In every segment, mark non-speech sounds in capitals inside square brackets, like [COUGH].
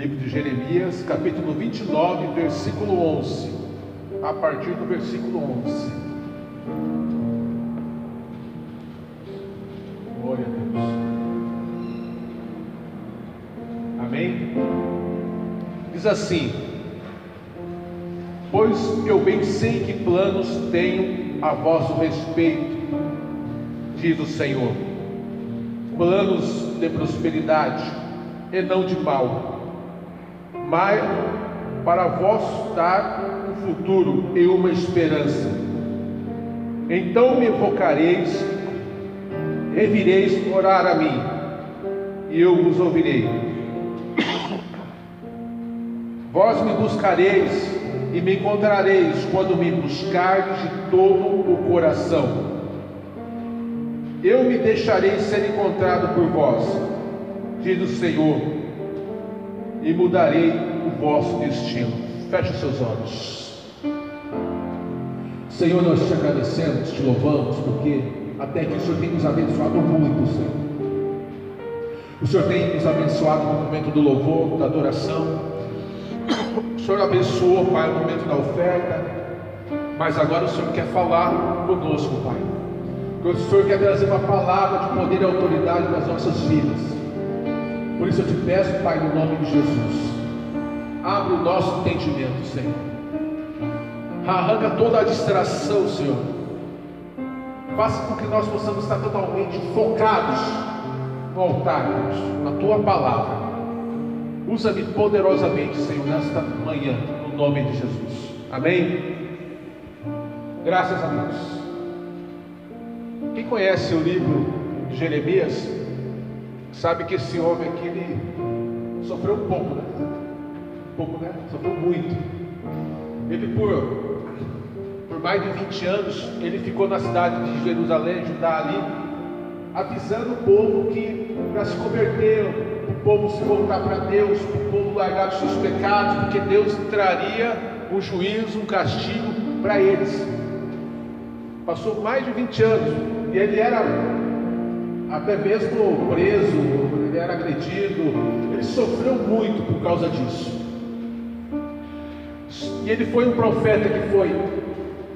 livro de Jeremias, capítulo 29, versículo 11. A partir do versículo 11. Glória a Deus. Amém? Diz assim: Pois eu bem sei que planos tenho a vosso respeito, diz o Senhor, planos de prosperidade e não de mal, mas para vós dar um futuro e uma esperança. Então me invocareis, e vireis orar a mim, e eu vos ouvirei. Vós me buscareis e me encontrareis quando me buscardes de todo o coração. Eu me deixarei ser encontrado por vós, diz o Senhor, e mudarei o vosso destino. Feche seus olhos. Senhor, nós te agradecemos, te louvamos, porque até que o Senhor tem nos abençoado muito, Senhor. O Senhor tem nos abençoado no momento do louvor, da adoração. O Senhor abençoou, Pai, o momento da oferta. Mas agora o Senhor quer falar conosco, Pai. O Senhor quer trazer uma palavra de poder e autoridade nas nossas vidas. Por isso eu te peço, Pai, no nome de Jesus. Abre o nosso entendimento, Senhor. Arranca toda a distração, Senhor. Faça com que nós possamos estar totalmente focados no altar, Deus, na tua palavra. Usa-me poderosamente, Senhor, nesta manhã, no nome de Jesus. Amém? Graças a Deus. Quem conhece o livro de Jeremias, sabe que esse homem aqui, ele sofreu um pouco, né? Um pouco, né? Sofreu muito. Ele, por, por mais de 20 anos, ele ficou na cidade de Jerusalém, Judá ali, avisando o povo que para se converter, o povo se voltar para Deus, o povo largar os seus pecados, porque Deus traria um juízo, um castigo para eles. Passou mais de 20 anos e ele era até mesmo preso, ele era agredido, ele sofreu muito por causa disso. E ele foi um profeta que foi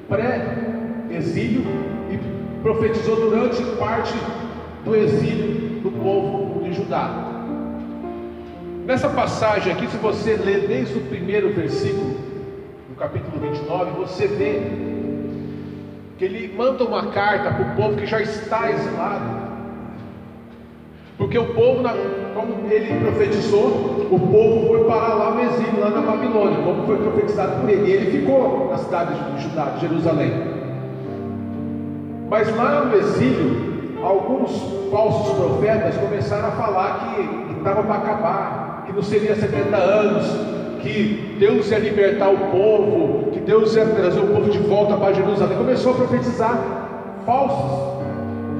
pré-exílio e profetizou durante parte do exílio do povo de Judá. Nessa passagem aqui, se você ler desde o primeiro versículo, no capítulo 29, você vê que ele manda uma carta para o povo que já está exilado. Porque o povo, como ele profetizou, o povo foi parar lá no exílio, lá na Babilônia, como foi profetizado por ele. E ele ficou na cidade de Judá, de Jerusalém. Mas lá no exílio, alguns falsos profetas começaram a falar que estava para acabar, que não seria 70 anos, que Deus ia libertar o povo, que Deus ia trazer o povo de volta para Jerusalém. Começou a profetizar falsos,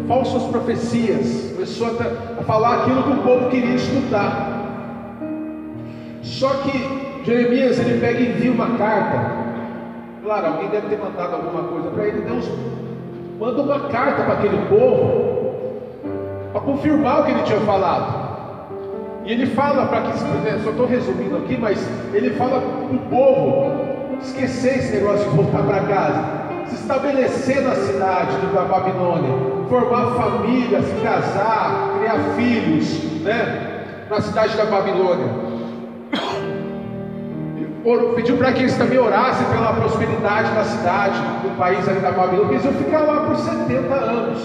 falsas profecias. Começou a, falar aquilo que o povo queria escutar. Só que Jeremias ele pega e envia uma carta. Claro, alguém deve ter mandado alguma coisa para ele. Deus manda uma carta para aquele povo para confirmar o que ele tinha falado. E ele fala para que, só estou resumindo aqui, mas ele fala para o povo esquecer esse negócio de voltar para casa, se estabelecer na cidade da Babilônia, formar família, se casar, criar filhos, né? Na cidade da Babilônia. Pediu para que eles também orassem pela prosperidade da cidade, do país ali da Babilônia, eles iam ficar lá por 70 anos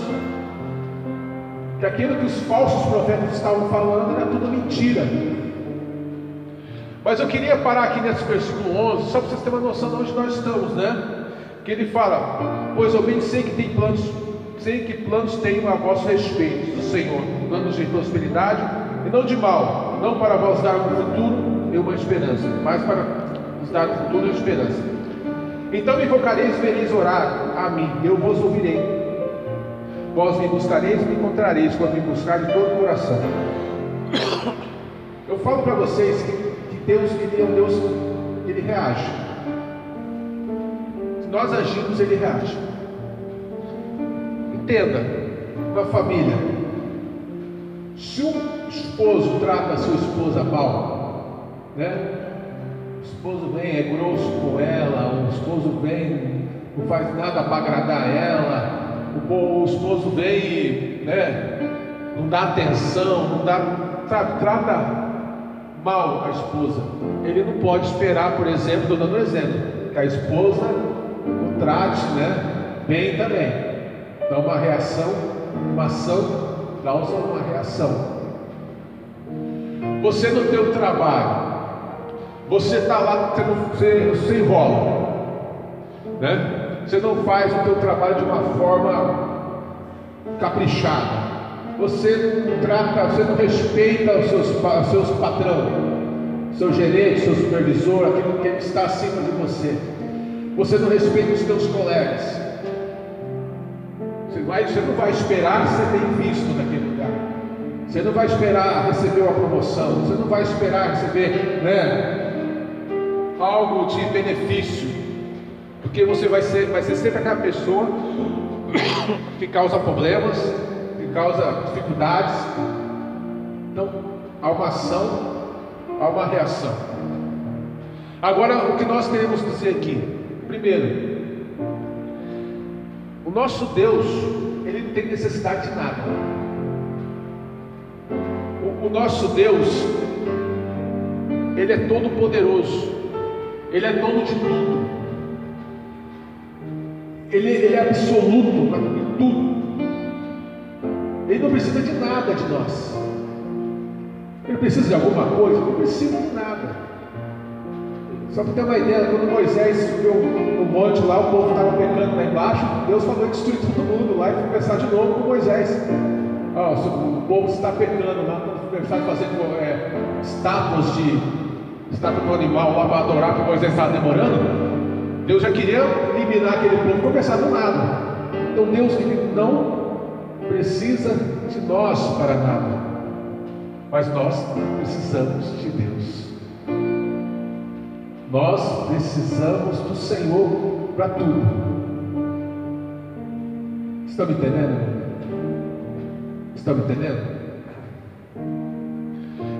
que aquilo que os falsos profetas estavam falando era tudo mentira. Mas eu queria parar aqui nesse versículo 11, só para vocês terem uma noção de onde nós estamos, né? Que ele fala: Pois bem sei que tem planos, sei que planos tenho a vosso respeito do Senhor, planos de prosperidade e não de mal, não para vos dar um futuro e uma esperança, mas para vos dar um futuro e uma esperança. Então me invocareis e vereis orar a mim, eu vos ouvirei. Vós me buscareis e me encontrareis quando me buscar de todo o coração. Eu falo para vocês que, que Deus é um Deus, ele reage. Nós agimos, ele reage. Entenda, na família, se um esposo trata a sua esposa mal, né? O esposo vem, é grosso com ela, o esposo vem, não faz nada para agradar ela, o, esposo vem, né? Não dá atenção, não dá, sabe, trata mal a esposa. Ele não pode esperar, por exemplo, estou dando um exemplo, que a esposa trate, né? Bem também. Então uma reação, uma ação causa uma reação. Você no teu trabalho, você está lá, você, não, enrola, né? Você não faz o teu trabalho de uma forma caprichada. Você não trata, você não respeita os seus, os seus patrão, seu gerente, seu supervisor, aquele que está acima de você. Você não respeita os teus colegas. Você, vai, você não vai esperar ser bem visto naquele lugar. Você não vai esperar receber uma promoção. Você não vai esperar receber, né? algo de benefício, porque você vai ser, vai ser sempre aquela pessoa que causa problemas, que causa dificuldades. Então, há uma ação, há uma reação. Agora, o que nós queremos dizer aqui, primeiro, o nosso Deus, ele não tem necessidade de nada. O, o nosso Deus, ele é todo poderoso. Ele é dono de tudo. Ele, ele é absoluto para tudo. Ele não precisa de nada de nós. Ele precisa de alguma coisa? Não precisa de nada. Só para ter uma ideia, quando Moisés subiu no monte lá, o povo estava pecando lá embaixo, Deus falou que destruir todo mundo lá e começar de novo com Moisés. O povo está pecando lá, começar a fazer é, estátuas de estava no animal lá para adorar, que Moisés estava demorando, Deus já queria eliminar aquele povo, começar do nada. Então Deus não precisa de nós para nada, mas nós precisamos de Deus. Nós precisamos do Senhor para tudo. Estão me entendendo? Estão me entendendo?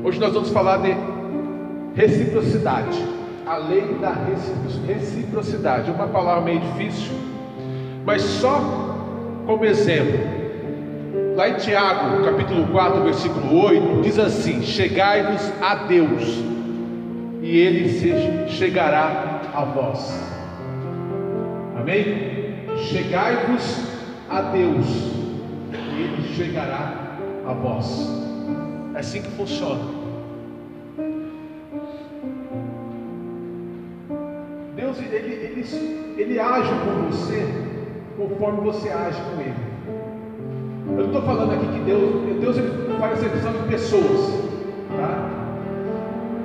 Hoje nós vamos falar de Reciprocidade. A lei da reciprocidade. Uma palavra meio difícil, mas só como exemplo. Lá em Tiago, capítulo 4, versículo 8, diz assim: Chegai-vos a Deus, e Ele se chegará a vós. Amém? Chegai-vos a Deus, e Ele chegará a vós. É assim que funciona. Deus ele, ele, ele age com você conforme você age com Ele. Eu não estou falando aqui que Deus, Deus ele faz exceção de pessoas, tá?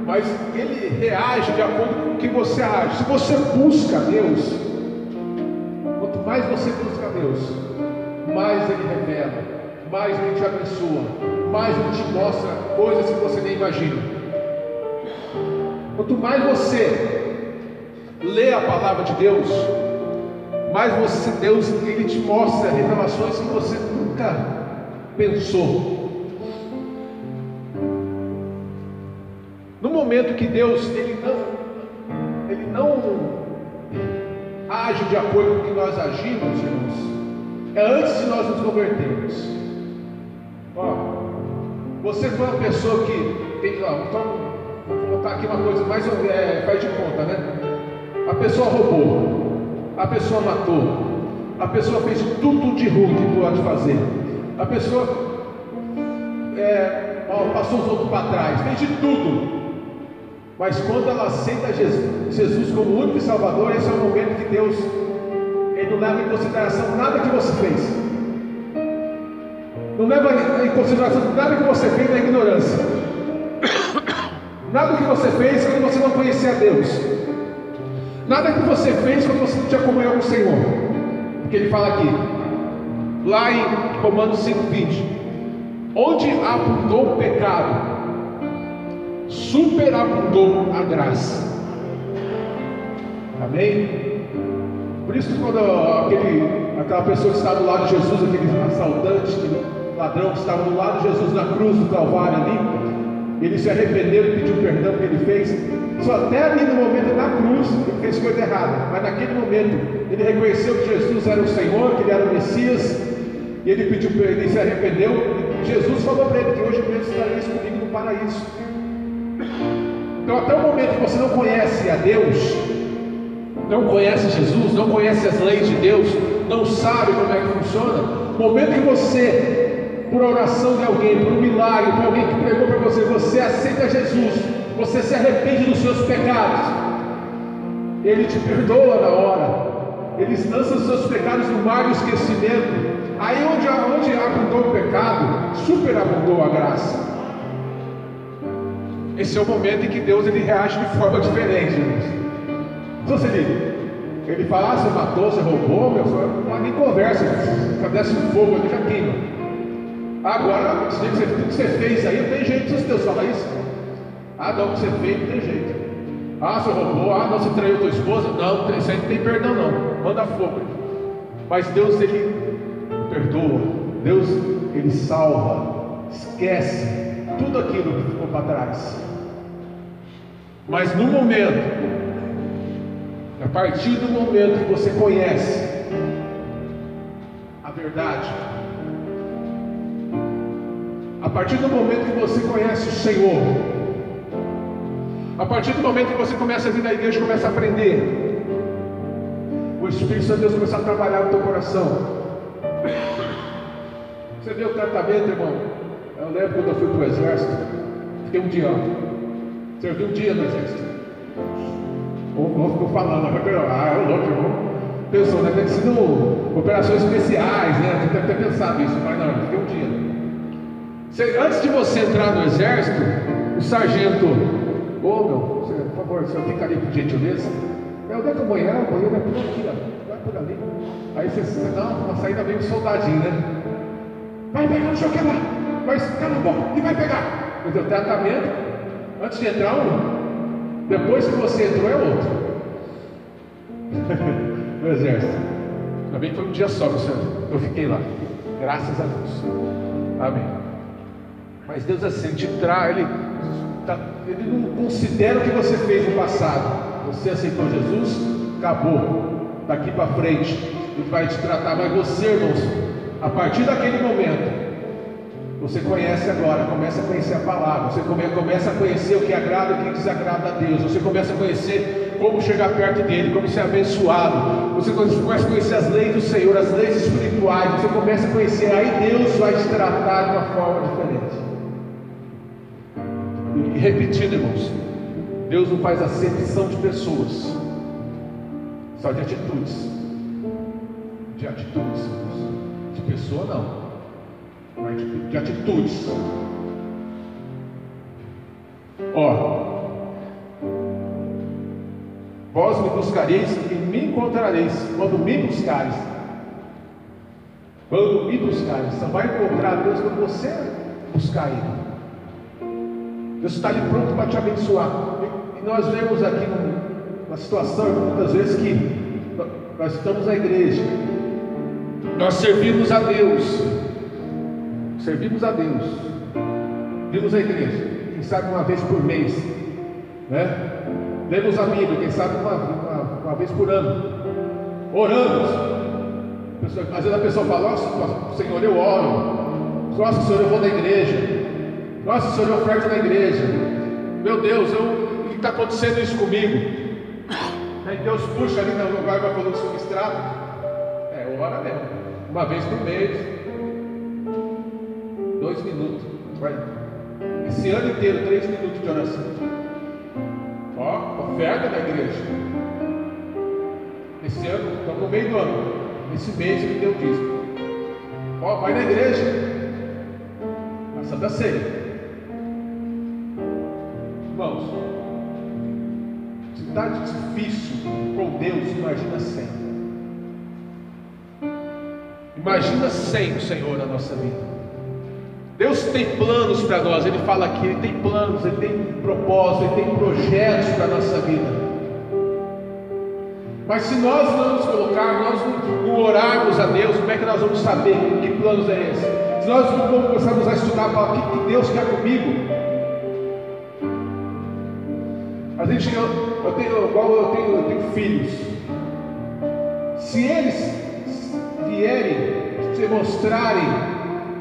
Mas Ele reage de acordo com o que você age. Se você busca Deus, quanto mais você busca Deus, mais Ele revela, mais Ele te abençoa, mais Ele te mostra coisas que você nem imagina. Quanto mais você lê a palavra de Deus, mais você, Deus, Ele te mostra revelações que você nunca pensou. Momento que Deus ele não, ele não age de acordo com o que nós agimos, irmãos, é antes de nós nos convertermos. Ó, você foi uma pessoa que tem, ó, então, vou botar aqui uma coisa mais é, faz de conta, né? A pessoa roubou, a pessoa matou, a pessoa fez tudo de ruim que pode fazer, a pessoa é, passou os outros para trás, fez de tudo. Mas quando ela aceita Jesus, Jesus como único Salvador, esse é o momento que Deus ele não leva em consideração nada que você fez. Não leva em consideração nada que você fez na ignorância. Nada que você fez quando você não conhecia Deus. Nada que você fez quando você não tinha comunhão com o Senhor. Porque ele fala aqui, lá em Romanos 5,20: Onde abundou o pecado, superabundou a graça. Amém? Por isso, quando aquele, aquela pessoa que estava do lado de Jesus, aquele assaltante, aquele ladrão que estava do lado de Jesus na cruz do Calvário ali, Ele se arrependeu e pediu perdão que ele fez. Só até ali no momento da cruz ele fez coisa errada. Mas naquele momento ele reconheceu que Jesus era o Senhor, que ele era o Messias. E ele pediu, ele se arrependeu. Jesus falou para ele que hoje mesmo estaria comigo no paraíso. Então até o momento que você não conhece a Deus, não conhece Jesus, não conhece as leis de Deus, não sabe como é que funciona, momento que você, por oração de alguém, por um milagre, por alguém que pregou para você, você aceita Jesus, você se arrepende dos seus pecados, Ele te perdoa na hora, Ele lança os seus pecados no mar do esquecimento. Aí onde, onde abundou o pecado, superabundou a graça. Esse é o momento em que Deus ele reage de forma diferente. Então você liga. Ele fala, ah, você matou, você roubou, meu filho, nem conversa, desce um fogo ali já queima. Agora, tudo que você fez aí, não tem jeito se Deus fala isso. Ah, não, o que você fez não tem jeito. Ah, você roubou, ah, não, você traiu tua esposa. Não, isso aí não tem perdão não. Manda fogo. Mas Deus, Ele perdoa. Deus, Ele salva. Esquece tudo aquilo que ficou para trás. Mas no momento a partir do momento que você conhece a verdade, a partir do momento que você conhece o Senhor, a partir do momento que você começa a vir na igreja começa a aprender, o Espírito Santo de Deus começa a trabalhar no teu coração. Você vê o tratamento, irmão? Eu lembro quando eu fui para o exército, fiquei um dia, servi um dia no exército. O irmão ficou falando, ah, é louco, irmão. Pensou, né? Tem sido operações especiais, né? Deve ter pensado isso, mas não, fiquei um dia. Você, antes de você entrar no exército, o sargento, ô oh, meu, você, por favor, você fica ali por gentileza. É, onde é que o banheiro? O banheiro é por aqui, ó. Vai por ali. Aí você, dá uma saída meio soldadinho, né? Vai pegar, não sei o que lá. Mas cala a boca e vai pegar. Mas o tratamento, antes de entrar, um, depois que você entrou é outro. [LAUGHS] no exército. Também foi um dia só, senhor. Eu fiquei lá. Graças a Deus. Amém. Mas Deus assim, ele te traz, ele, tá, ele não considera o que você fez no passado. Você aceitou Jesus, acabou. Daqui para frente, Ele vai te tratar. Mas você, irmãos, a partir daquele momento, você conhece agora, começa a conhecer a palavra, você começa a conhecer o que agrada e o que desagrada a Deus, você começa a conhecer como chegar perto dele, como ser abençoado, você começa a conhecer as leis do Senhor, as leis espirituais, você começa a conhecer, aí Deus vai te tratar de uma forma diferente. E repetindo, irmãos, Deus não faz acepção de pessoas, só de atitudes. De atitudes, de pessoa não de atitudes. Ó, vós me buscareis e me encontrareis quando me buscareis. Quando me buscareis, você vai encontrar Deus quando você buscar Ele. Deus está ali pronto para te abençoar. E nós vemos aqui uma situação, muitas vezes, que nós estamos na igreja, nós servimos a Deus, servimos a Deus, vimos a igreja, quem sabe uma vez por mês, né? Lemos a Bíblia, quem sabe uma, uma, uma vez por ano, oramos. Às vezes a pessoa fala, nossa, Senhor, eu oro, nossa, Senhor, eu vou na igreja, nossa, Senhor, eu oferto na igreja, meu Deus, eu, está acontecendo isso comigo? Aí Deus puxa ali no lugar para falar sobre estrada. É, ora mesmo. Uma vez por mês dois minutos. Vai. Esse ano inteiro, três minutos de oração. Ó, oferta da igreja. Esse ano, estamos no meio do ano. Esse mês ele deu dízimo. Ó, vai na igreja. A Santa Ceia. Irmãos, está difícil com Deus, imagina sem. Imagina sem o Senhor na nossa vida. Deus tem planos para nós, Ele fala aqui, Ele tem planos, Ele tem propósitos, Ele tem projetos para a nossa vida. Mas se nós não nos colocarmos, nós não orarmos a Deus, como é que nós vamos saber que planos é esse? Se nós não começarmos a estudar, falar o que Deus quer comigo, A gente, eu, eu tenho, igual eu tenho, eu tenho filhos. Se eles vierem se mostrarem,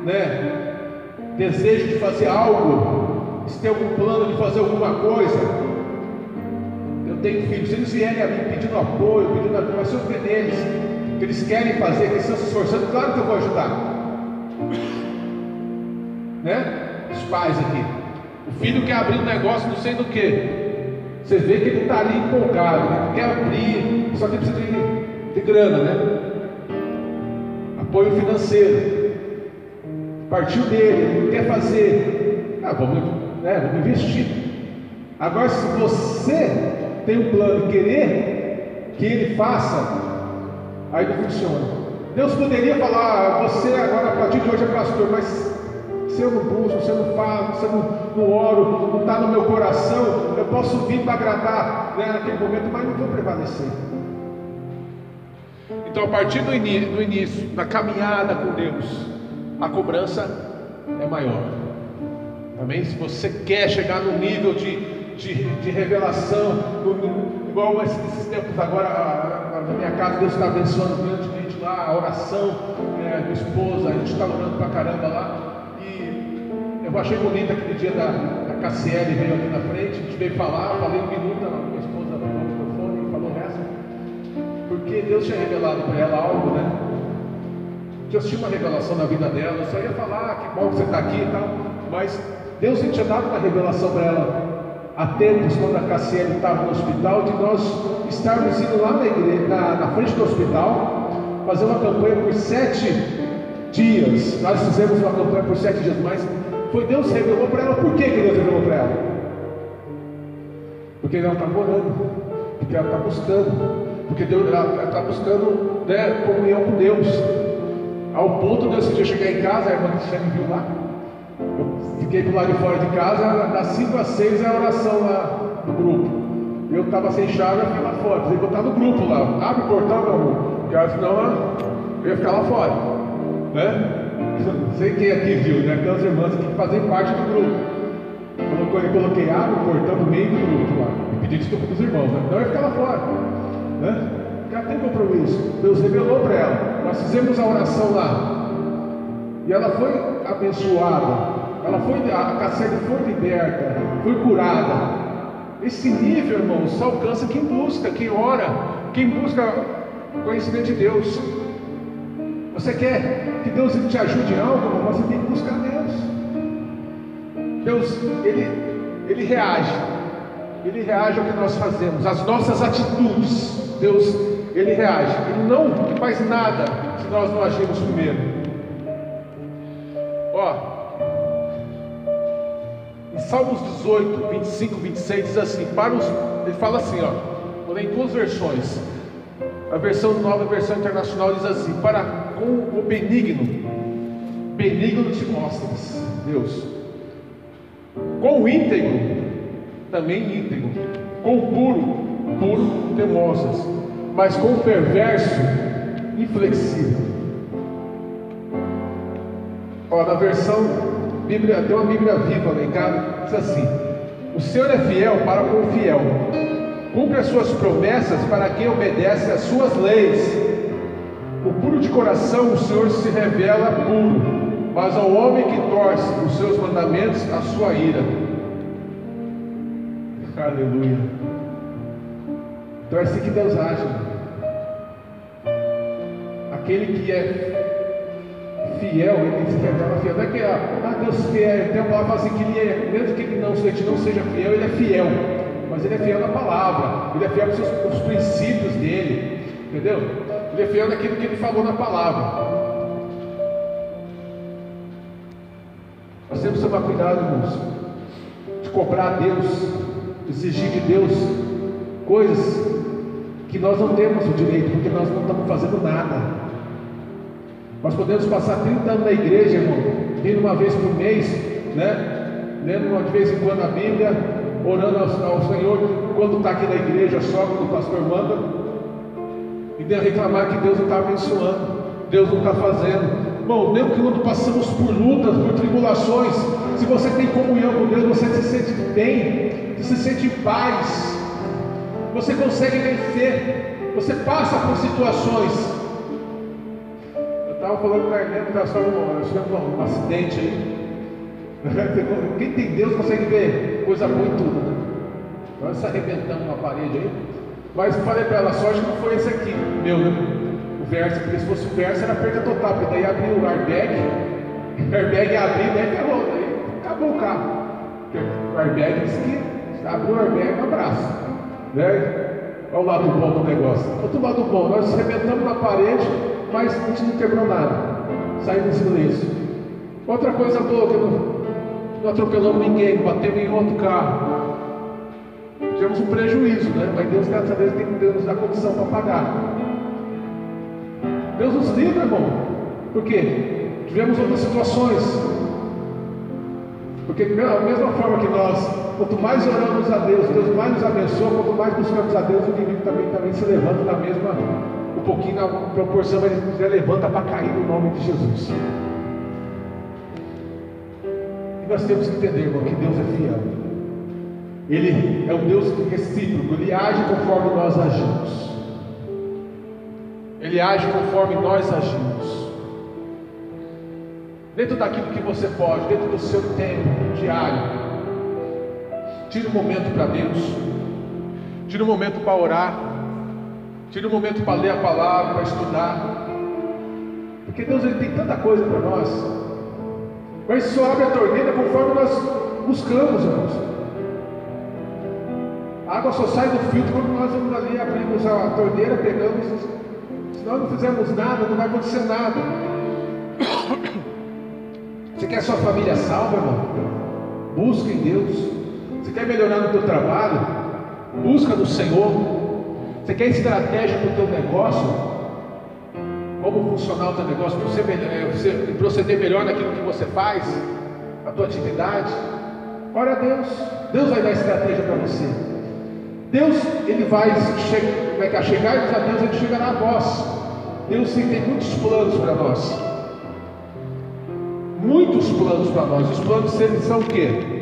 né, desejo de fazer algo, se tem algum plano de fazer alguma coisa, eu tenho filhos, eles vierem a mim pedindo apoio, pedindo apoio, se eu ver neles, que eles querem fazer, que eles estão se esforçando, claro que eu vou ajudar. Né? Os pais aqui. O filho quer abrir um negócio, não sei do que. Você vê que ele está ali empolgado, né? quer abrir, só que precisa de, de grana, né? Apoio financeiro. Partiu dele, ele quer fazer. Ah, vamos, né, vamos investir. Agora, se você tem um plano e querer que ele faça, aí não funciona. Deus poderia falar, ah, você agora a partir de hoje é pastor, mas se eu não busco, se eu não falo, se eu não, não oro, não está no meu coração, eu posso vir para agradar né, naquele momento, mas não vou prevalecer. Então, a partir do, do início, da caminhada com Deus, a cobrança é maior. Amém? Se você quer chegar no nível de, de, de revelação, no, no, igual esses tempos agora, na minha casa, Deus está abençoando grandemente lá, a oração, é, minha esposa, a gente está orando para caramba lá. Eu achei bonito aquele dia da, da Cassiele veio aqui na frente, a gente veio falar, falei um minuto, a minha esposa pegou o microfone e falou resto, porque Deus tinha revelado para ela algo, né? Tinha uma revelação na vida dela, eu só ia falar ah, que bom que você está aqui e tal, mas Deus tinha dado uma revelação para ela há tempos, quando a Cassiele estava no hospital, de nós estarmos indo lá na, igreja, na, na frente do hospital, fazer uma campanha por sete dias. Nós fizemos uma campanha por sete dias, mas foi Deus que revelou para ela. Por que, Deus revelou para ela? Porque ela está orando, porque ela está buscando, porque Deus, ela está buscando né, comunhão com Deus. Ao ponto de eu dia chegar em casa, a irmã Cristiane viu lá. Eu fiquei do lado de fora de casa, das 5 às 6 é a oração lá do grupo. Eu estava sem chave, eu fiquei lá fora. Que eu estava no grupo lá. Abre o portão, meu amor. Porque senão eu ia ficar lá fora. Né? Sei quem aqui viu, né? Aquelas irmãs que fazem parte do grupo. Eu coloquei água, portão no meio do grupo lá. E pedi desculpa dos irmãos, né? Não ia ficar lá fora. Né? Tem compromisso. Deus revelou para ela. Nós fizemos a oração lá. E ela foi abençoada. Ela foi, a Cassiane foi liberta, foi curada. Esse nível, irmão, só alcança quem busca, quem ora, quem busca conhecimento de Deus. Você quer que Deus te ajude em algo, você tem que buscar Deus. Deus, Ele, Ele reage. Ele reage ao que nós fazemos, às nossas atitudes. Deus, Ele reage. Ele não faz nada se nós não agirmos primeiro. Ó, em Salmos 18, 25, 26 diz assim: para os, ele fala assim, ó, em duas versões. A versão nova, a versão internacional diz assim: para com o benigno. Benigno te mostras, Deus. Com o íntegro, também íntegro. Com o puro, puro te mostras. Mas com o perverso, inflexível. Ó, na versão Bíblia, tem uma Bíblia viva lá em casa, diz assim: O Senhor é fiel para com o fiel, cumpre as suas promessas para quem obedece às suas leis. O puro de coração, o Senhor se revela puro, mas ao homem que torce os seus mandamentos, a sua ira. Aleluia. Então é assim que Deus age. Aquele que é fiel, ele se revela fiel. Não é que ah, Deus fiel, tem uma palavra assim que ele é, mesmo que ele não, ele não seja fiel, ele é fiel. Mas ele é fiel na palavra, ele é fiel aos princípios dele. Entendeu? Ele é fiel naquilo que ele falou na palavra. Nós temos que tomar cuidado, irmãos, de cobrar a Deus, de exigir de Deus coisas que nós não temos o direito, porque nós não estamos fazendo nada. Nós podemos passar 30 anos na igreja, irmão, vindo uma vez por mês, né? Lendo de vez em quando a Bíblia, orando ao, ao Senhor, quando está aqui na igreja, só quando o pastor manda, e de reclamar que Deus não está abençoando, Deus não está fazendo, Irmão, mesmo que quando passamos por lutas, por tribulações, se você tem comunhão com Deus, você se sente bem, você se sente em paz, você consegue vencer, você passa por situações. Eu estava falando com a Arneta, estava só um, um acidente aí. [LAUGHS] Quem tem Deus consegue ver coisa boa em tudo, né? Se arrebentamos na parede aí. Mas falei para ela, sorte que não foi esse aqui, meu, né? O verso, porque se fosse o verso era perda total, porque daí abriu o airbag, o [LAUGHS] airbag abriu, daí ferrou, daí acabou o carro. O airbag disse que abriu o airbag, um abraço. Né? Olha o lado bom do negócio. Outro lado bom, nós arrebentamos na parede, mas a gente não quebrou nada. Saímos em silêncio. Outra coisa boa, que não, não atropelamos ninguém, batemos em outro carro. Tivemos um prejuízo, né? Mas Deus, graças a Deus, tem Deus nos dá condição para pagar. Deus nos livra, irmão. Por quê? Tivemos outras situações. Porque da mesma forma que nós, quanto mais oramos a Deus, Deus mais nos abençoa, quanto mais buscamos a Deus, o inimigo também, também se levanta na mesma, um pouquinho na proporção, mas ele já levanta para cair no nome de Jesus. E nós temos que entender, irmão, que Deus é fiel. Ele é um Deus recíproco, ele age conforme nós agimos. Ele age conforme nós agimos. Dentro daquilo que você pode, dentro do seu tempo diário, tire um momento para Deus, tire um momento para orar, tire um momento para ler a palavra, para estudar, porque Deus ele tem tanta coisa para nós, mas só abre a torneira conforme nós buscamos, irmãos. A água só sai do filtro quando nós vamos ali, abrimos a torneira, pegamos. Se nós não fizermos nada, não vai acontecer nada. Você quer sua família salva, irmão? Busca em Deus. Você quer melhorar no teu trabalho? Busca no Senhor. Você quer estratégia para o teu negócio? Como funcionar o teu negócio? Para você, é, você proceder melhor naquilo que você faz? A tua atividade? Ora a Deus. Deus vai dar estratégia para você. Deus, Ele vai, vai chegar a Deus, Ele chegará a vós. Deus tem muitos planos para nós. Muitos planos para nós. Os planos deles são o quê?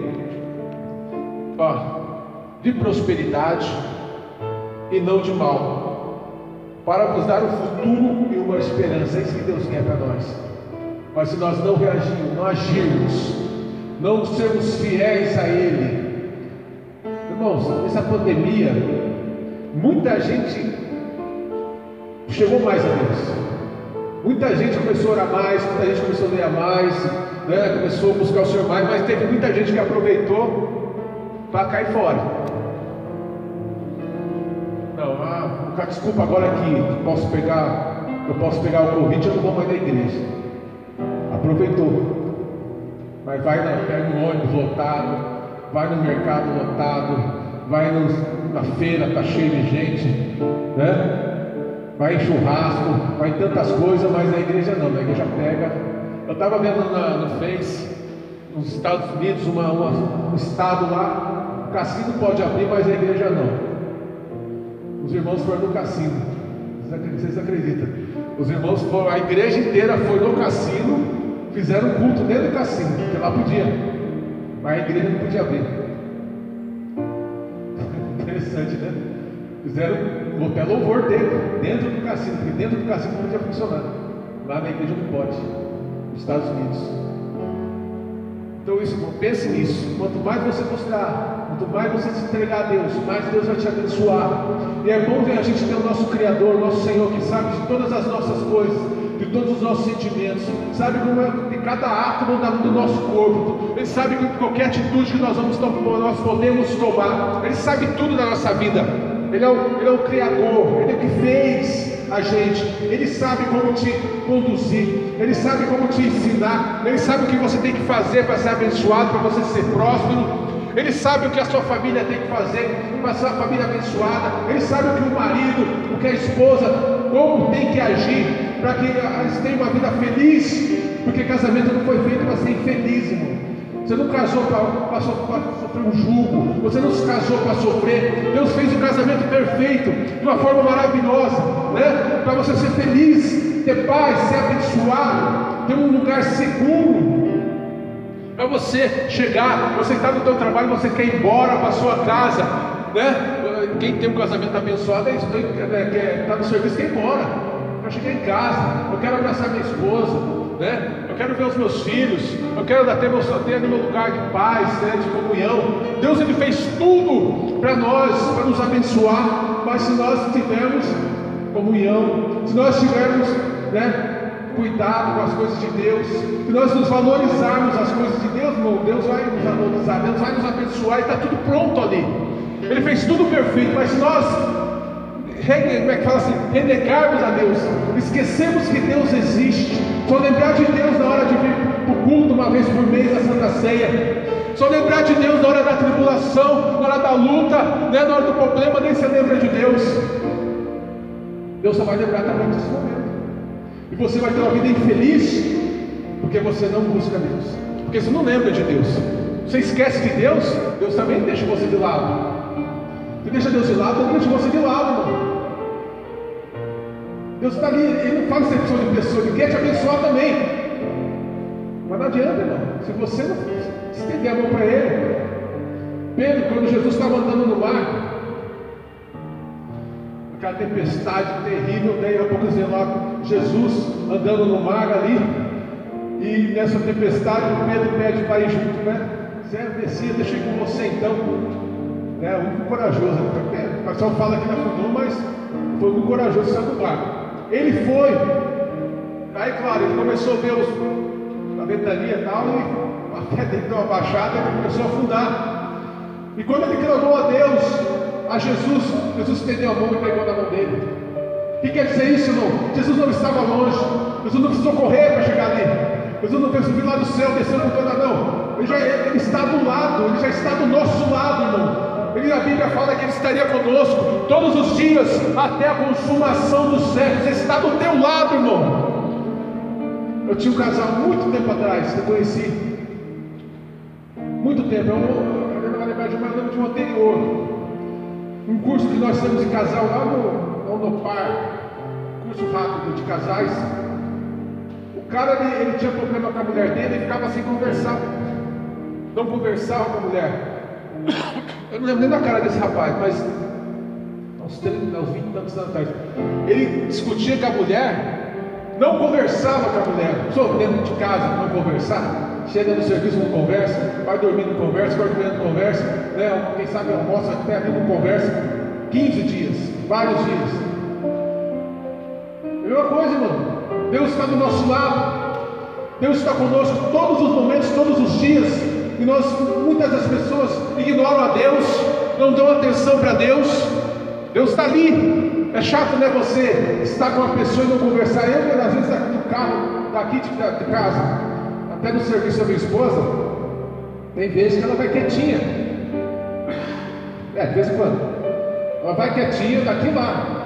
De prosperidade e não de mal. Para nos dar um futuro e uma esperança. É isso que Deus quer para nós. Mas se nós não reagirmos, não agirmos, não sermos fiéis a Ele, Irmãos, nessa pandemia, muita gente chegou mais a Deus. Muita gente começou a orar mais, muita gente começou a ler mais, né? começou a buscar o Senhor mais, mas teve muita gente que aproveitou para cair fora. Não, ah, desculpa agora que posso pegar, eu posso pegar o Covid, eu não vou mais na igreja. Aproveitou. Mas vai, na, pega um ônibus lotado, vai no mercado lotado, vai na feira, está cheio de gente, né? vai em churrasco, vai em tantas coisas, mas na igreja não, na igreja pega. Eu estava vendo na, no Face, nos Estados Unidos, uma, uma, um estado lá, cassino pode abrir, mas a igreja não. Os irmãos foram no cassino, vocês acreditam? Os irmãos foram, a igreja inteira foi no cassino, fizeram culto dentro do cassino, porque lá podia. Mas a igreja não podia abrir. [LAUGHS] Interessante, né? Fizeram até louvor dentro, dentro do cassino, porque dentro do cassino não podia funcionar. Lá na igreja não pode. Nos Estados Unidos. Então isso, pense nisso. Quanto mais você buscar, quanto mais você se entregar a Deus, mais Deus vai te abençoar. E é bom ver a gente ter o nosso Criador, o nosso Senhor, que sabe de todas as nossas coisas de todos os nossos sentimentos, sabe como é de cada átomo do nosso corpo, Ele sabe que qualquer atitude que nós vamos nós podemos tomar, Ele sabe tudo da nossa vida, Ele é, o, Ele é o Criador, Ele é o que fez a gente, Ele sabe como te conduzir, Ele sabe como te ensinar, Ele sabe o que você tem que fazer para ser abençoado, para você ser próspero, ele sabe o que a sua família tem que fazer para ser uma família abençoada. Ele sabe o que o marido, o que a esposa, como tem que agir para que eles tenham uma vida feliz, porque casamento não foi feito para ser infeliz, irmão. Você não casou para sofrer um jugo, você não se casou para sofrer. Deus fez o um casamento perfeito, de uma forma maravilhosa, né? Para você ser feliz, ter paz, ser abençoado. ter um lugar seguro para você chegar, você está no seu trabalho, você quer ir embora para sua casa, né? Quem tem um casamento abençoado é isso, né? está no serviço, quer ir embora, para chegar em casa, eu quero abraçar minha esposa, né? Eu quero ver os meus filhos, eu quero ter meu, ter meu lugar de paz, né? de comunhão. Deus ele fez tudo para nós, para nos abençoar, mas se nós tivermos comunhão, se nós tivermos, né? Cuidado com as coisas de Deus, se nós nos valorizarmos as coisas de Deus, irmão, Deus vai nos valorizar, Deus vai nos abençoar e está tudo pronto ali. Ele fez tudo perfeito, mas se nós como é que fala assim, renegarmos a Deus, esquecemos que Deus existe, só lembrar de Deus na hora de vir para o culto uma vez por mês, a Santa Ceia, só lembrar de Deus na hora da tribulação, na hora da luta, né, na hora do problema, nem se lembra de Deus. Deus só vai lembrar também desse momento. Você vai ter uma vida infeliz porque você não busca Deus. Porque você não lembra de Deus. Você esquece de Deus, Deus também deixa você de lado. Você deixa Deus de lado, Deus deixa você de lado, irmão. Deus está ali, Ele não faz exceção de pessoa, Ele quer te abençoar também. Mas não adianta, irmão. Se você não estender a mão para Ele. Pedro, quando Jesus estava andando no mar, aquela tempestade terrível, daí a pouco dizendo lá, Jesus andando no mar ali, e nessa tempestade o Pedro pede para ir junto, né? Zé, descia, ir com você então. Né? Muito corajoso, o pessoal fala que não afundou, mas foi muito corajoso sair do barco. Ele foi, aí claro, ele começou a ver os, a ventania e tal, e a fé dele deu uma baixada e começou a afundar. E quando ele clamou a Deus, a Jesus, Jesus estendeu a mão e pegou na mão dele. O que quer dizer isso, irmão? Jesus não estava longe, Jesus não precisou correr para chegar ali. Jesus não fez subir lá do céu, descendo com toda não. Ele já está do lado, ele já está do nosso lado, irmão. Ele, a Bíblia fala que ele estaria conosco todos os dias até a consumação dos séculos. Ele está do teu lado, irmão. Eu tinha um casal muito tempo atrás, que eu conheci. Muito tempo, eu não, eu vou lembrar de mais, lembro de um anterior um curso que nós temos de casal lá no, no Par, curso rápido de casais. O cara ele, ele, tinha problema com a mulher dele e ficava sem conversar. Não conversava com a mulher. Eu não lembro nem da cara desse rapaz, mas uns 30, uns 20 anos atrás. Ele discutia com a mulher, não conversava com a mulher. Só dentro de casa, não conversar. Chega no serviço, não conversa, vai dormir, não conversa, vai dormir, não conversa, né? quem sabe almoça até ali, não conversa. 15 dias, vários dias. Mesma coisa, irmão. Deus está do nosso lado. Deus está conosco todos os momentos, todos os dias. E nós, muitas das pessoas ignoram a Deus, não dão atenção para Deus. Deus está ali. É chato, né? Você estar com uma pessoa e não conversar. Eu, às vezes, aqui no carro, daqui de casa, até no serviço da minha esposa, tem vezes que ela vai quietinha. É, de vez em quando. Ela vai quietinha daqui lá.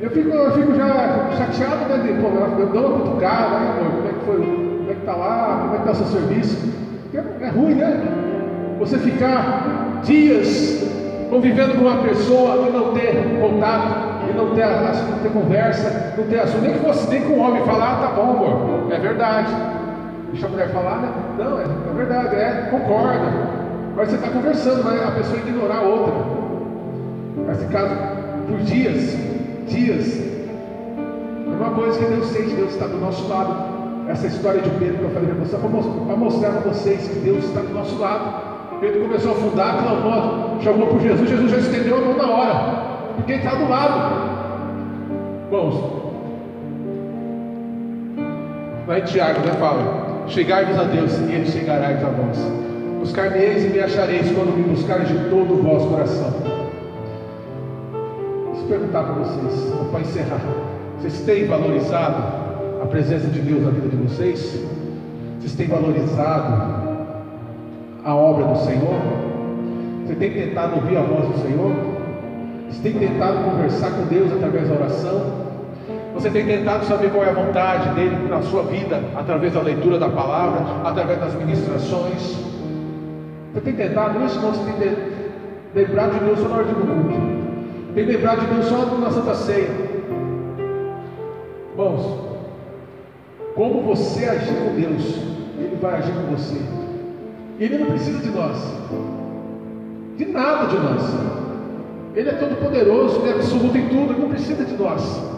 Eu fico, eu fico já chateado, né? De, pô, eu dou uma cutucada, né, amor? Como é que foi? Como é que tá lá? Como é que tá o seu serviço? Porque é ruim, né? Você ficar dias convivendo com uma pessoa e não ter contato, e não ter, não ter conversa, não ter assunto, nem que você nem com um homem falar, ah, tá bom, amor, é verdade. Deixa a mulher falar, né? Não, é, é verdade, é, concorda. Mas você está conversando, mas a pessoa ignorar a outra. Mas caso por dias, dias, é uma coisa que Deus sente, Deus está do nosso lado. Essa história de Pedro que eu falei para você, para mostrar para vocês que Deus está do nosso lado. Pedro começou a afundar, clamou, chamou por Jesus, Jesus já estendeu a mão na hora, porque ele está do lado. Irmãos, Vai Tiago, né? Fala. Chegai-vos a Deus e Ele chegará a vós. Buscar-me-eis e me achareis quando me buscareis de todo o vosso coração. Deixa perguntar para vocês, para encerrar. Vocês têm valorizado a presença de Deus na vida de vocês? Vocês têm valorizado a obra do Senhor? Você tem tentado ouvir a voz do Senhor? Você tem tentado conversar com Deus através da oração? Você tem tentado saber qual é a vontade dele na sua vida, através da leitura da palavra, através das ministrações. Você tem tentado isso? Não, você tem lembrado de Deus só na hora de culto. Tem lembrado de Deus só na Santa Ceia. Irmãos, como você agir com Deus, Ele vai agir com você. Ele não precisa de nós, de nada de nós. Ele é todo poderoso, Ele é absoluto em tudo, Ele não precisa de nós.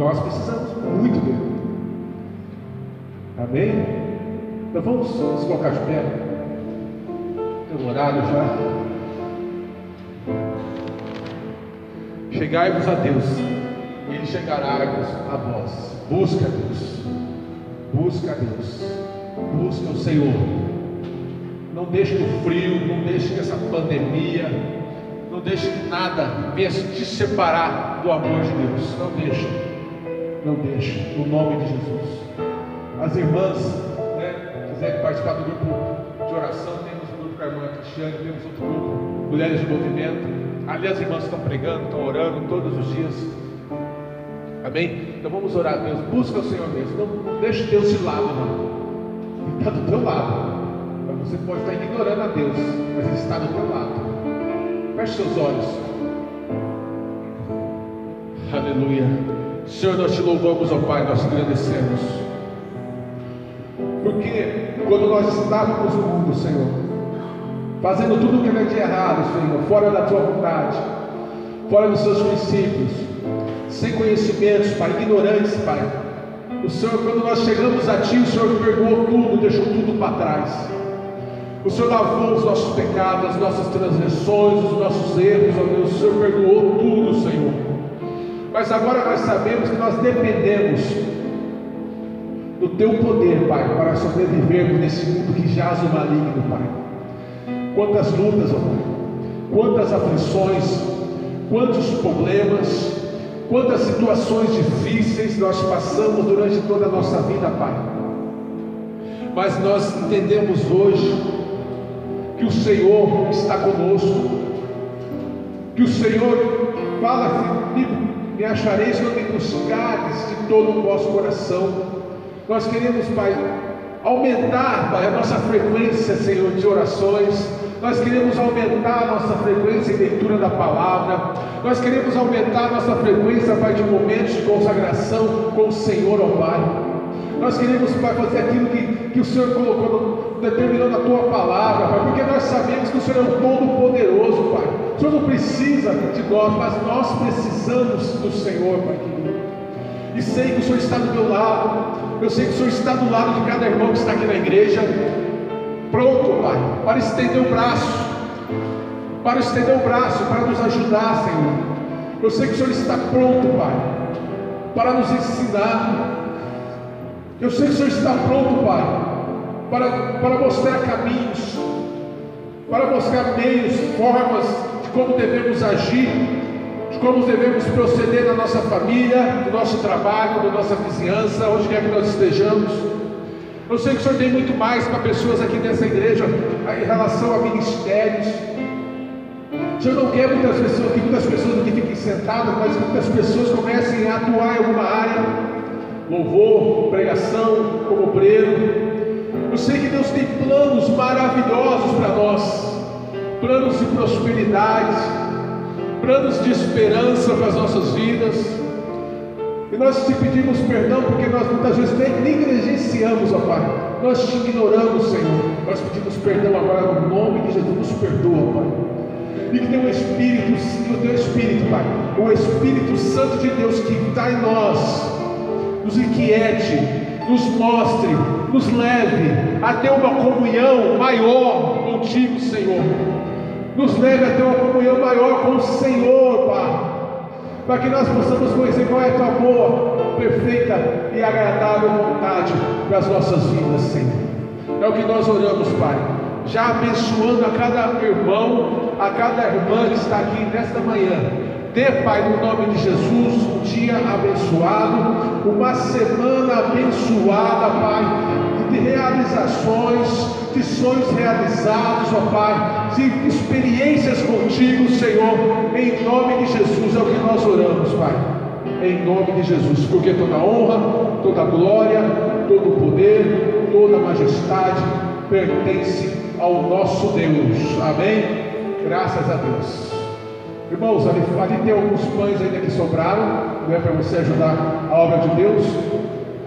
Nós precisamos muito dele. Amém? Então vamos nos colocar de pé. Tem um horário já. Chegai-vos a Deus, Ele chegará a vós. Busca Deus, busca Deus, busca o Senhor. Não deixe que o frio, não deixe que essa pandemia, não deixe que nada venha te separar do amor de Deus. Não deixe, não deixe, no nome de Jesus. As irmãs, né, quiserem participar do grupo de oração, temos o grupo com a irmã Cristiane, temos outro grupo, Mulheres de Movimento. Ali as irmãs estão pregando, estão orando todos os dias. Amém? Então vamos orar a Deus. Busca o Senhor mesmo. Não, deixe Deus de lado, não. Ele está do teu lado. Você pode estar ignorando a Deus, mas Ele está do teu lado. Feche seus olhos. Aleluia. Senhor, nós te louvamos, ó Pai, nós te agradecemos. Porque quando nós estávamos no mundo, Senhor, fazendo tudo o que era de errado, Senhor, fora da tua vontade, fora dos seus princípios, sem conhecimentos, Pai, ignorantes, Pai. O Senhor, quando nós chegamos a Ti, o Senhor perdoou tudo, deixou tudo para trás. O Senhor lavou os nossos pecados, as nossas transgressões, os nossos erros, ó Deus. O Senhor perdoou tudo, Senhor. Mas agora nós sabemos que nós dependemos do Teu poder, Pai, para sobrevivermos nesse mundo que jaz o maligno, Pai. Quantas lutas, ó Pai, quantas aflições, quantos problemas, quantas situações difíceis nós passamos durante toda a nossa vida, Pai. Mas nós entendemos hoje que o Senhor está conosco, que o Senhor fala assim, me, achareis quando buscares de todo o vosso coração. Nós queremos, Pai, aumentar, Pai, a nossa frequência, Senhor, de orações. Nós queremos aumentar a nossa frequência em leitura da palavra. Nós queremos aumentar a nossa frequência, Pai, de momentos de consagração com o Senhor, ó Pai. Nós queremos, Pai, fazer aquilo que, que o Senhor colocou, determinando a Tua palavra, Pai, porque nós sabemos que o Senhor é um todo-poderoso, Pai. O Senhor não precisa de nós, mas nós precisamos do Senhor, Pai querido. E sei que o Senhor está do meu lado, eu sei que o Senhor está do lado de cada irmão que está aqui na igreja pronto, Pai, para estender o braço, para estender o braço, para nos ajudar, Senhor. Eu sei que o Senhor está pronto, Pai, para nos ensinar. Eu sei que o Senhor está pronto, Pai, para, para mostrar caminhos, para mostrar meios, formas de como devemos agir, de como devemos proceder na nossa família, no nosso trabalho, na nossa vizinhança, onde quer que nós estejamos. Eu sei que o Senhor tem muito mais para pessoas aqui nessa igreja em relação a ministérios. O Senhor não quer muitas pessoas, que muitas pessoas aqui fiquem sentadas, mas que muitas pessoas comecem a atuar em alguma área, louvor, pregação, como obreiro. Eu sei que Deus tem planos maravilhosos para nós, planos de prosperidade, planos de esperança para as nossas vidas. E nós te pedimos perdão porque nós muitas vezes negligenciamos, ó Pai. Nós te ignoramos, Senhor. Nós pedimos perdão agora no nome de Jesus. Nos perdoa, Pai. E que tem o Espírito, o teu Espírito, Pai, o Espírito Santo de Deus que está em nós, nos inquiete, nos mostre, nos leve a ter uma comunhão maior contigo, Senhor. Nos leve a ter uma comunhão maior com o Senhor, Pai para que nós possamos conhecer qual é a tua boa, perfeita e agradável vontade para as nossas vidas, Senhor. É o que nós oramos, Pai. Já abençoando a cada irmão, a cada irmã que está aqui nesta manhã. Dê, Pai, no nome de Jesus, um dia abençoado, uma semana abençoada, Pai, de realizações, de sonhos realizados, ó Pai, de experiências contigo, Senhor, em nome de Jesus, é o que nós oramos, Pai, em nome de Jesus, porque toda honra, toda glória, todo poder, toda majestade pertence ao nosso Deus, amém? Graças a Deus. Irmãos, ali, ali tem alguns pães ainda que sobraram, não é para você ajudar a obra de Deus.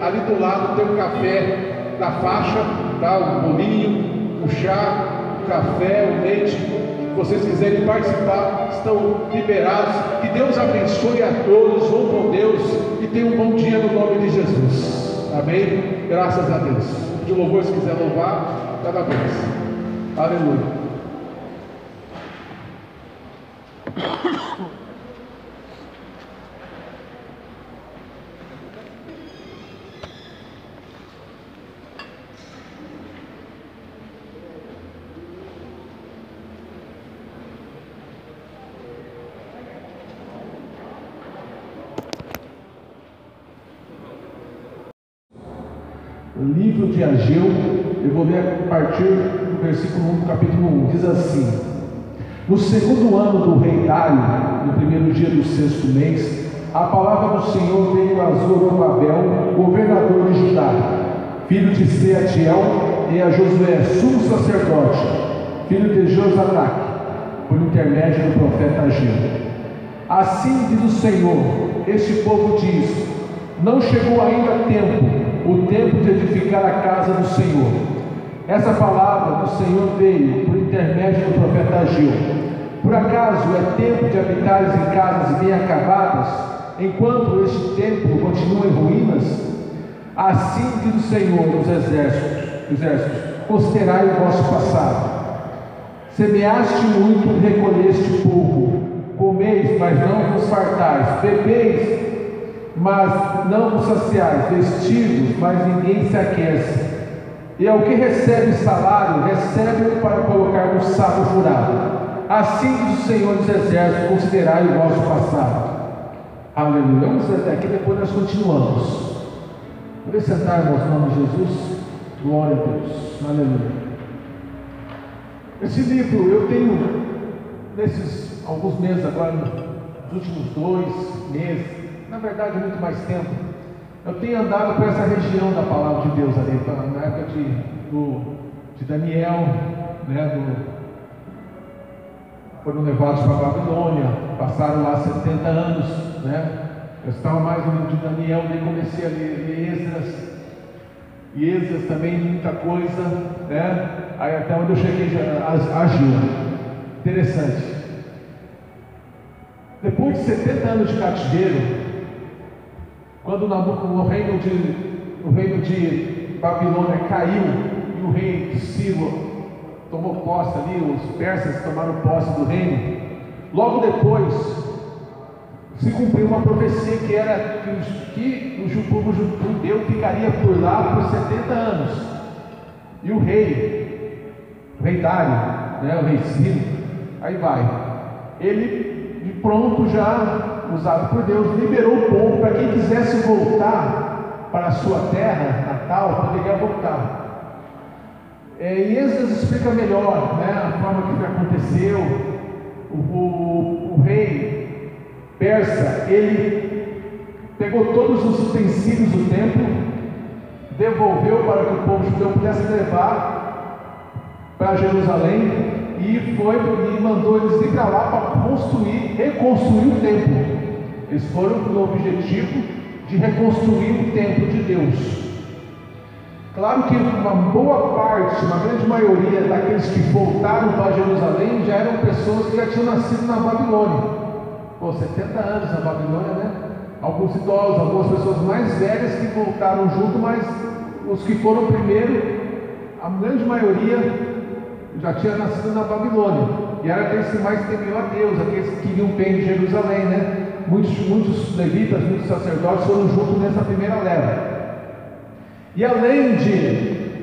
ali do lado tem um café da faixa, tá? o bolinho, o chá, o café, o leite. Se vocês quiserem participar, estão liberados. Que Deus abençoe a todos, vão com Deus e tenham um bom dia no nome de Jesus. Amém? Graças a Deus. De louvor, se quiser louvar, cada vez. Aleluia. Livro de Ageu, eu vou ler a partir do versículo 1 do capítulo 1, diz assim: No segundo ano do rei Dário, no primeiro dia do sexto mês, a palavra do Senhor veio a Zorobabel, governador de Judá, filho de Seatiel, e a Josué, sumo sacerdote, filho de Josadac, por intermédio do profeta Ageu. Assim diz o Senhor: Este povo diz: Não chegou ainda tempo o tempo de edificar a casa do Senhor. Essa palavra do Senhor veio por intermédio do profeta Ageu. Por acaso é tempo de habitares em casas bem acabadas, enquanto este templo continua em ruínas? Assim diz o Senhor dos exércitos, exércitos considerai o vosso passado. Semeaste muito recolheste pouco, comeis, mas não vos fartais, bebeis, mas não vos saciais, vestidos, mas ninguém se aquece. E ao que recebe salário, recebe-o para colocar no sábio furado. Assim diz o Senhor dos Exércitos: considerai o vosso passado. Aleluia. Vamos até aqui, depois nós continuamos. Vamos sentar, irmãos, nome de Jesus. Glória a Deus. Aleluia. Esse livro eu tenho, nesses alguns meses agora, nos últimos dois meses, na verdade muito mais tempo. Eu tenho andado por essa região da palavra de Deus ali, na época de, do, de Daniel, né, do, foram levados para a Babilônia, passaram lá 70 anos, né? Eu estava mais no livro de Daniel, daí comecei a ler, ler Esdras, e Esdras também muita coisa, né? Aí até onde eu cheguei já agiu. Interessante. Depois de 70 anos de cativeiro, quando o reino de, o reino de Babilônia caiu e o rei Ciro tomou posse ali, os persas tomaram posse do reino, logo depois se cumpriu uma profecia que era que o, que o povo judeu ficaria por lá por 70 anos. E o rei, o rei Dário, né, o rei Ciro, aí vai, ele de pronto já usado por Deus, liberou o povo para quem quisesse voltar para a sua terra natal, poderia voltar. É, e Êxodo explica melhor né, a forma que aconteceu. O, o, o rei persa, ele pegou todos os utensílios do templo, devolveu para que o povo judeu pudesse levar para Jerusalém e foi e mandou eles ir para lá para construir, reconstruir o templo. Eles foram com o objetivo de reconstruir o templo de Deus. Claro que uma boa parte, uma grande maioria daqueles que voltaram para Jerusalém já eram pessoas que já tinham nascido na Babilônia. Pô, 70 anos na Babilônia, né? Alguns idosos, algumas pessoas mais velhas que voltaram junto, mas os que foram primeiro, a grande maioria já tinha nascido na Babilônia. E era aqueles que mais temiam a Deus, aqueles que queriam bem de Jerusalém, né? Muitos, muitos levitas, muitos sacerdotes foram juntos nessa primeira leva. E além de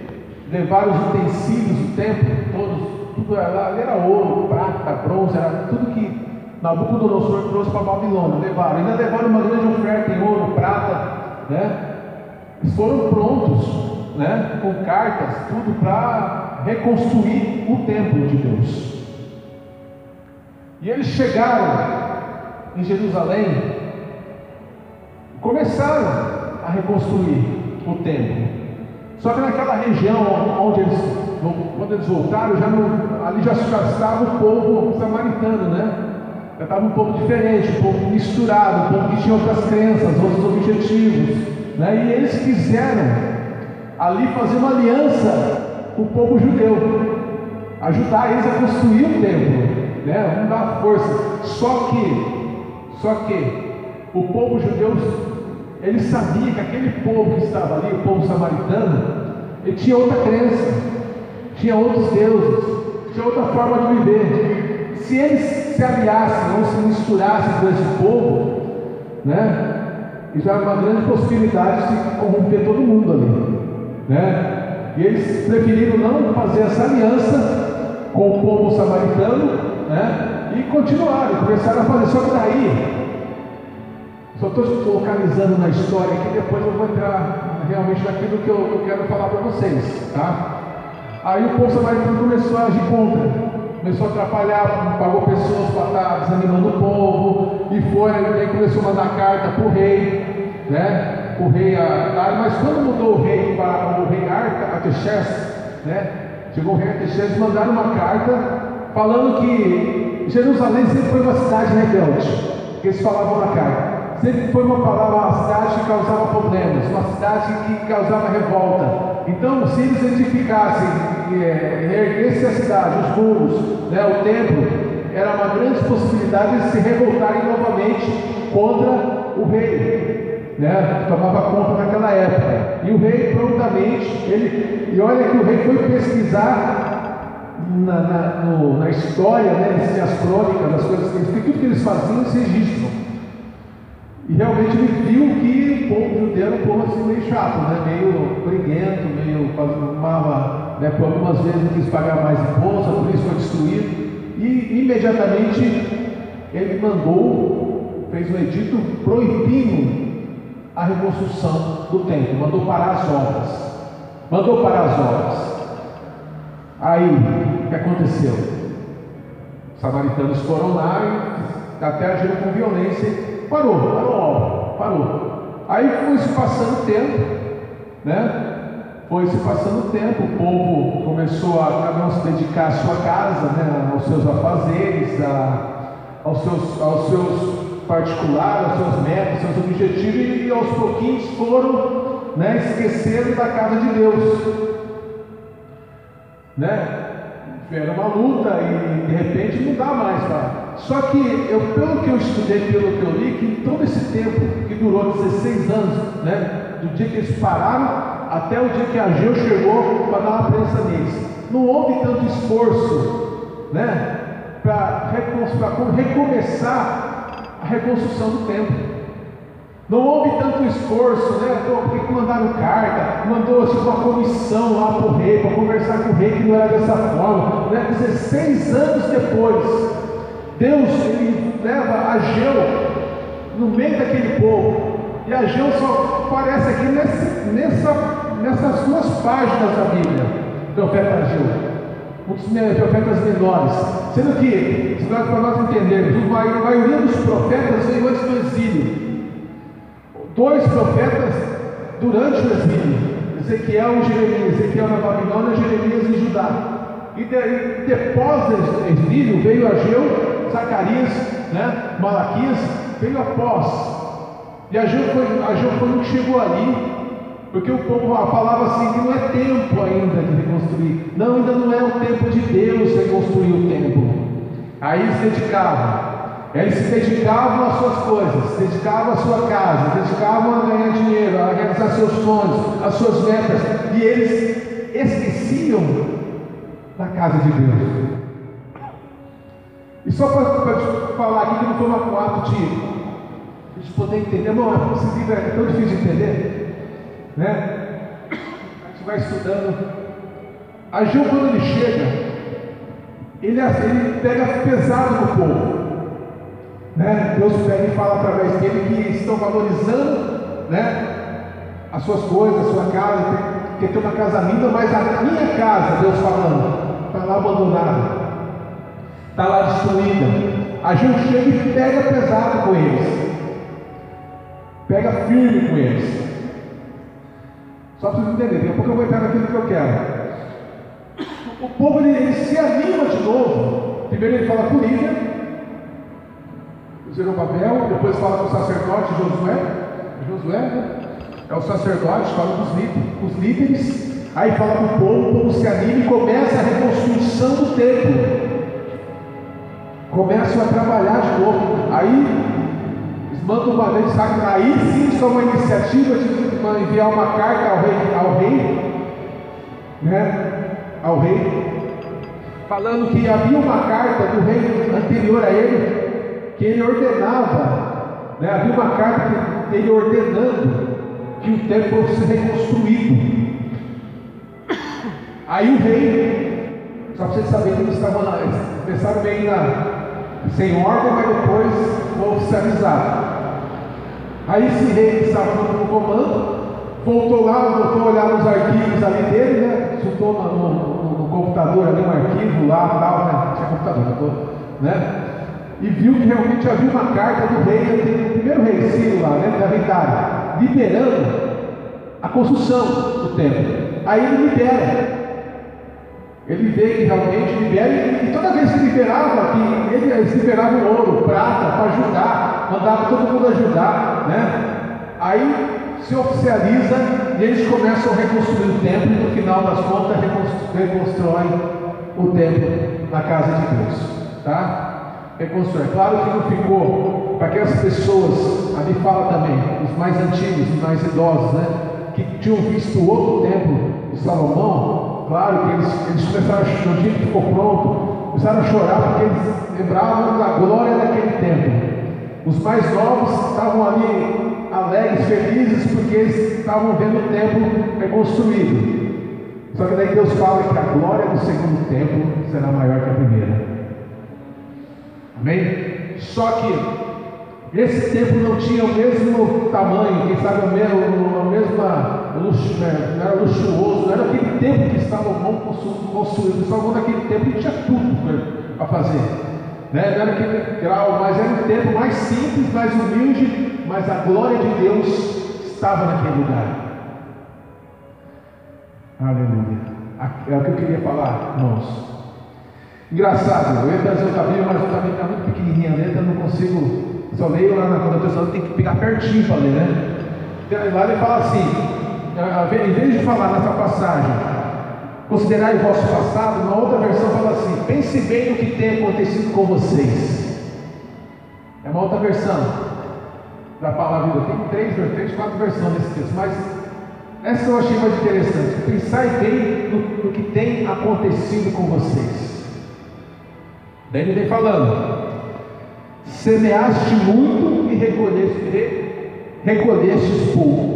levar os utensílios do templo, todos, tudo era, era ouro, prata, bronze, era tudo que Nabucodonosor trouxe para Babilônia, levaram. Ainda levaram uma grande oferta em ouro, prata, né? Eles foram prontos, né? Com cartas, tudo para reconstruir o templo de Deus. E eles chegaram em Jerusalém, começaram a reconstruir o templo. Só que naquela região onde eles, quando eles voltaram, já não, ali já, estava o povo samaritano, né? Já estava um pouco diferente, um pouco misturado, um pouco que tinha outras crenças, outros objetivos. Né? E eles quiseram ali fazer uma aliança o povo judeu, ajudar eles a construir o templo, né? Vamos dar força. Só que, só que o povo judeu, ele sabia que aquele povo que estava ali, o povo samaritano, ele tinha outra crença, tinha outros deuses, tinha outra forma de viver. Se eles se aliassem ou se misturassem com esse povo, né? Isso era uma grande possibilidade de corromper todo mundo ali, né? E eles preferiram não fazer essa aliança com o povo samaritano, né? E continuaram, começaram a fazer. Só que daí, só estou localizando na história aqui, depois eu vou entrar realmente naquilo que eu, quero falar para vocês, tá? Aí o povo samaritano começou a agir contra, começou a atrapalhar, pagou pessoas para estar desanimando o povo, e foi, aí começou a mandar carta para o rei, né? O rei Atário, mas quando mudou o rei para o rei Artaxerxes, né? Chegou o rei Artaxerxes, mandaram uma carta falando que Jerusalém sempre foi uma cidade rebelde, que eles falavam na carta sempre foi uma palavra, uma cidade que causava problemas, uma cidade que causava revolta. Então, se eles edificassem, é, a cidade, os muros, né, o templo, era uma grande possibilidade de se revoltarem novamente contra o rei, né, que tomava conta naquela época. E o rei prontamente, ele, e olha que o rei foi pesquisar na, na, no, na história, né, as crônicas, as coisas que eles, tudo que eles faziam, se registram. E realmente ele viu que o povo judeu era um povo assim meio chato, né? meio briguento, meio fumava, né? por algumas vezes não quis pagar mais imposto, por isso foi destruído. E imediatamente ele mandou, fez um edito proibindo a reconstrução do templo, mandou parar as obras. Mandou parar as obras. Aí, o que aconteceu? Os samaritanos foram lá e até agiram com violência Parou, parou a obra, parou. Aí foi se passando o tempo, né? Foi se passando o tempo, o povo começou a cada um se dedicar à sua casa, né? aos seus afazeres, a, aos, seus, aos seus particulares, aos seus métodos, aos seus objetivos, e aos pouquinhos foram né, esquecendo da casa de Deus. Né? Era uma luta e de repente não dá mais para só que eu, pelo que eu estudei, pelo que eu li, que todo esse tempo, que durou 16 anos, né, do dia que eles pararam até o dia que Ageu chegou para dar uma prensa neles, não houve tanto esforço, né, para recomeçar a reconstrução do templo. Não houve tanto esforço, né? Porque mandaram carta, mandou tipo, uma comissão lá para o rei, para conversar com o rei que não era dessa forma. Né? 16 anos depois, Deus ele leva Ageu no meio daquele povo. E Ageu só aparece aqui nessa, nessa, nessas duas páginas da Bíblia, profeta Ageu. Dos profetas menores. Sendo que, para nós entendermos, a maioria dos profetas veio antes do exílio. Dois profetas durante o exílio. Ezequiel e Jeremias. Ezequiel na Babilônia, Jeremias em Judá. E, e depois do exílio veio Ageu Zacarias, né, Malaquias, veio após. E Ageu foi, Ageu foi um que chegou ali, porque o povo falava assim que não é tempo ainda de reconstruir. Não, ainda não é o tempo de Deus reconstruir o templo. Aí eles se dedicavam. Eles se dedicavam às suas coisas, se dedicavam à sua casa, se dedicavam a ganhar dinheiro, a realizar seus sonhos, as suas metas. E eles esqueciam da casa de Deus. E só para falar aqui que não foi um ato de, de poder entender, irmão, esse livro é tão difícil de entender, né? A gente vai estudando. A Gil, quando ele chega, ele, ele pega pesado no povo. Né? Deus pega e fala através dele que estão valorizando né? as suas coisas, a sua casa, que tem uma casa linda, mas a minha casa, Deus falando, está lá abandonada está lá destruída. A gente chega e pega pesado com eles, pega firme com eles. Só para vocês entenderem, daqui a pouco eu vou entrar naquilo que eu quero. O povo ele, ele se anima de novo. Primeiro ele fala com Lídia, Zerubabel, depois fala com o sacerdote Josué, Josué, né? é o sacerdote, fala dos líderes, os líderes, aí fala para o povo, o povo se anima e começa a reconstrução do templo. Começam a trabalhar de novo. Aí eles mandam uma mensagem, aí sim só uma iniciativa de enviar uma carta ao rei, ao rei, né? Ao rei, falando que havia uma carta do rei anterior a ele, que ele ordenava, né? havia uma carta dele ordenando que o templo fosse reconstruído. Aí o rei, só para vocês saberem eles estavam lá, começaram bem na, sem ordem, mas depois foi oficializado. Aí esse rei que estava no comando, voltou lá, voltou a olhar nos arquivos ali dele, né? Juntou no, no, no, computador ali um arquivo lá, tal, né? Tinha computador, né? E viu que realmente havia uma carta do rei, do primeiro rei Ciro lá, né? Da Vitária liberando a construção do templo. Aí ele libera. Ele vê que realmente libera, e toda vez que liberava, que ele, eles liberavam ouro, prata, para ajudar, mandava todo mundo ajudar, né? Aí se oficializa e eles começam a reconstruir o templo, e no final das contas reconstrói o templo na casa de Deus. Tá? reconstruir. É claro que não ficou para aquelas pessoas, ali fala também, os mais antigos, os mais idosos, né? Que tinham visto o outro templo de Salomão, claro que eles, eles começaram a no dia ficou pronto, começaram a chorar porque eles lembravam da glória daquele templo. Os mais novos estavam ali alegres, felizes, porque eles estavam vendo o templo reconstruído. Só que daí Deus fala que a glória do segundo templo será maior que a primeira. Amém? Só que esse templo não tinha o mesmo tamanho, quem sabe o mesmo, a mesma luxo, né? não era luxuoso, não era aquele templo que Salomão construiu. Salomão naquele templo tinha tudo para fazer. Né? Não era aquele grau, mas era um templo mais simples, mais humilde, mas a glória de Deus estava naquele lugar. Aleluia. É o que eu queria falar, irmãos. Engraçado, eu ia trazer o cabelo, mas o cabelo está muito pequenininho a letra, eu não consigo. Só leio lá na quando estou tem que pegar pertinho para ler, né? Então, lá ele fala assim, em vez de falar nessa passagem, considerai o vosso passado, uma outra versão fala assim: pense bem no que tem acontecido com vocês. É uma outra versão da palavra. Tem três, três, quatro versões desse texto, mas essa eu achei mais interessante. Pensai bem no, no que tem acontecido com vocês. Daí ele vem falando: semeaste muito e recolheste, recolhestes pouco.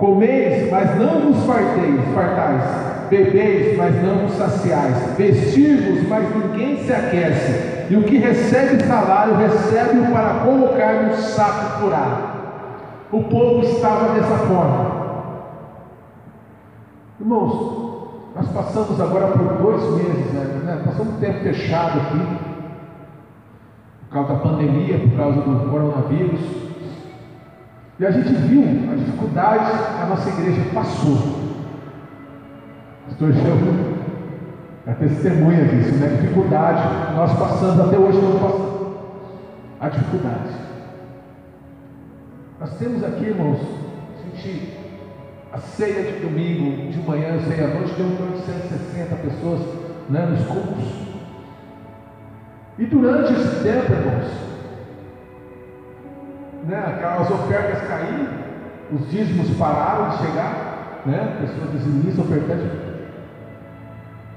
Comeis, mas não vos farteis, fartais. Bebeis, mas não vos saciais. Vestir-vos, mas ninguém se aquece. E o que recebe salário, recebe-o para colocar no saco furado. O povo estava dessa forma. Irmãos, nós passamos agora por dois meses, né? né? passamos um tempo fechado aqui, por causa da pandemia, por causa do coronavírus. E a gente viu a dificuldade que a nossa igreja passou. Pastor Gil é testemunha disso, né? Dificuldade, nós passamos, até hoje não passamos. A dificuldade. Nós temos aqui, irmãos, a gente a ceia de domingo, de manhã, ceia à noite, deu 860 pessoas né, nos cultos. E durante esse tempo, irmãos, né, aquelas ofertas caíram, os dízimos pararam de chegar, né, pessoas dizimistas, ofertantes,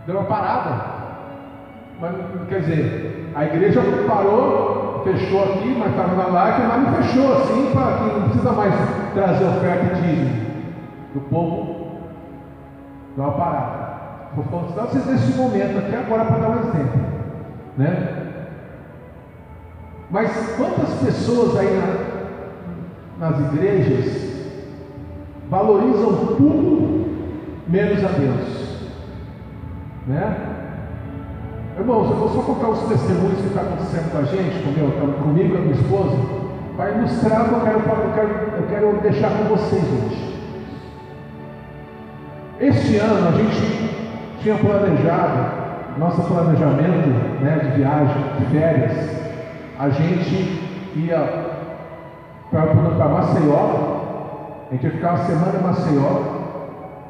deu uma parada. Mas, quer dizer, a igreja parou, fechou aqui, mas estava na live, mas não fechou assim, para que não precisa mais trazer oferta e dízimo do povo dá uma parada. Vou falar vocês nesse momento aqui agora para dar um exemplo. Né? Mas quantas pessoas aí na, nas igrejas valorizam tudo menos a Deus? Né? Irmãos, eu vou só contar os testemunhos que está acontecendo com a gente, comigo, comigo e minha esposa, para ilustrar o que eu quero, eu quero, eu quero deixar com vocês hoje. Este ano a gente tinha planejado, nosso planejamento né, de viagem, de férias, a gente ia para Maceió, A gente ia ficar uma semana em Maceió,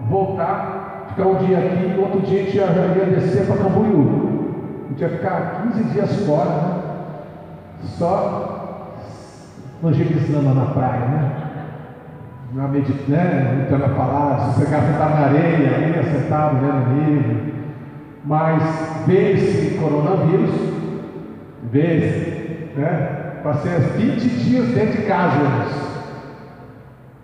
voltar, ficar um dia aqui, outro dia a gente ia, ia descer para Camboriú. A gente ia ficar 15 dias fora, né? Só evangelizando na praia, né? Na meditando, né? entrando a palavra, sossegar, sentar na areia, ali, sentado, lendo livro. Mas veio esse coronavírus, veio né? Passei 20 dias dentro de casa, irmãos.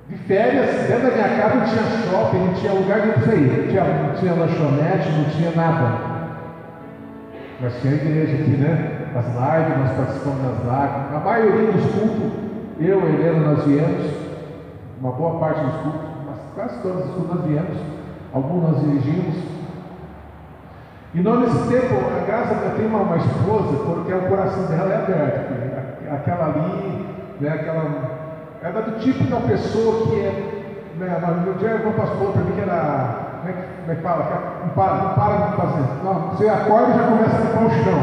De férias, dentro da minha casa não tinha shopping, não tinha lugar de sair, não tinha, não tinha lanchonete, não tinha nada. Mas tinha igreja aqui, né? As lives, nós participamos das lives. A maioria dos cultos, eu e Helena, nós viemos. Uma boa parte dos cultos, mas quase todos os cultos nós viemos. Alguns nós dirigimos. E nós nesse tempo, a Graça eu tenho uma, uma esposa, porque o coração dela é aberto. Aquela ali, né, aquela era do tipo da pessoa que é. Né, dia o pastor para mim que era. Como é que, como é que fala? Não para, não para de fazer. Não, você acorda e já começa a limpar o chão.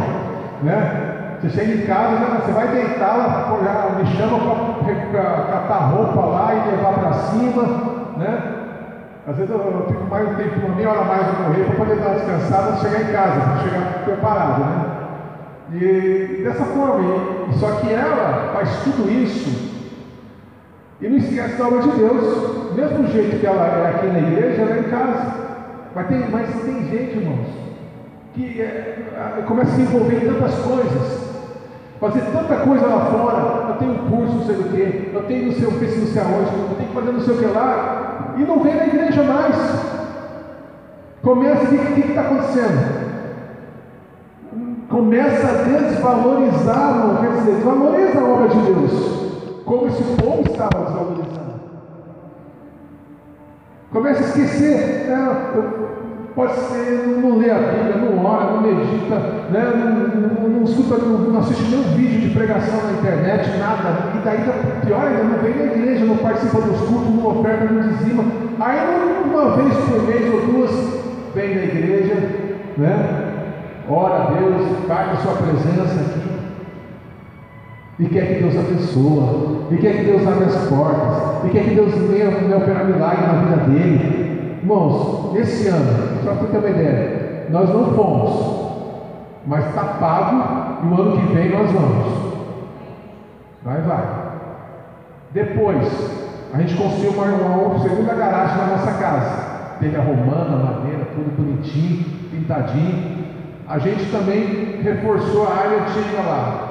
Né? Você chega em casa, já, você vai deitar, já me chama para catar roupa lá e levar para cima. Né? Às vezes eu, eu fico mais um tempo, meia hora mais no correr para poder dar descansada e chegar em casa, chegar preparado. Né? E dessa forma, só que ela faz tudo isso e não esquece da obra de Deus. Mesmo jeito que ela é aqui na igreja, ela é em casa. Mas tem, mas tem gente, irmãos, que é, começa a se envolver em tantas coisas. Fazer tanta coisa lá fora. Eu tenho um curso, não sei do que. Eu tenho não sei o que, não sei aonde. Eu tenho que fazer não sei o que lá. E não vem na igreja mais. Começa, o que está acontecendo? Começa a desvalorizar, quer dizer, desvaloriza a obra de Deus como esse povo estava desvalorizando. Começa a esquecer, né? pode ser, não lê a Bíblia, não ora, não medita, né? não, não, não, escuta, não, não assiste nenhum vídeo de pregação na internet, nada, e daí pior ainda, não vem na igreja, não participa dos cultos, não oferta, não dizima. Aí uma vez por mês ou duas, vem na igreja, né? Ora a Deus, com a sua presença aqui e quer que Deus abençoe, e quer que Deus abra as portas, e quer que Deus venha, venha operar milagre na vida dele. Irmãos, esse ano, só para ter uma ideia, nós não fomos, mas está pago e o ano que vem nós vamos. Vai, vai. Depois, a gente construiu uma, uma segunda garagem na nossa casa. Teve a romana, madeira, tudo bonitinho, pintadinho. A gente também reforçou a área antiga lá.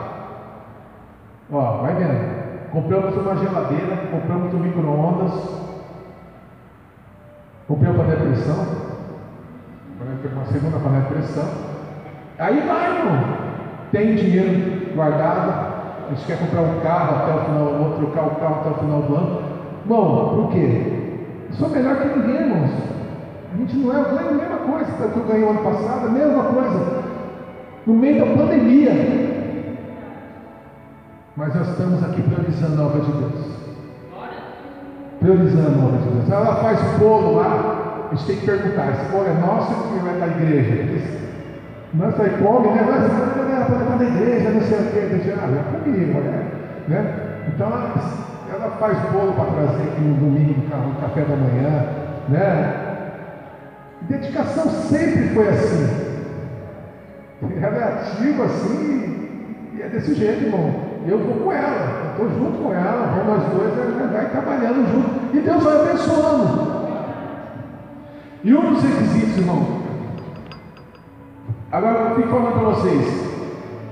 Ó, vai vendo. Compramos uma geladeira, compramos um micro-ondas, compramos uma pressão, uma segunda panela de pressão. Aí vai, irmão. Tem dinheiro guardado, a gente quer comprar um carro até o final, ou trocar o carro até o final do ano. Bom, por quê? Sou melhor que ninguém, irmãos. A gente não é, ganha a mesma coisa que eu ganhei ano passado, a mesma coisa. No meio da pandemia, mas nós estamos aqui priorizando a obra de Deus. Priorizando a obra de Deus. Ela faz bolo lá, a gente tem que perguntar: esse bolo é nosso ou é da igreja? Nós aí come, né? Nós não era para da igreja, não sei o que. Deixa, ah, é comigo, né? né? Então ela, ela faz bolo para trazer aqui no domingo, no café da manhã, né? Dedicação sempre foi assim. Ela é ativa assim, e é desse jeito, irmão eu vou com ela, estou junto com ela, vamos nós dois, a gente vai trabalhando junto, e Deus vai abençoando. E um dos requisitos, irmão, agora eu fico falando para vocês,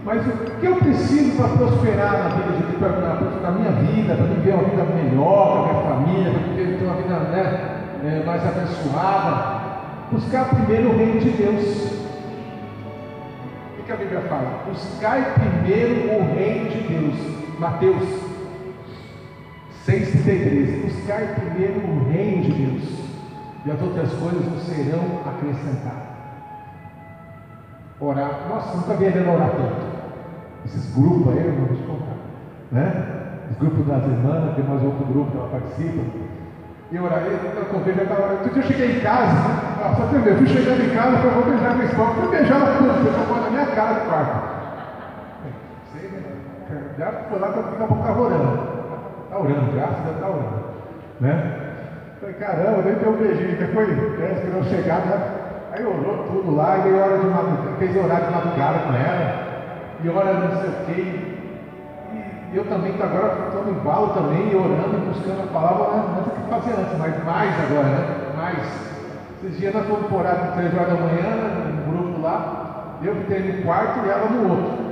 mas o que eu preciso para prosperar na vida de na, na minha vida, para viver uma vida melhor, para minha família, para viver uma vida né, é, mais abençoada? Buscar primeiro o reino de Deus que a Bíblia fala? Buscai primeiro o reino de Deus. Mateus 6,33. Buscai primeiro o reino de Deus. E as outras coisas nos serão acrescentadas. Orar. Nossa, nunca vi ele orar tanto. Esses grupos aí, eu não vou te contar. Né? Os grupos das irmãs, tem mais outro grupo que ela participa. E eu orei, eu vejo, eu estava. Eu cheguei em casa, ó, só ver, eu fui chegando em casa, eu vou beijar minha esposa, fui beijar ela tudo, estou na minha cara do quarto. Sei, né? Já foi lá que daqui a pouco estava orando. Está orando, graças a Deus está orando. Né? falei, caramba, nem tem um beijinho. Depois, né, esperou chegar, né? Aí orou tudo lá, e veio hora de madrugada, fez orar de madrugada com ela, e hora não sei o quê. Eu também estou agora estou no embalo também, orando, buscando a palavra, né? mas é que fazia antes, mas mais agora, né? Mais. Esses dias nós fomos de três horas da manhã, no grupo lá, eu que tenho no quarto e ela no outro.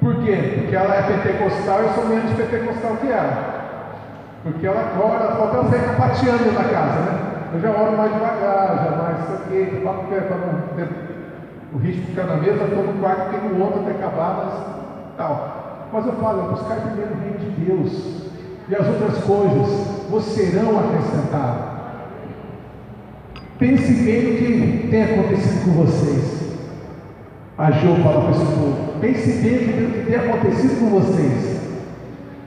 Por quê? Porque ela é pentecostal e eu sou menos pentecostal que ela. Porque ela ora, falta ela sair pateando na casa, né? Eu já oro mais devagar, já mais isso para não ter o ritmo ficar na mesa, estou no quarto, tem no outro até acabar, mas tal. Mas eu falo, é buscar primeiro o reino de Deus. E as outras coisas vos serão acrescentadas. Pense bem no que tem acontecido com vocês. A Jô fala para esse povo: pense bem no que tem acontecido com vocês.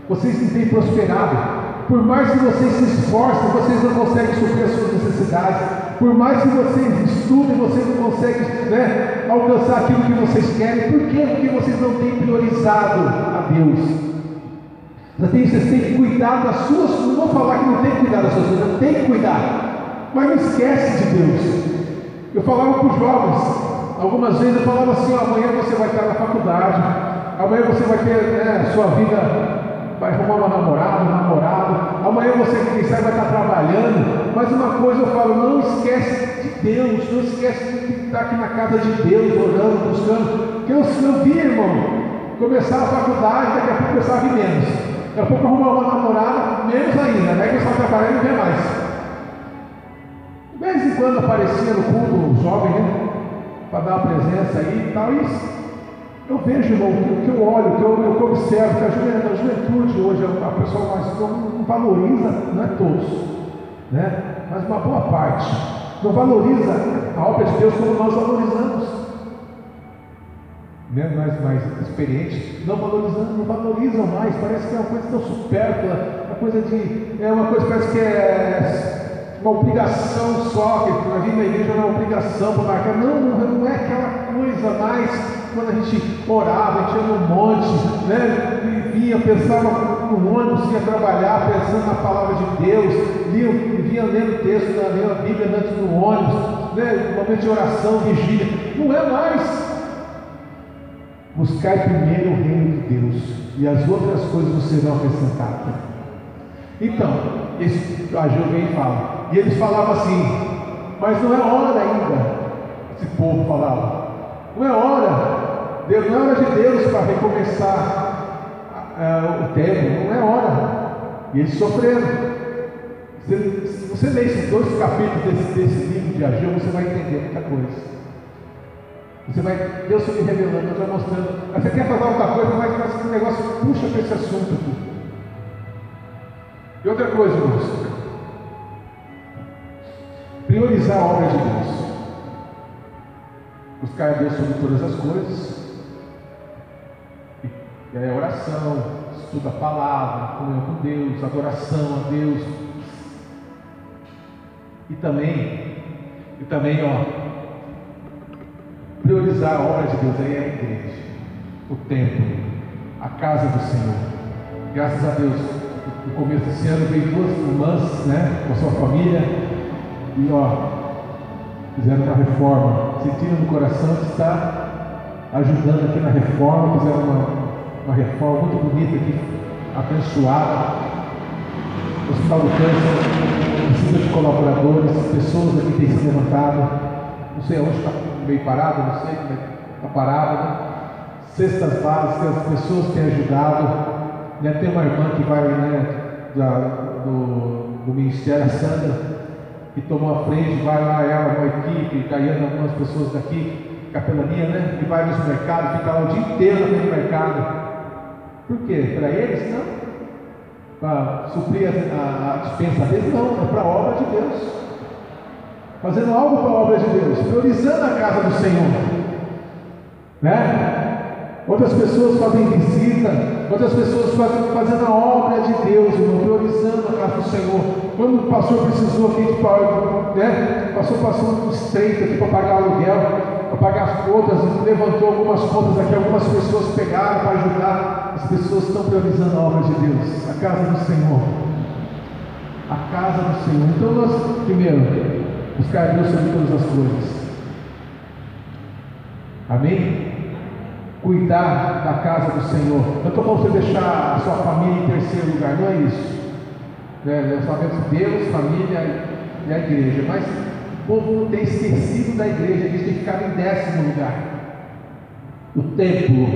Vocês não têm prosperado. Por mais que vocês se esforcem, vocês não conseguem suprir as suas necessidades. Por mais que vocês estudem, vocês não conseguem né, alcançar aquilo que vocês querem. Por quê? Porque vocês não têm priorizado a Deus. Vocês têm que cuidar das suas. Não vou falar que não tem que cuidar das suas coisas, tem que cuidar. Mas não esquece de Deus. Eu falava para os jovens, algumas vezes eu falava assim: amanhã você vai estar na faculdade, amanhã você vai ter né, sua vida vai arrumar uma namorada, um namorado, amanhã você, quem sabe, vai estar trabalhando, mas uma coisa eu falo, não esquece de Deus, não esquece de estar aqui na casa de Deus, orando, buscando, que eu, eu vi, irmão, começar a faculdade, daqui a pouco a vir menos, daqui a pouco arrumar uma namorada, menos ainda, né? Começar a trabalhar e não vê mais. De vez em quando aparecia no culto jovem, né? Para dar uma presença aí e tal, e eu vejo, irmão, o que eu olho, que eu, eu observo, que a juventude, hoje, a pessoa mais não valoriza, não é todos, né? mas uma boa parte, não valoriza a obra de Deus como nós valorizamos. Né? Mais, mais experientes, não valorizando, não valorizam mais, parece que é uma coisa tão supérflua, uma coisa de. É uma coisa que parece que é uma obrigação só, que a vir na igreja é uma obrigação para marcar. Não, não é aquela coisa mais quando a gente orava, a gente ia no monte, né? E vinha, pensava no ônibus, ia trabalhar, pensando na palavra de Deus, lia, vinha lendo o texto, né? lendo a Bíblia antes no ônibus, né? momento de oração, vigília. Não é mais. Buscai primeiro o reino de Deus, e as outras coisas serão acrescentadas. Então, esse, a Gil vem e fala, e eles falavam assim, mas não é hora ainda, esse povo falava, não é hora Deus não é hora de Deus para recomeçar uh, o templo, não é hora. E eles sofreram. Se, se você ler esses dois capítulos desse, desse livro de Ageu, você vai entender muita coisa. Você vai, Deus me revelando, Deus vai mostrando. Mas você quer falar outra coisa, mas que o negócio puxa para esse assunto. E outra coisa, irmãos. Priorizar a obra de Deus. Buscar a Deus sobre todas as coisas. E aí a oração, estuda a palavra, comunhão com Deus, adoração a Deus. E também, e também, ó, priorizar a obra de Deus aí é a igreja, o templo, a casa do Senhor. Graças a Deus, no começo desse ano veio duas irmãs, né, com a sua família, e ó, fizeram uma reforma, sentiram no coração que está ajudando aqui na reforma, fizeram uma uma reforma muito bonita aqui, abençoada. O Hospital do Câncer precisa de colaboradores, pessoas aqui têm se levantado. Não sei onde está meio parado, não sei como é está parado. Né? Cestas básicas, as pessoas têm ajudado. Né? Tem uma irmã que vai né, da, do, do Ministério, a Sandra, que tomou a frente, vai lá, ela, uma equipe, caindo algumas pessoas daqui, capelania, né? Que vai nos mercados, fica lá o dia inteiro no mercado por quê? Para eles? Não. Para suprir a, a dispensa deles? Não, é para a obra de Deus. Fazendo algo para a obra de Deus, priorizando a casa do Senhor. Né? Outras pessoas fazem visita, outras pessoas fazem, fazendo a obra de Deus, irmão, priorizando a casa do Senhor. Quando o pastor precisou aqui de né? O pastor passou um estreito aqui para pagar aluguel para pagar as contas, levantou algumas contas aqui, algumas pessoas pegaram para ajudar. As pessoas estão priorizando a obra de Deus, a casa do Senhor. a casa do Senhor. Então nós, primeiro, buscar Deus sobre todas as coisas. Amém? Cuidar da casa do Senhor. Não estou falando você deixar a sua família em terceiro lugar, não é isso. Né? Nós sabemos Deus, família e a igreja, mas o povo tem esquecido da igreja, eles têm ficado em décimo lugar. O templo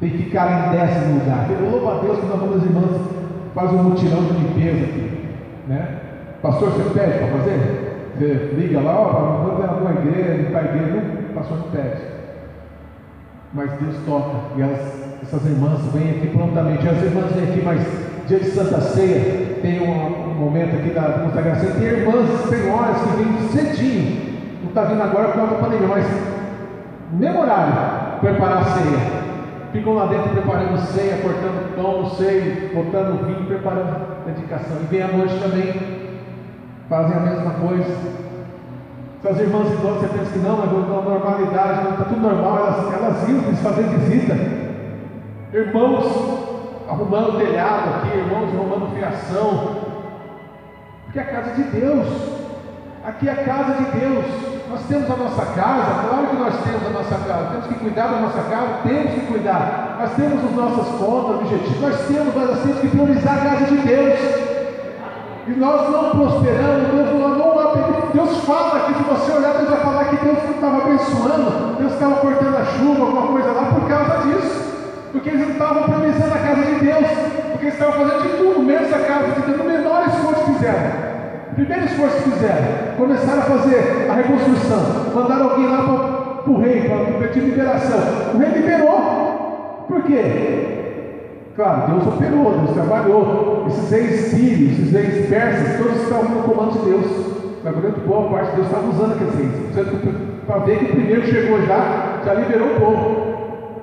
tem ficar em décimo lugar. Eu louvo a Deus que nós vamos irmãs faz um mutirão de limpeza aqui. Né? Pastor, você pede para fazer? Você liga lá, ó, oh, vamos alguma igreja, limpar a igreja. Não, pastor não pede. Mas Deus toca. E essas irmãs vêm aqui prontamente. As irmãs vêm aqui, mas dia de Santa Ceia tem um, um momento aqui da consagração. Tem irmãs, senhoras que vêm cedinho. Não está vindo agora por causa da pandemia, mas memorável preparar a ceia ficam lá dentro preparando ceia, cortando pão no seio, botando vinho, preparando a dedicação. E vem à noite também, fazem a mesma coisa. Suas irmãs idosas, você pensa que não, mas na normalidade, está tudo normal, elas, elas iam fazer visita. Irmãos arrumando telhado aqui, irmãos arrumando fiação. Porque é a casa de Deus. Aqui é a casa de Deus. Nós temos a nossa casa, claro que nós temos a nossa casa, temos que cuidar da nossa casa, temos que cuidar. Nós temos as nossas contas, objetivos, nós temos, mas nós temos que priorizar a casa de Deus. E nós não prosperamos, Deus não, não Deus fala que se você olhar, Deus vai falar que Deus estava abençoando, Deus estava cortando a chuva, alguma coisa lá por causa disso. Porque eles não estavam priorizando a casa de Deus, porque eles estavam fazendo de tudo, menos a casa de Deus, no menor esforço que fizeram. Primeiro esforço que fizeram, começaram a fazer a reconstrução, mandaram alguém lá para o rei, para pedir liberação. O rei liberou. Por quê? Claro, Deus operou, Deus trabalhou. Esses reis sírios, esses reis persas, todos estavam no comando de Deus. Na grande boa parte de Deus estava usando aqueles reis. Para ver que o primeiro chegou já, já liberou o povo.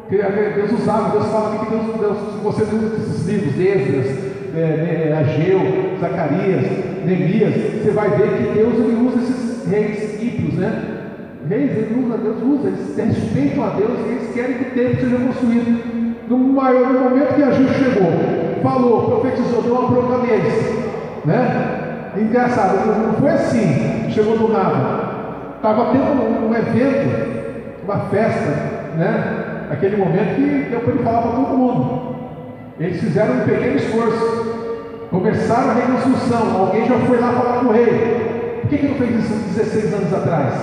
Deus usava, Deus fala que Deus, Deus, você usa esses livros, Esdras, é, é, Ageu, Zacarias, Neemias, você vai ver que Deus ele usa esses reis ímpios, né? Reis, ele usa, Deus usa, eles respeitam a Deus e eles querem que o templo seja construído. No, maior, momento que a Ju chegou, falou, profetizou, deu uma bronca neles, né? Engraçado, não foi assim, chegou do nada. Estava tendo um, um evento, uma festa, né? Aquele momento que deu para ele falar para todo mundo. Eles fizeram um pequeno esforço, começaram a reconstrução. Alguém já foi lá falar com o rei. Por que, que não fez isso 16 anos atrás?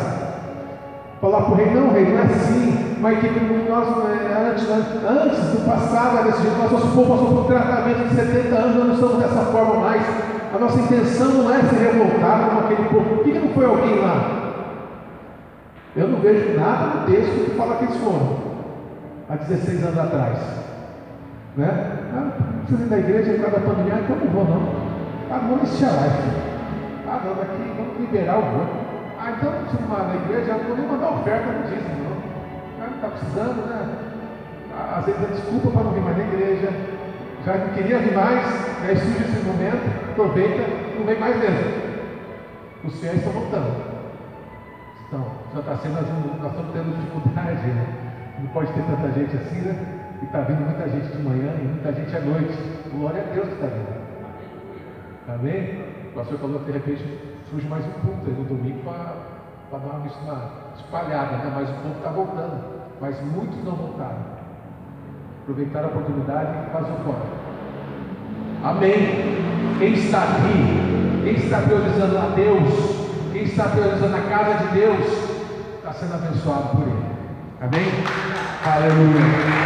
Falar para o rei, não, rei, não é assim. Mas que nós, é, antes, antes do passado desse jeito, mas nosso povo passou por um tratamento de 70 anos, nós não estamos dessa forma mais. A nossa intenção não é se revoltar com aquele povo. Por que, que não foi alguém lá? Eu não vejo nada no texto que fala que eles foram há 16 anos atrás. Né? Ah, precisa ir da igreja por causa da pandemia, então não vou não. Ah, vou nesse live. Ah, não, daqui vamos liberar o voo. Ah, então não preciso mais na igreja, não vou nem mandar oferta no dízimo, não. Ah, não está precisando, né? Ah, às vezes é desculpa para não vir mais na igreja. Já não queria vir mais, aí surge esse momento, aproveita, não vem mais mesmo. Os fiéis estão voltando. Então, já está sendo, nós estamos tendo dificuldade, né? Não pode ter tanta gente assim, né? E está vindo muita gente de manhã e muita gente à noite. Glória a Deus que está vindo. Amém? O pastor falou que de repente surge mais um culto aí no domingo para dar uma, espalhada, né? mas o povo está voltando. Mas muitos não voltaram. Aproveitaram a oportunidade e vazou fora. Amém. Quem está aqui, quem está priorizando a Deus, quem está priorizando a casa de Deus, está sendo abençoado por Ele. Amém? Aleluia.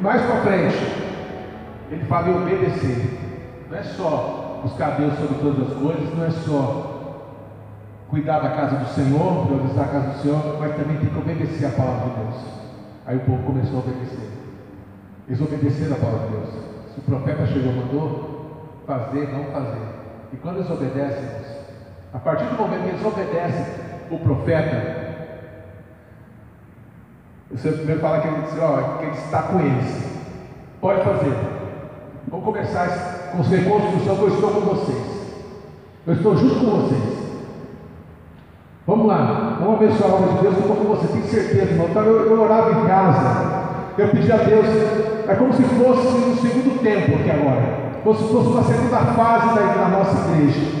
mais para frente, ele fala em obedecer. Não é só buscar Deus sobre todas as coisas, não é só cuidar da casa do Senhor, priorizar a casa do Senhor, mas também tem que obedecer a palavra de Deus. Aí o povo começou a obedecer. Eles obedeceram a palavra de Deus. Se o profeta chegou e mandou fazer, não fazer. E quando eles obedecem, a partir do momento que eles obedecem o profeta, o Senhor primeiro fala que ele, diz, ó, que ele está com eles. Pode fazer. Vamos começar com reconstrução, eu estou com vocês. Eu estou junto com vocês. Vamos lá, vamos abençoar a obra de Deus, eu estou com você, tenho certeza, irmão. Eu, eu orava em casa, Eu pedi a Deus, é como se fosse um segundo tempo aqui agora. Como se fosse uma segunda fase da, da nossa igreja.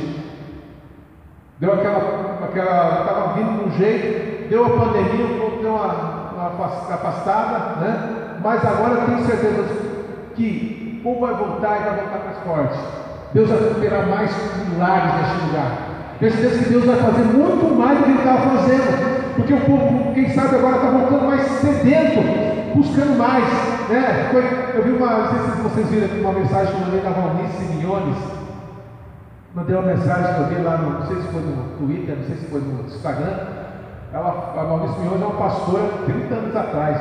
Deu aquela, aquela, estava vindo de um jeito, deu a pandemia, o povo deu uma, uma afastada, né? Mas agora eu tenho certeza que ou vai voltar e vai voltar mais forte. Deus vai operar mais milagres neste lugar. Tenho certeza que Deus vai fazer muito mais do que ele estava fazendo. Porque o povo, quem sabe agora está voltando mais sedento, buscando mais. Né? Eu vi uma, não sei se vocês viram uma mensagem que eu mandei da Valnice Milhões. Mandei uma mensagem que eu vi lá, no, não sei se foi no Twitter, não sei se foi no Instagram. Ela, a Valnice Milhões é uma pastora 30 anos atrás.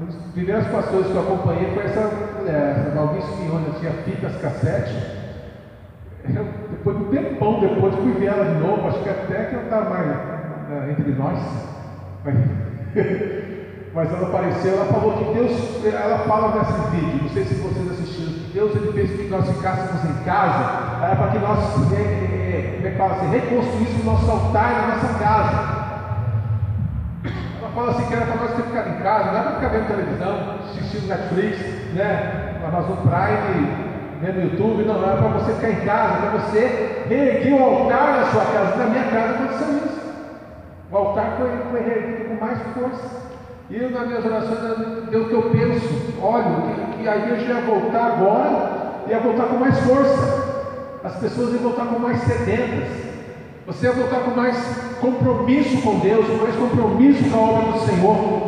Um dos primeiros pastores que eu acompanhei foi essa mulher, essa Valnice Milhões, tinha fitas cassete. Eu, depois de um tempão depois fui ver ela de novo, acho que até que eu estava mais né, entre nós. Mas, [LAUGHS] mas ela apareceu, ela falou que Deus, ela fala nesse vídeo, não sei se vocês assistiram, Deus ele fez que nós ficássemos em casa, era para que nós é, é, é, assim, reconstruíssemos o nosso altar na nossa casa. Ela fala assim que era para nós ter ficado em casa, não era para ficar vendo televisão, assistindo Netflix, né? Amazon Prime, né, no YouTube, não, era para você ficar em casa, para você reerguer o altar na sua casa. Na minha casa aconteceu isso. O altar foi, foi reerguido com mais força. E eu, nas minhas orações, Deus que eu penso, olha, que, que a igreja ia voltar agora, ia voltar com mais força. As pessoas iam voltar com mais sedentas. Você ia voltar com mais compromisso com Deus, com mais compromisso com a obra do Senhor.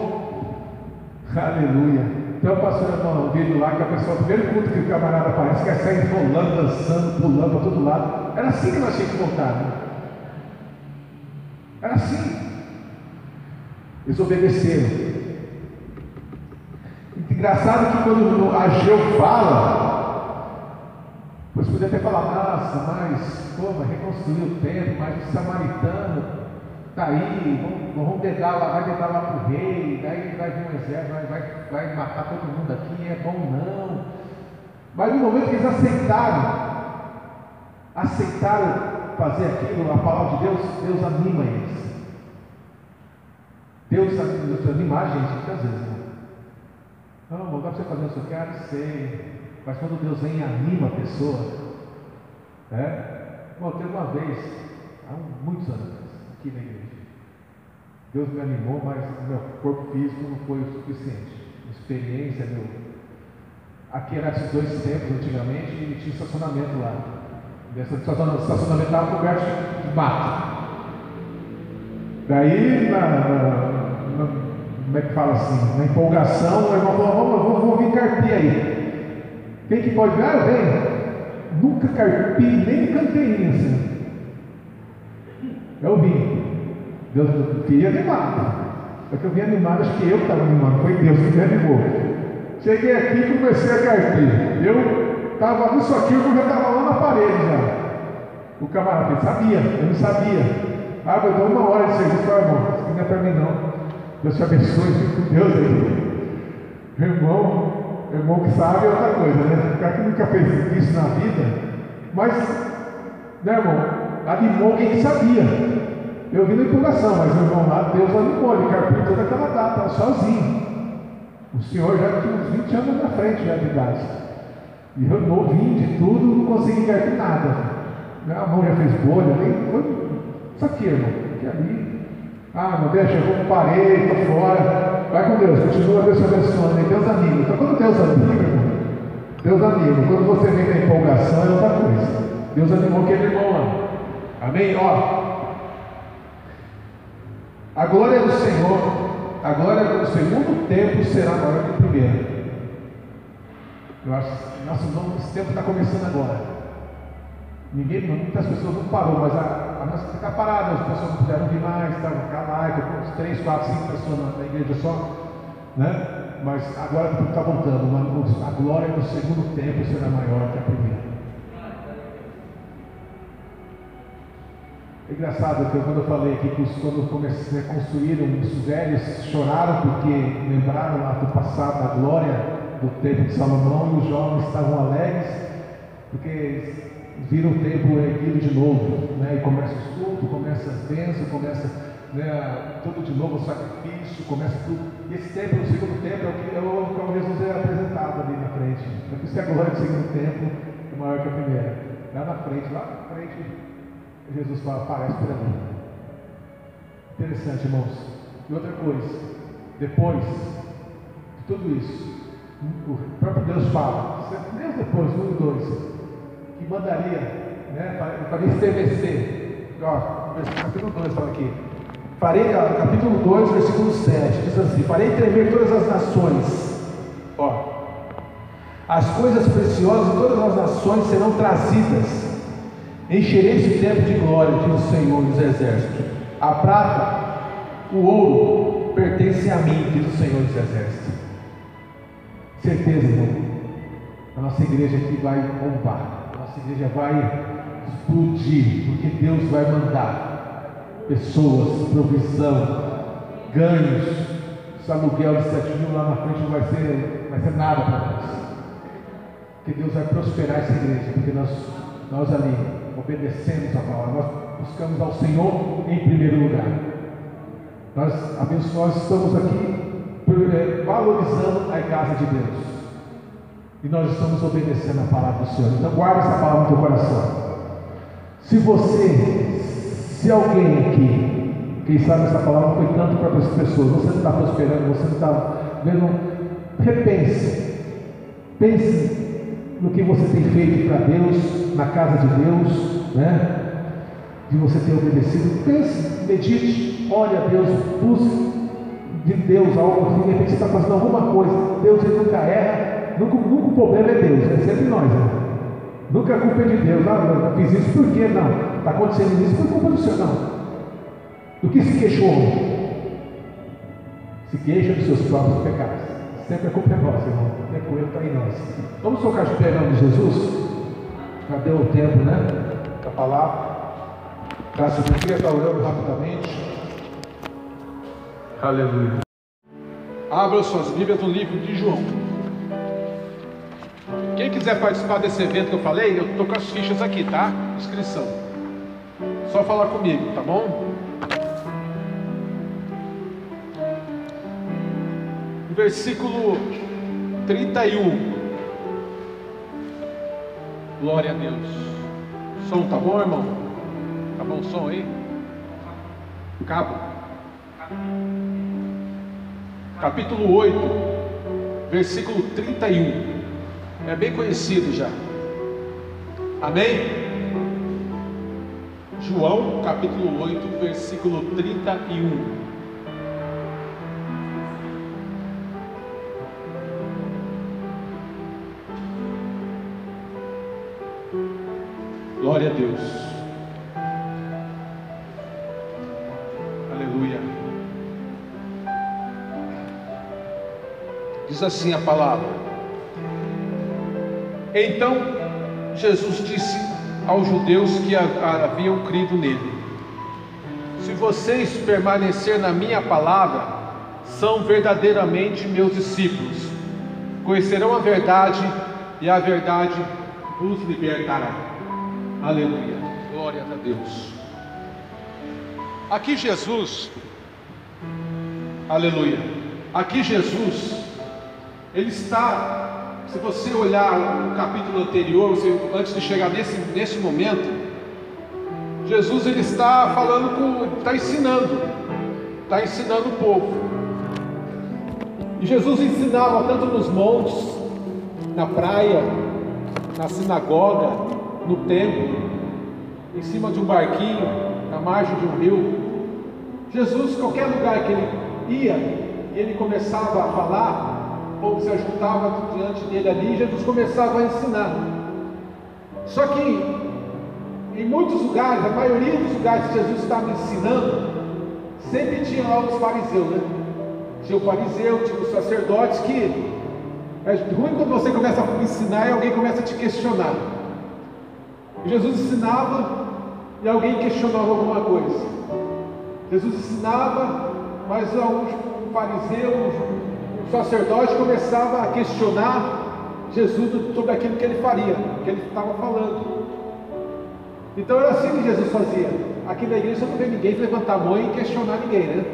Aleluia. Então eu passei um vídeo lá que a pessoa, o primeiro culto que o camarada aparece, quer sair rolando, dançando, pulando para todo lado. Era assim que nós tínhamos que voltar. Né? Era assim. Eles obedeceram. Engraçado que quando Ageu fala, você poderia até falar, nossa, mas, pô, mas reconstruiu o templo, mas o samaritano está aí, vamos, vamos dedar lá, vai dedar lá para o rei, daí vai vir um exército, vai, vai, vai matar todo mundo aqui, é bom não. Mas no momento que eles aceitaram, aceitaram fazer aquilo, a palavra de Deus, Deus anima eles. Deus, Deus anima a gente muitas vezes. Né? Não, não dá para você fazer isso, eu quero, sei. Mas quando Deus vem e anima a pessoa, é, bom, teve uma vez, há muitos anos, aqui na igreja. Deus me animou, mas meu corpo físico não foi o suficiente. Experiência, meu. Aqui era esses dois tempos antigamente e tinha estacionamento lá. Esse estacionamento estava coberto de mato. Daí, na, na, como é que fala assim? Na empolgação, o irmão falou: vamos, vamos, vir carpir aí. Quem que pode vir? Ah, vem. Nunca carpi, nem canteirinha assim. Eu vim. Deus queria animar. Só que eu vim animado, acho que eu estava animado, foi Deus que me animou. Cheguei aqui e comecei a carpir. Eu estava nisso aqui, eu já estava lá na parede já. O camarada sabia, eu não sabia. Ah, mas deu uma hora de serviço, irmão, isso não é para mim não. Deus te abençoe, fique com Deus aí. Irmão, irmão que sabe é outra coisa, né? O cara que nunca fez isso na vida, mas, né, irmão, animou quem sabia. Eu vi na empolgação, mas o irmão lá, Deus animou, ele carpiu toda aquela data, sozinho. O senhor já tinha uns 20 anos na frente já de idade. E eu novinho de tudo, não consegui carpir nada. Minha mão já fez bolha, nem foi. Isso aqui, irmão, aqui ali. Ah, não deixa, eu parei, estou fora. Vai com Deus, continua Deus te abençoando. Deus anima. Então quando Deus irmão, Deus anima. Quando você vem na empolgação é outra coisa. Deus animou aquele irmão lá. Amém? Ó, a glória do Senhor, a glória do segundo tempo será maior que o primeiro. Eu acho que nosso novo tempo está começando agora. Ninguém, muitas pessoas não parou, mas a, a nossa está parada, as pessoas não puderam vir mais, estavam caladas, uns três, quatro, cinco pessoas na, na igreja só, né? Mas agora tudo está voltando, mas a glória do segundo tempo será maior que a primeira. É engraçado que quando eu falei aqui que quando comecei, a construir os velhos choraram porque lembraram lá do passado, da glória do tempo de Salomão, e os jovens estavam alegres porque viram o tempo erguido de novo, né? e começa o estudo, começa as bênçãos, começa né, tudo de novo, sacrifício, começa tudo. E esse templo, o segundo templo, é o que é o Jesus é apresentado ali na frente. É por isso que a glória do segundo templo é maior que a primeira. Lá na frente, lá na frente, Jesus fala, aparece por ali. Interessante, irmãos. E outra coisa, depois de tudo isso, o próprio Deus fala, mesmo depois, um e dois, mandaria, né, para estremecer. Ó, capítulo 2 fala aqui. Farei, capítulo 2, versículo 7, diz assim: Farei tremer todas as nações. Ó, as coisas preciosas de todas as nações serão trazidas. Encherei esse tempo de glória, diz o Senhor dos Exércitos. A prata, o ouro, pertence a mim, diz o Senhor dos Exércitos. Certeza, irmão. A nossa igreja aqui vai bombar. A nossa igreja vai explodir, porque Deus vai mandar pessoas, provisão, ganhos. Esse aluguel de 7 mil lá na frente não vai ser, vai ser nada para nós. Porque Deus vai prosperar essa igreja, porque nós, nós ali obedecemos a palavra, nós buscamos ao Senhor em primeiro lugar. Nós, nós estamos aqui é, valorizando a casa de Deus. E nós estamos obedecendo a palavra do Senhor. Então guarda essa palavra no teu coração. Se você se alguém aqui, quem sabe essa palavra foi tanto para as pessoas, você não está prosperando, você não está vendo, repense. Pense no que você tem feito para Deus, na casa de Deus, né? De você ter obedecido. Pense, medite, olhe a Deus, busque de Deus algo, de repente você está fazendo alguma coisa, Deus ele nunca erra, nunca, nunca o problema é Deus, é sempre nós, né? Nunca a culpa é de Deus, ah, eu fiz isso por quê? Não. Está acontecendo isso por culpa do Senhor, não. Do que se queixou? Se queixa dos seus próprios pecados. Sempre a culpa é nossa, irmão. É com ele está em nós. Vamos tocar de pé em nome de Jesus? Já deu o tempo, né? Da palavra. Graças a Deus. Queria estar orando rapidamente. Aleluia. Abra suas Bíblias no livro de João. Quem quiser participar desse evento que eu falei, eu estou com as fichas aqui, tá? Inscrição. Só falar comigo, tá bom? Versículo 31. Glória a Deus. Som tá bom, irmão? Tá bom o som aí? Cabo. Capítulo 8, versículo 31. É bem conhecido já. Amém? João capítulo 8, versículo 31. Glória a Deus. Aleluia. Diz assim a palavra. Então Jesus disse aos judeus que haviam crido nele: Se vocês permanecer na minha palavra, são verdadeiramente meus discípulos. Conhecerão a verdade e a verdade os libertará. Aleluia. Glória a Deus. Aqui Jesus, aleluia. Aqui Jesus, ele está se você olhar o capítulo anterior, antes de chegar nesse, nesse momento, Jesus ele está falando com, está ensinando, está ensinando o povo. E Jesus ensinava tanto nos montes, na praia, na sinagoga, no templo, em cima de um barquinho, na margem de um rio. Jesus, qualquer lugar que ele ia, ele começava a falar, povo se ajuntava diante dele ali e Jesus começava a ensinar. Só que em muitos lugares, a maioria dos lugares que Jesus estava ensinando, sempre tinha lá os fariseus, né? Tinha o fariseu, tinha os sacerdotes que é ruim quando você começa a ensinar e alguém começa a te questionar. Jesus ensinava e alguém questionava alguma coisa. Jesus ensinava, mas um fariseu, o sacerdote começava a questionar Jesus sobre aquilo que ele faria, que ele estava falando. Então era assim que Jesus fazia. aqui na igreja não vê ninguém levantar a mão e questionar ninguém, né?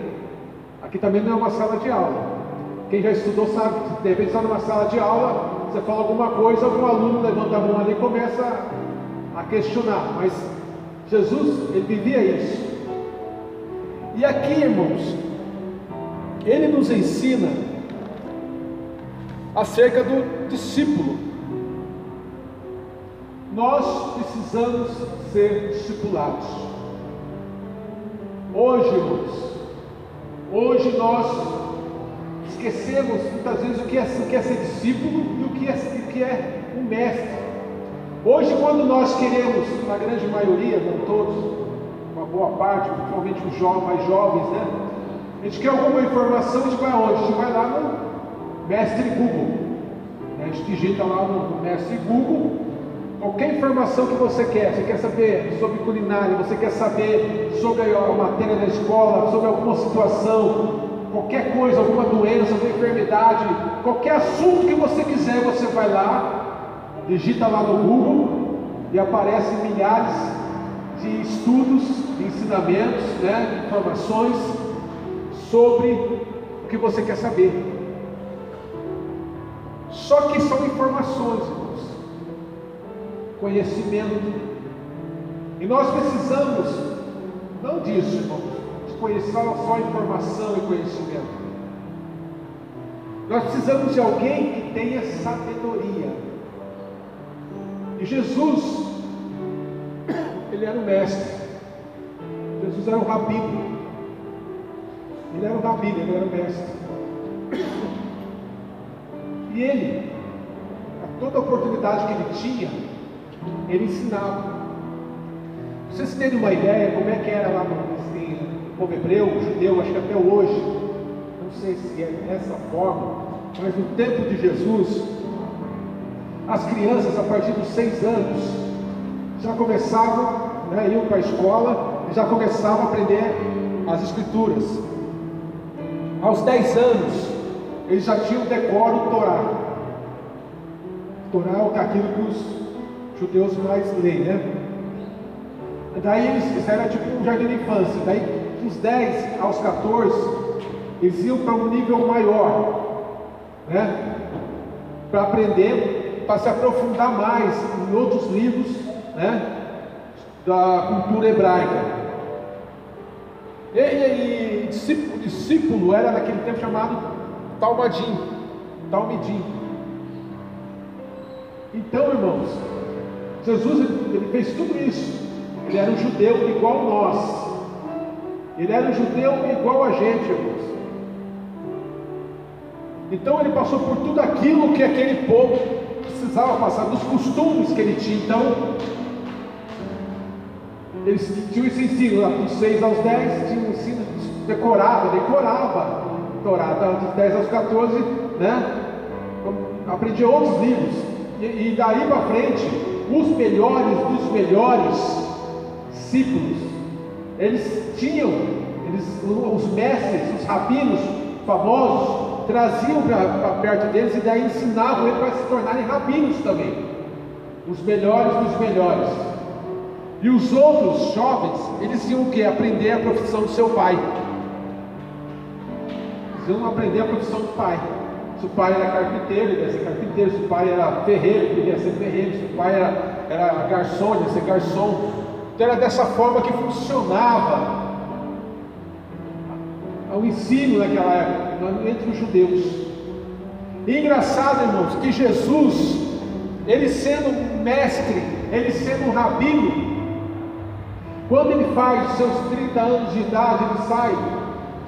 Aqui também não é uma sala de aula. Quem já estudou sabe que de repente está numa sala de aula, você fala alguma coisa, algum aluno levanta a mão ali e começa a questionar. Mas Jesus, ele vivia isso. E aqui, irmãos, ele nos ensina acerca do discípulo. Nós precisamos ser discipulados. Hoje, irmãos, hoje nós esquecemos muitas vezes o que é, o que é ser discípulo e o que é, o que é um mestre. Hoje, quando nós queremos, na grande maioria, não todos, uma boa parte, principalmente os jovens, mais jovens, né? A gente quer alguma informação, a gente vai aonde? A gente vai lá no mestre Google. A gente digita lá no mestre Google qualquer informação que você quer. Você quer saber sobre culinária, você quer saber sobre a matéria da escola, sobre alguma situação, qualquer coisa, alguma doença, alguma enfermidade, qualquer assunto que você quiser, você vai lá, digita lá no Google e aparecem milhares de estudos, de ensinamentos, né, informações sobre o que você quer saber. Só que são informações, irmãos, conhecimento. E nós precisamos, não disso, irmãos, de conhecer só informação e conhecimento. Nós precisamos de alguém que tenha sabedoria. E Jesus, ele era o mestre. Jesus era o rabino. Ele era o rabino, ele era o mestre. E ele, a toda oportunidade que ele tinha, ele ensinava. Pra vocês terem uma ideia como é que era lá assim, povo hebreu, judeu, acho que até hoje, não sei se é dessa forma, mas no tempo de Jesus, as crianças a partir dos seis anos já começavam, né, iam para a escola e já começavam a aprender as escrituras. Aos dez anos, eles já tinham decoro o Torá. Torá é aquilo que os judeus mais leem, né? Daí eles fizeram tipo um jardim de infância. Daí, dos 10 aos 14, eles iam para um nível maior, né? Para aprender, para se aprofundar mais em outros livros, né? Da cultura hebraica. E, e, e discípulo, discípulo era naquele tempo chamado Talmadim, Talmidim. Então, irmãos, Jesus ele fez tudo isso. Ele era um judeu igual nós. Ele era um judeu igual a gente, irmãos. Então ele passou por tudo aquilo que aquele povo precisava passar, dos costumes que ele tinha. Então, eles tinham esse ensino lá dos 6 aos 10, tinha um ensino decorado, decorava Torá, dos 10 aos 14, né? Aprendi outros livros. E, e daí para frente, os melhores dos melhores discípulos, eles tinham, eles, os mestres, os rabinos famosos, traziam para perto deles e daí ensinavam eles para se tornarem rabinos também, os melhores dos melhores. E os outros jovens, eles iam o que? Aprender a profissão do seu pai. Eles iam aprender a profissão do pai. Se o pai era carpinteiro, ele ia ser carpinteiro. Se o pai era ferreiro, ele ia ser ferreiro. Se o pai era, era garçom, ele ia ser garçom. Então era dessa forma que funcionava o ensino naquela época, entre os judeus. E engraçado, irmãos, que Jesus, ele sendo mestre, ele sendo rabino, quando ele faz seus 30 anos de idade, ele sai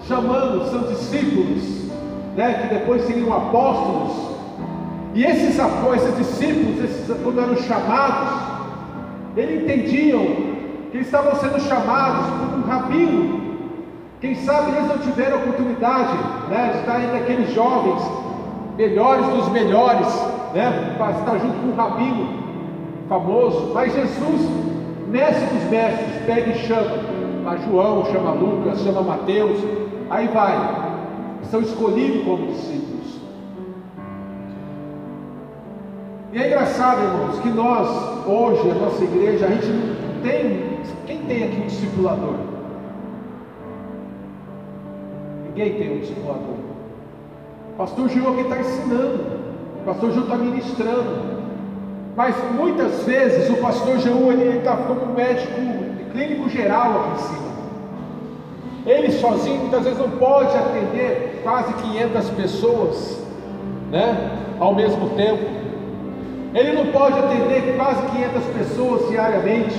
chamando seus discípulos, né, que depois seriam apóstolos. E esses esses discípulos, esses, quando eram chamados, eles entendiam que estavam sendo chamados por um rabino. Quem sabe eles não tiveram oportunidade né, de estar entre aqueles jovens, melhores dos melhores, né, para estar junto com um rabino famoso. Mas Jesus, mestre dos mestres, pega e chama. A João, chama Lucas, chama Mateus, aí vai. São escolhidos como discípulos. E é engraçado, irmãos, que nós, hoje, a nossa igreja, a gente tem quem tem aqui um discipulador? Ninguém tem um discipulador. Pastor Gil aqui está ensinando, pastor Gil está ministrando. Mas muitas vezes o pastor Gil ele está como médico clínico geral aqui em cima. Ele sozinho muitas vezes não pode atender quase 500 pessoas, né, ao mesmo tempo. Ele não pode atender quase 500 pessoas diariamente.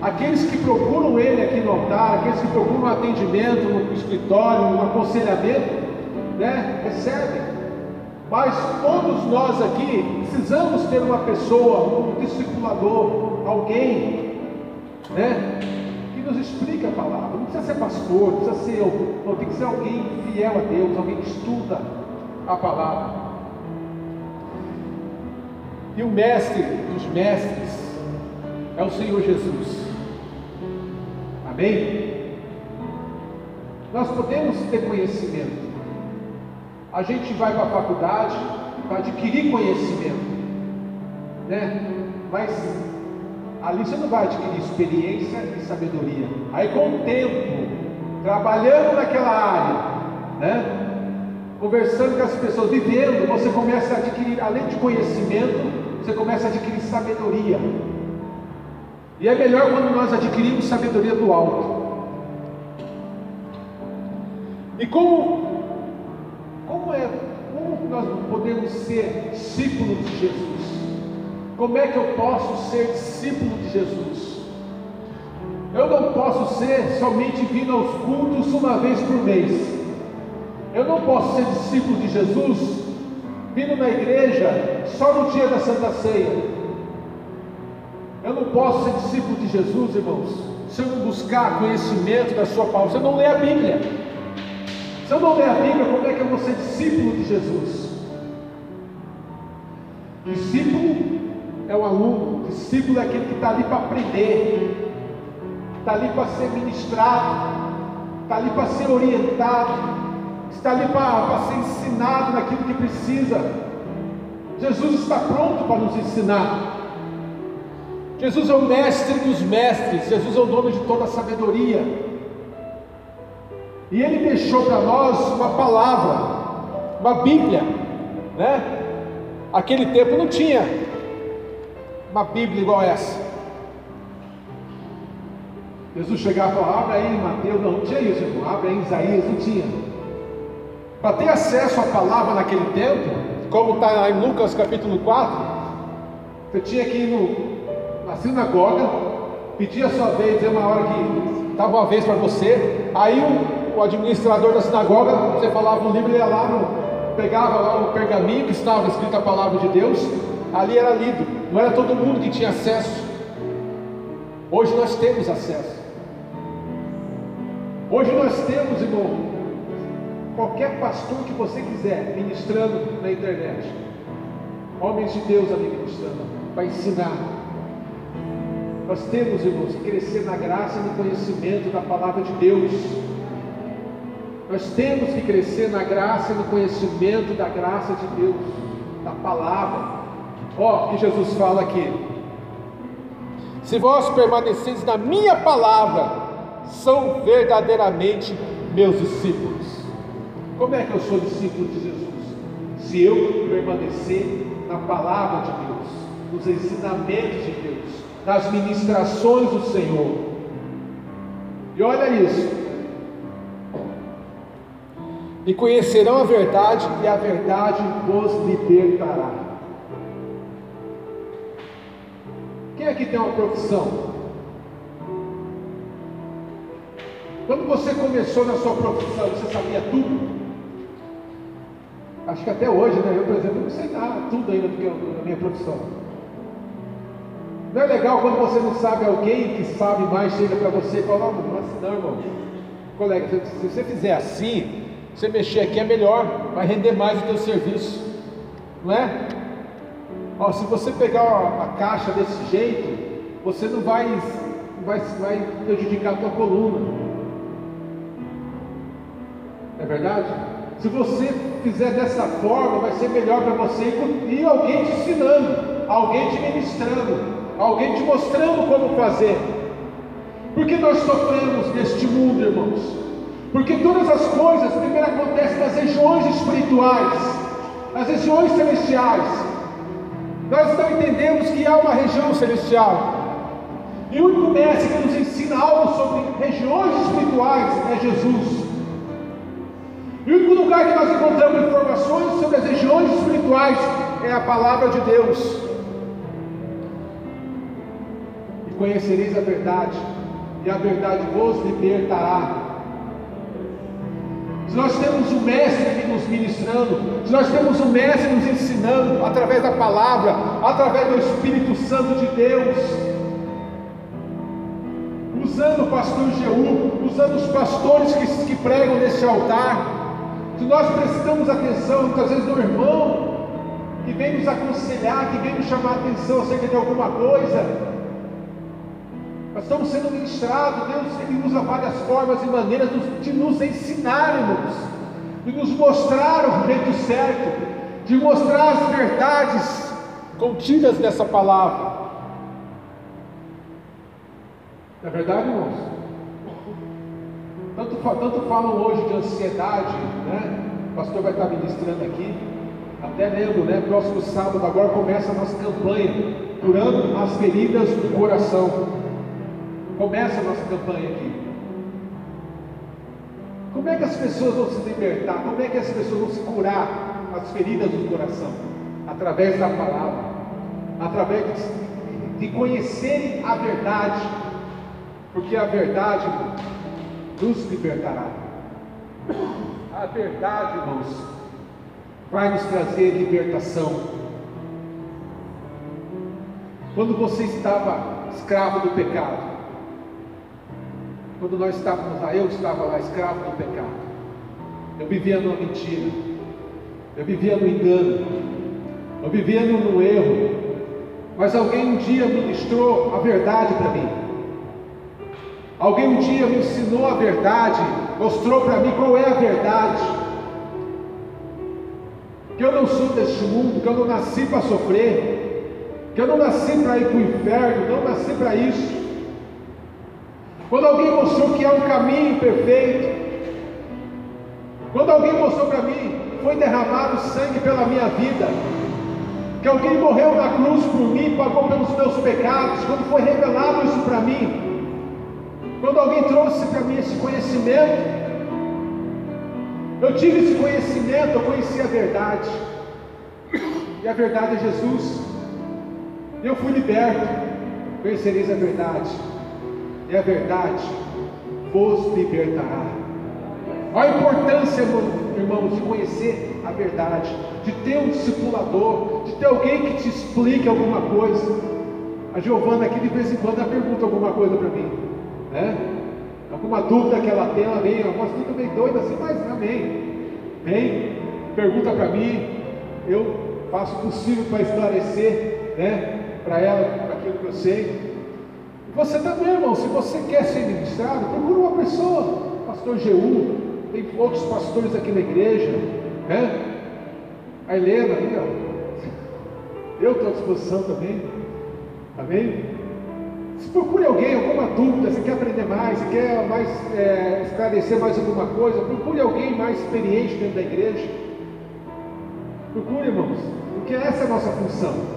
Aqueles que procuram ele aqui no altar, aqueles que procuram um atendimento no escritório, um aconselhamento, né, recebem. Mas todos nós aqui precisamos ter uma pessoa, um discipulador, alguém, né, nos explique a palavra. Não precisa ser pastor, não precisa ser não, tem que ser alguém fiel a Deus, alguém que estuda a palavra. E o mestre dos mestres é o Senhor Jesus. Amém? Nós podemos ter conhecimento. A gente vai para a faculdade para adquirir conhecimento, né? Mas ali você não vai adquirir experiência e sabedoria. Aí com o tempo, trabalhando naquela área, né? Conversando com as pessoas, vivendo, você começa a adquirir, além de conhecimento, você começa a adquirir sabedoria. E é melhor quando nós adquirimos sabedoria do alto. E como, como é, como nós podemos ser discípulos de Jesus? Como é que eu posso ser discípulo de Jesus? Eu não posso ser somente vindo aos cultos uma vez por mês. Eu não posso ser discípulo de Jesus vindo na igreja só no dia da Santa Ceia. Eu não posso ser discípulo de Jesus, irmãos, se eu não buscar conhecimento da Sua palavra, se eu não ler a Bíblia. Se eu não ler a Bíblia, como é que eu vou ser discípulo de Jesus? Discípulo é o aluno, discípulo é aquele que está ali para aprender, está ali para ser ministrado, está ali para ser orientado, está ali para ser ensinado naquilo que precisa. Jesus está pronto para nos ensinar. Jesus é o mestre dos mestres, Jesus é o dono de toda a sabedoria. E ele deixou para nós uma palavra, uma Bíblia, né? Aquele tempo não tinha uma Bíblia igual essa. Jesus chegava e falava, abre aí em Mateus, não, não tinha isso, irmão, abre aí em Isaías, não tinha. Para ter acesso à palavra naquele tempo, como está em Lucas capítulo 4, você tinha que ir no, na sinagoga, pedir a sua vez, dizer uma hora que estava uma vez para você, aí o, o, administrador da sinagoga, você falava um livro, ele ia lá, no, pegava lá o pergaminho que estava escrito a palavra de Deus, ali era lido, não era todo mundo que tinha acesso. Hoje nós temos acesso. Hoje nós temos, irmão, qualquer pastor que você quiser ministrando na internet, homens de Deus ali ministrando, para ensinar, nós temos, irmãos, que crescer na graça e no conhecimento da palavra de Deus. Nós temos que crescer na graça e no conhecimento da graça de Deus, da palavra. Ó, oh, que Jesus fala aqui. Se vós permaneceis na minha palavra, são verdadeiramente meus discípulos. Como é que eu sou discípulo de Jesus? Se eu permanecer na palavra de Deus, nos ensinamentos de Deus, nas ministrações do Senhor. E olha isso. E conhecerão a verdade, e a verdade vos libertará. Quem aqui tem uma profissão? Quando você começou na sua profissão, você sabia tudo? Acho que até hoje, né? Eu, por exemplo, não sei nada, tudo ainda do que eu, da minha profissão. Não é legal quando você não sabe alguém que sabe mais, chega para você e fala, não, não assim não, irmão. Colega, se você fizer assim, você mexer aqui é melhor, vai render mais o teu serviço. Não é? Ó, se você pegar a caixa desse jeito, você não vai, vai, vai prejudicar a tua coluna. É verdade? Se você fizer dessa forma, vai ser melhor para você e alguém te ensinando, alguém te ministrando alguém te mostrando como fazer. Por que nós sofremos neste mundo, irmãos? Porque todas as coisas primeiro acontecem nas regiões espirituais, nas regiões celestiais. Nós não entendemos que há uma região celestial. E o único mestre que nos ensina algo sobre regiões espirituais é Jesus. E o único lugar que nós encontramos informações sobre as regiões espirituais é a palavra de Deus. E conhecereis a verdade, e a verdade vos libertará. Se nós temos um mestre nos ministrando, se nós temos um mestre nos ensinando através da palavra, através do Espírito Santo de Deus, usando o pastor Jeú, usando os pastores que, que pregam nesse altar, se nós prestamos atenção muitas vezes no irmão que vem nos aconselhar, que vem nos chamar a atenção acerca de alguma coisa, nós estamos sendo ministrados, Deus ele usa várias formas e maneiras de nos ensinar, irmãos, de nos mostrar o jeito certo, de mostrar as verdades contidas nessa palavra. Não é verdade, irmãos? Tanto, tanto falam hoje de ansiedade, né? O pastor vai estar ministrando aqui. Até lembro, né? Próximo sábado agora começa a nossa campanha, curando as feridas do coração. Começa a nossa campanha aqui. Como é que as pessoas vão se libertar? Como é que as pessoas vão se curar as feridas do coração? Através da palavra, através de, de conhecerem a verdade, porque a verdade nos libertará. A verdade, irmãos, vai nos trazer libertação. Quando você estava escravo do pecado, quando nós estávamos lá, eu estava lá escravo do pecado. Eu vivia numa mentira. Eu vivia no engano. Eu vivia no, erro. Mas alguém um dia ministrou a verdade para mim. Alguém um dia me ensinou a verdade, mostrou para mim qual é a verdade. Que eu não sou deste mundo, que eu não nasci para sofrer, que eu não nasci para ir para o inferno, não nasci para isso. Quando alguém mostrou que há um caminho perfeito, quando alguém mostrou para mim, foi derramado sangue pela minha vida, que alguém morreu na cruz por mim, pagou pelos meus pecados, quando foi revelado isso para mim, quando alguém trouxe para mim esse conhecimento, eu tive esse conhecimento, eu conheci a verdade, e a verdade é Jesus, eu fui liberto, conhecereis a verdade e a verdade vos libertará. Olha a importância, irmãos, de conhecer a verdade, de ter um discipulador, de ter alguém que te explique alguma coisa. A Giovana aqui de vez em quando ela pergunta alguma coisa para mim, né? Alguma dúvida que ela tem, ela vem, ela tudo meio doida assim, mas amém. Vem, pergunta para mim, eu faço o possível para esclarecer, né? Para ela, para aquilo que eu sei. Você também, irmão, se você quer ser ministrado, procura uma pessoa, pastor Jeú, tem outros pastores aqui na igreja, né? A Helena ali, ó. Eu estou à disposição também. Amém? Se procure alguém, alguma dúvida, se quer aprender mais, se quer mais é, esclarecer mais alguma coisa, procure alguém mais experiente dentro da igreja. Procure, irmãos, porque essa é a nossa função.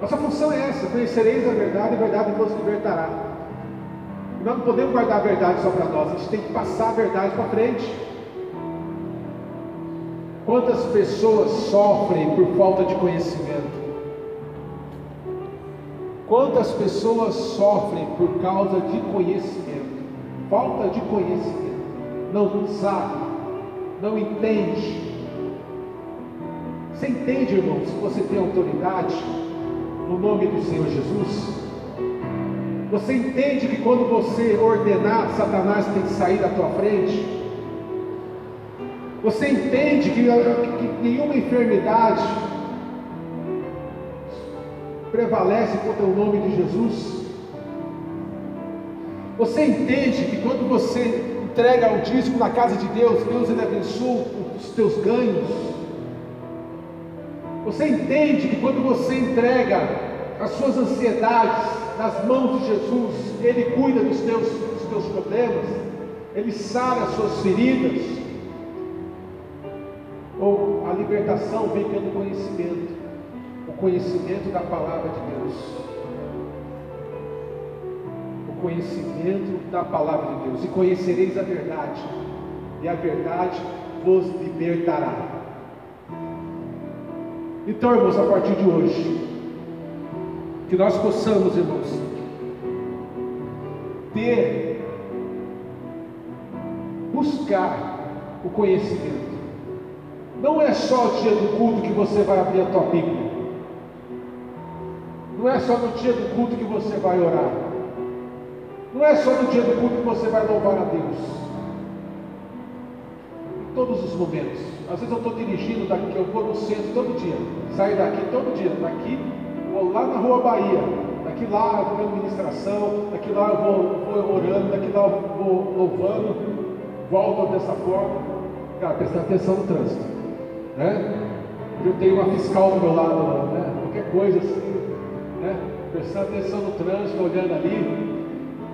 Nossa função é essa: conhecereis a verdade e a verdade vos libertará. Nós não podemos guardar a verdade só para nós, a gente tem que passar a verdade para frente. Quantas pessoas sofrem por falta de conhecimento? Quantas pessoas sofrem por causa de conhecimento? Falta de conhecimento. Não sabe, não entende. Você entende, irmão, se você tem autoridade? No nome do Senhor Jesus? Você entende que quando você ordenar, Satanás tem que sair da tua frente? Você entende que, que nenhuma enfermidade prevalece contra o nome de Jesus? Você entende que quando você entrega o dízimo na casa de Deus, Deus ele abençoa os teus ganhos? Você entende que quando você entrega as suas ansiedades nas mãos de Jesus, Ele cuida dos teus, dos teus problemas, Ele sara as suas feridas. Ou a libertação vem pelo conhecimento, o conhecimento da palavra de Deus. O conhecimento da palavra de Deus, e conhecereis a verdade, e a verdade vos libertará. Então, irmãos, a partir de hoje, que nós possamos, irmãos, ter, buscar o conhecimento. Não é só o dia do culto que você vai abrir a tua Bíblia. Não é só no dia do culto que você vai orar. Não é só no dia do culto que você vai louvar a Deus. Todos os momentos. Às vezes eu estou dirigindo daqui, eu vou no centro todo dia. Saio daqui todo dia. Daqui, vou lá na rua Bahia. Daqui lá eu vou vendo ministração. Daqui lá eu vou, vou orando. Daqui lá eu vou louvando. Volto dessa forma. Cara, prestando atenção no trânsito né? Eu tenho uma fiscal do meu lado, né? qualquer coisa assim, né? prestando atenção no trânsito, olhando ali.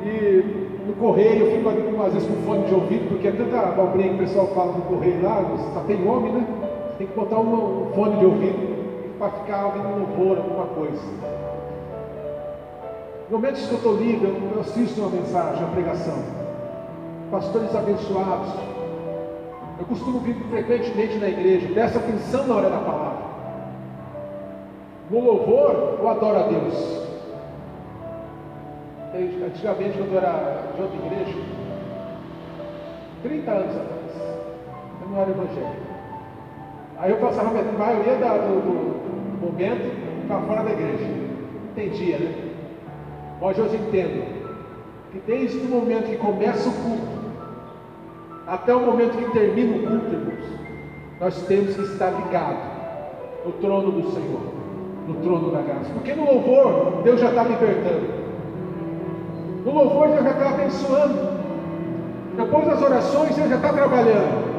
E no correio eu fico ali às vezes com fone de ouvido, porque é tanta abobrinha que o pessoal fala no correio lá, só tem homem, né? Tem que botar um, fone de ouvido para ficar ouvindo louvor, alguma coisa. Momentos que eu estou livre, eu assisto uma mensagem, uma pregação. Pastores abençoados, eu costumo vir frequentemente na igreja, presta atenção na hora da palavra. No louvor, eu adoro a Deus. Antigamente, quando eu era de outra igreja, 30 anos atrás, eu não era evangélico. Aí eu passava a maioria da, do, do momento para fora da igreja. Entendia, né? Hoje entendo que desde o momento que começa o culto, até o momento que termina o culto, irmãos, nós temos que estar ligados no trono do Senhor, no trono da graça. Porque no louvor, Deus já está libertando. No louvor, Deus já está abençoando. Depois das orações, Deus já está trabalhando.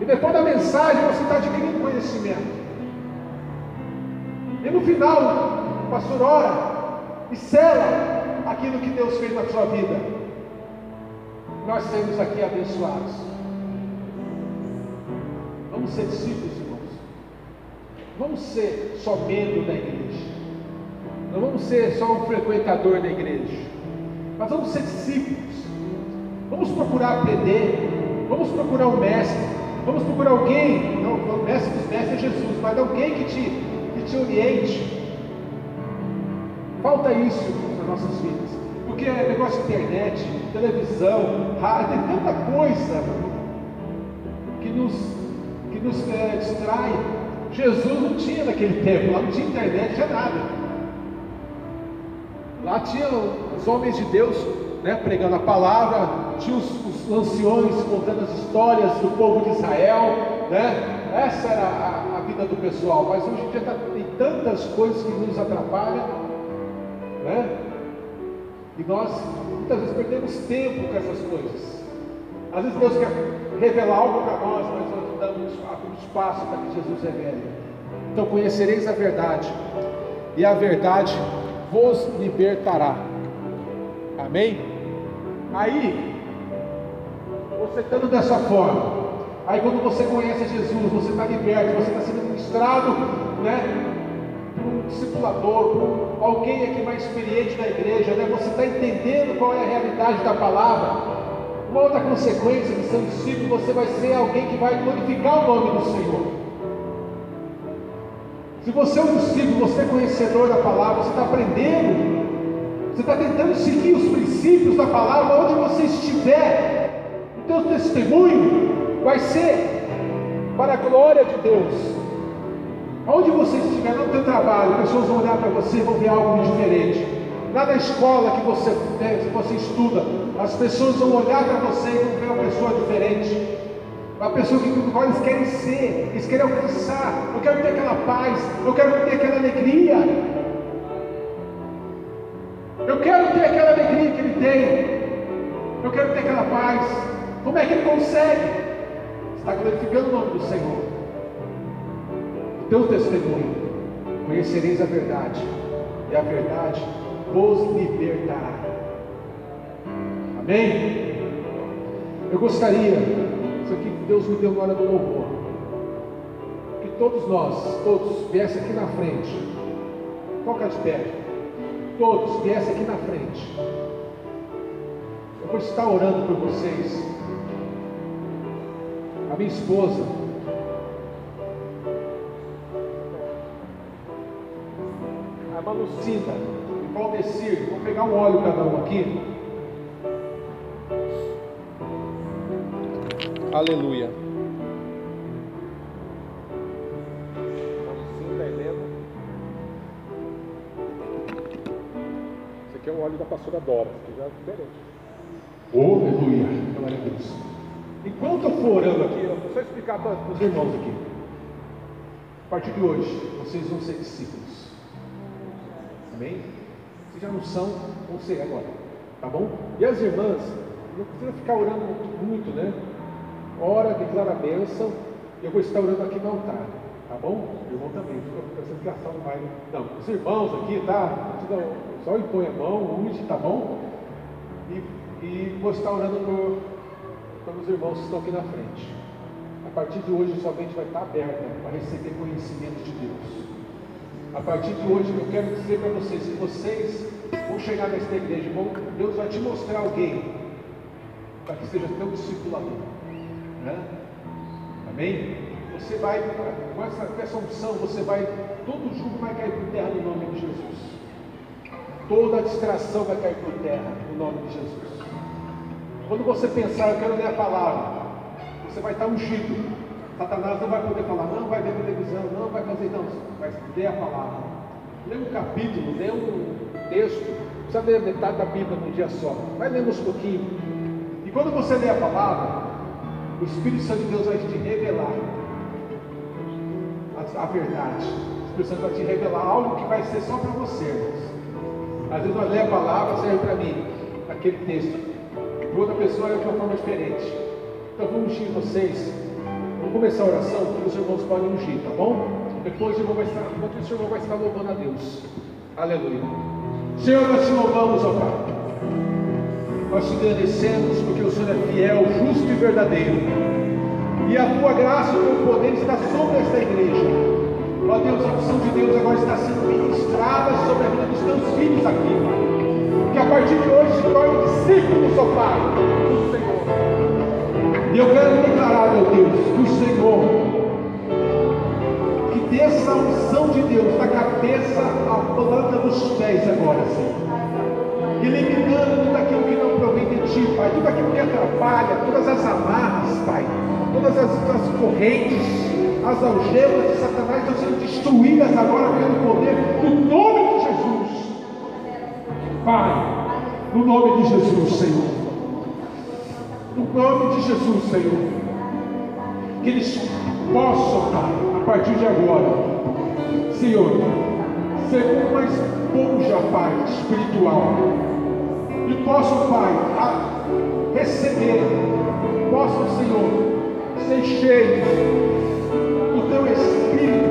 E depois da mensagem, você está adquirindo conhecimento. E no final, o pastor ora e sela aquilo que Deus fez na sua vida nós sermos aqui abençoados. Vamos ser discípulos, irmãos. Vamos ser só membro da igreja. Não vamos ser só um frequentador da igreja. Mas vamos ser discípulos. Vamos procurar aprender. Vamos procurar um mestre. Vamos procurar alguém. Não, o mestre dos mestres é Jesus, mas alguém que te, que te oriente. Falta isso nas nossas vidas. Porque é negócio de internet, televisão, rádio, tem tanta coisa que nos, que nos é, distrai. Jesus não tinha naquele tempo, lá não tinha internet, tinha nada. Lá tinha os homens de Deus né, pregando a palavra, tinha os, os anciões contando as histórias do povo de Israel, né? essa era a, a vida do pessoal, mas hoje em dia tá, tem tantas coisas que nos atrapalham, né? E nós muitas vezes perdemos tempo com essas coisas. Às vezes Deus quer revelar algo para nós, mas nós damos espaço para que Jesus revele. Então conhecereis a verdade, e a verdade vos libertará. Amém? Aí, você estando dessa forma, aí quando você conhece Jesus, você está liberto, você está sendo ministrado, né? Por um discipulador, por alguém aqui mais experiente na igreja, né? você está entendendo qual é a realidade da palavra. Uma outra consequência de ser um discípulo, você vai ser alguém que vai glorificar o nome do Senhor. Se você é um discípulo, você é conhecedor da palavra, você está aprendendo, você está tentando seguir os princípios da palavra, onde você estiver, o teu testemunho vai ser para a glória de Deus. Onde você estiver no teu trabalho, pessoas vão olhar para você e vão ver algo diferente. Lá na escola que você, né, que você estuda, as pessoas vão olhar para você e vão ver uma pessoa diferente. Uma pessoa que eles querem ser, eles querem alcançar. Eu quero ter aquela paz, eu quero ter aquela alegria. Eu quero ter aquela alegria que ele tem. Eu quero ter aquela paz. Como é que ele consegue? Está glorificando o nome do Senhor teu testemunho, conhecereis a verdade, e a verdade vos libertará. Amém? Eu gostaria, que Deus me deu na hora do louvor, que todos nós, todos, viessem aqui na frente. Toca de pé. Todos viessem aqui na frente. Eu vou estar orando por vocês. A minha esposa, a irmã Lucinda e Valdecir, vou pegar um óleo cada um aqui. Aleluia. Esse aqui é o óleo da pastora Dora, que já é diferente. Aleluia. Glória a Deus. Enquanto eu for orando aqui, eu vou só explicar para os irmãos aqui. A partir de hoje, vocês vão ser discípulos. Amém? Vocês já não são, vão ser agora. Tá bom? E as irmãs, não precisa ficar orando muito, né? Ora, declara a bênção. Eu vou estar orando aqui no altar. Tá bom? O irmão também. Fica pensando que a não os irmãos aqui, tá? Só impõe a mão, unge, tá bom? E, e vou estar orando por, pelos irmãos que estão aqui na frente. A partir de hoje, sua mente vai estar aberta para receber conhecimento de Deus. A partir de hoje, eu quero dizer para vocês: se vocês vão chegar nesta igreja, Deus vai te mostrar alguém para que seja teu discipulador. Né? Amém? Você vai, com essa, com essa você vai, todo jugo vai cair por terra no nome de Jesus. Toda distração vai cair por terra no nome de Jesus. Quando você pensar, eu quero ler a palavra, você vai estar ungido. Satanás não vai poder falar, não vai ver televisão, não vai fazer, não. Vai ler a palavra. Lê um capítulo, lê um texto. Precisa ler metade da Bíblia num dia só. Vai lendo uns pouquinhos. E quando você lê a palavra, o Espírito Santo de Deus vai te revelar a, a verdade. O Espírito Santo vai te revelar algo que vai ser só para você, irmãos. Às vezes nós lemos a palavra, serve para mim, aquele texto. Para outra pessoa é de uma forma diferente. Então vamos ungir vocês. Vamos começar a oração, que os irmãos podem ungir, tá bom? Depois o estar, irmão vai estar louvando a Deus. Aleluia. Senhor, nós te louvamos, ó Pai. Nós te agradecemos porque o Senhor é fiel, justo e verdadeiro. E a tua graça o teu poder está sobre esta igreja. Ó Deus, a unção de Deus agora está sendo ministrada sobre a vida dos teus filhos aqui. Que a partir de hoje se torne discípulos, ó Pai, do Senhor. E eu quero declarar, meu Deus, que o Senhor, que desça a unção de Deus da cabeça à planta dos pés agora, Senhor eliminando tudo aquilo que não ti, Pai, tudo aquilo que atrapalha, todas as amarras, Pai, todas as, as correntes, as algemas de Satanás estão sendo destruídas agora pelo poder do nome de Jesus. Pai, no nome de Jesus, Senhor. No nome de Jesus, Senhor. Que eles possam, Pai, a partir de agora, Senhor, ser uma esponja, Pai, espiritual e possam, Pai, receber, possam, Senhor, ser cheios do Teu Espírito,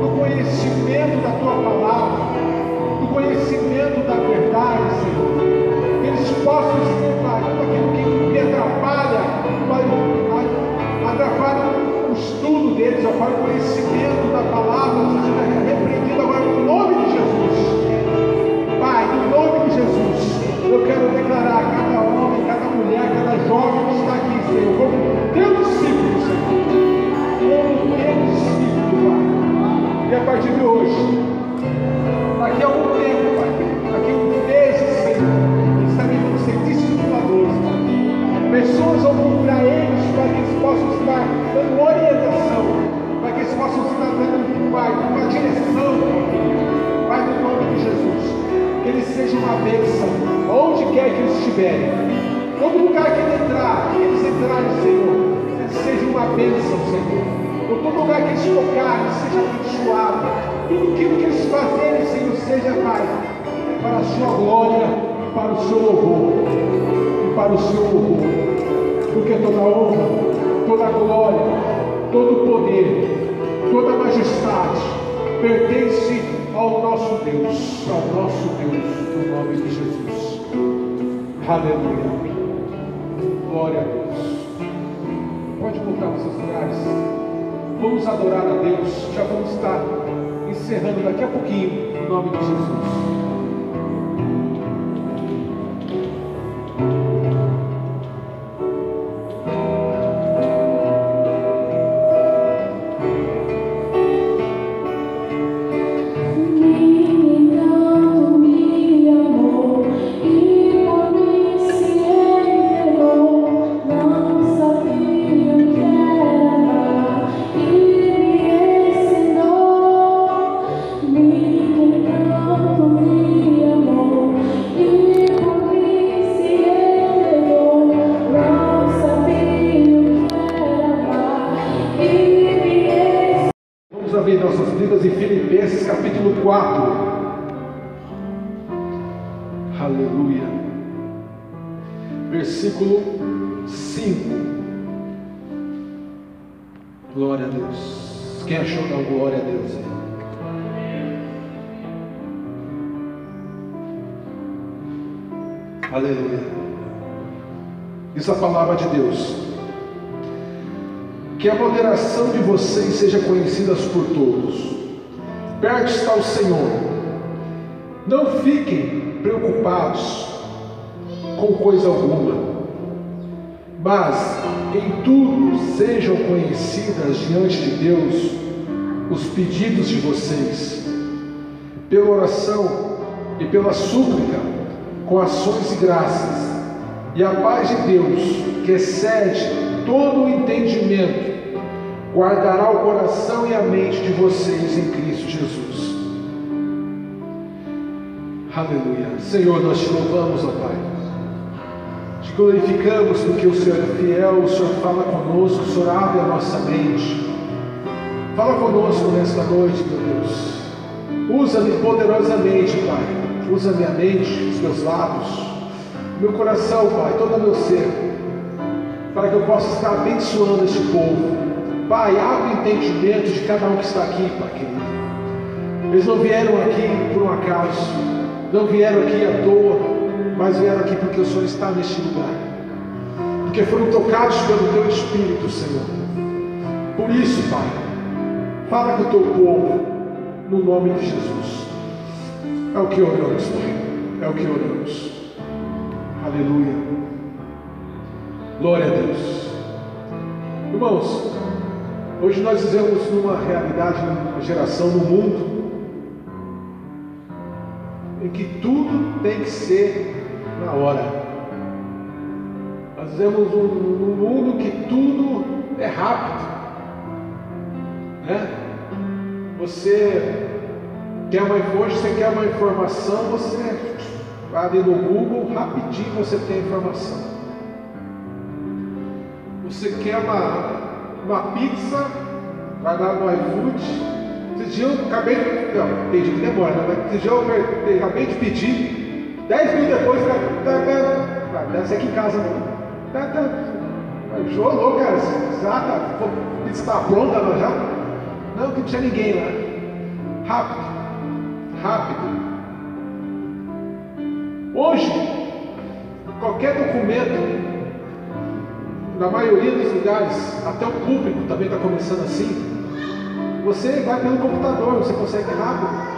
do conhecimento da Tua palavra, do conhecimento da verdade, Senhor. Que eles possam ser, Pai, tudo aquilo que atrapalha, Pai, atrapalha o estudo deles, ó Pai, o conhecimento da palavra, seja a partir de hoje, daqui a algum tempo, Pai, daqui a um meses, Senhor, eles vão ser discipuladores, Pai. Pessoas vão procurar eles para que eles possam estar dando orientação, para que eles possam estar dando, Pai, uma direção, Pai, no nome de Jesus que eles sejam uma bênção, onde quer que eles estiverem. Todo lugar que eles entrar, que eles entrarem, Senhor, seja uma bênção, Senhor. Por todo lugar que eles tocarem, seja abençoado. Tudo aquilo que eles fazerem, Senhor, seja, Pai, para a sua glória para o seu louvor. E para o seu louvor. Porque toda honra, toda glória, todo poder, toda majestade pertence ao nosso Deus, ao nosso Deus, no nome de Jesus. Aleluia. Glória a Deus. Pode voltar para os seus lugares. Vamos adorar a Deus. Já vamos estar encerrando daqui a pouquinho, em nome de Jesus. Coisa alguma, mas em tudo sejam conhecidas diante de Deus os pedidos de vocês, pela oração e pela súplica, com ações e graças, e a paz de Deus, que excede todo o entendimento, guardará o coração e a mente de vocês em Cristo Jesus. Aleluia. Senhor, nós te louvamos, ó Pai. Glorificamos porque o Senhor é fiel, o Senhor fala conosco, o Senhor abre a nossa mente. Fala conosco nesta noite, meu Deus. Usa-me poderosamente, Pai. Usa minha mente, os meus lábios, meu coração, Pai, todo o meu ser, para que eu possa estar abençoando este povo Pai, abre o entendimento de cada um que está aqui, Pai querido. Eles não vieram aqui por um acaso, não vieram aqui à toa, mas vieram aqui porque o Senhor está neste lugar. Porque foram tocados pelo Teu Espírito, Senhor. Por isso, Pai, fala com o Teu povo, no nome de Jesus. É o que oramos, Pai. É o que oramos. Aleluia. Glória a Deus. Irmãos, Hoje nós vivemos numa realidade, numa geração no mundo, em que tudo tem que ser na hora. Nós vivemos num, num mundo que tudo é rápido. Né? Você quer uma hoje você quer uma informação, você vai ali no Google, rapidinho você tem a informação. Você quer uma uma pizza, vai lá no iFood. Esses dias eu acabei de. Não, pedi que demora, né? mas esses dias eu acabei de pedir. Dez minutos depois, tá, tá, tá, deve ser aqui em casa, não. Tá, tá. Jogou, cara. Exata, está pronta já. Não, que não tinha ninguém lá. Rápido. Rápido. Hoje, qualquer documento na maioria dos lugares, até o público também está começando assim. Você vai pelo computador, você consegue rápido.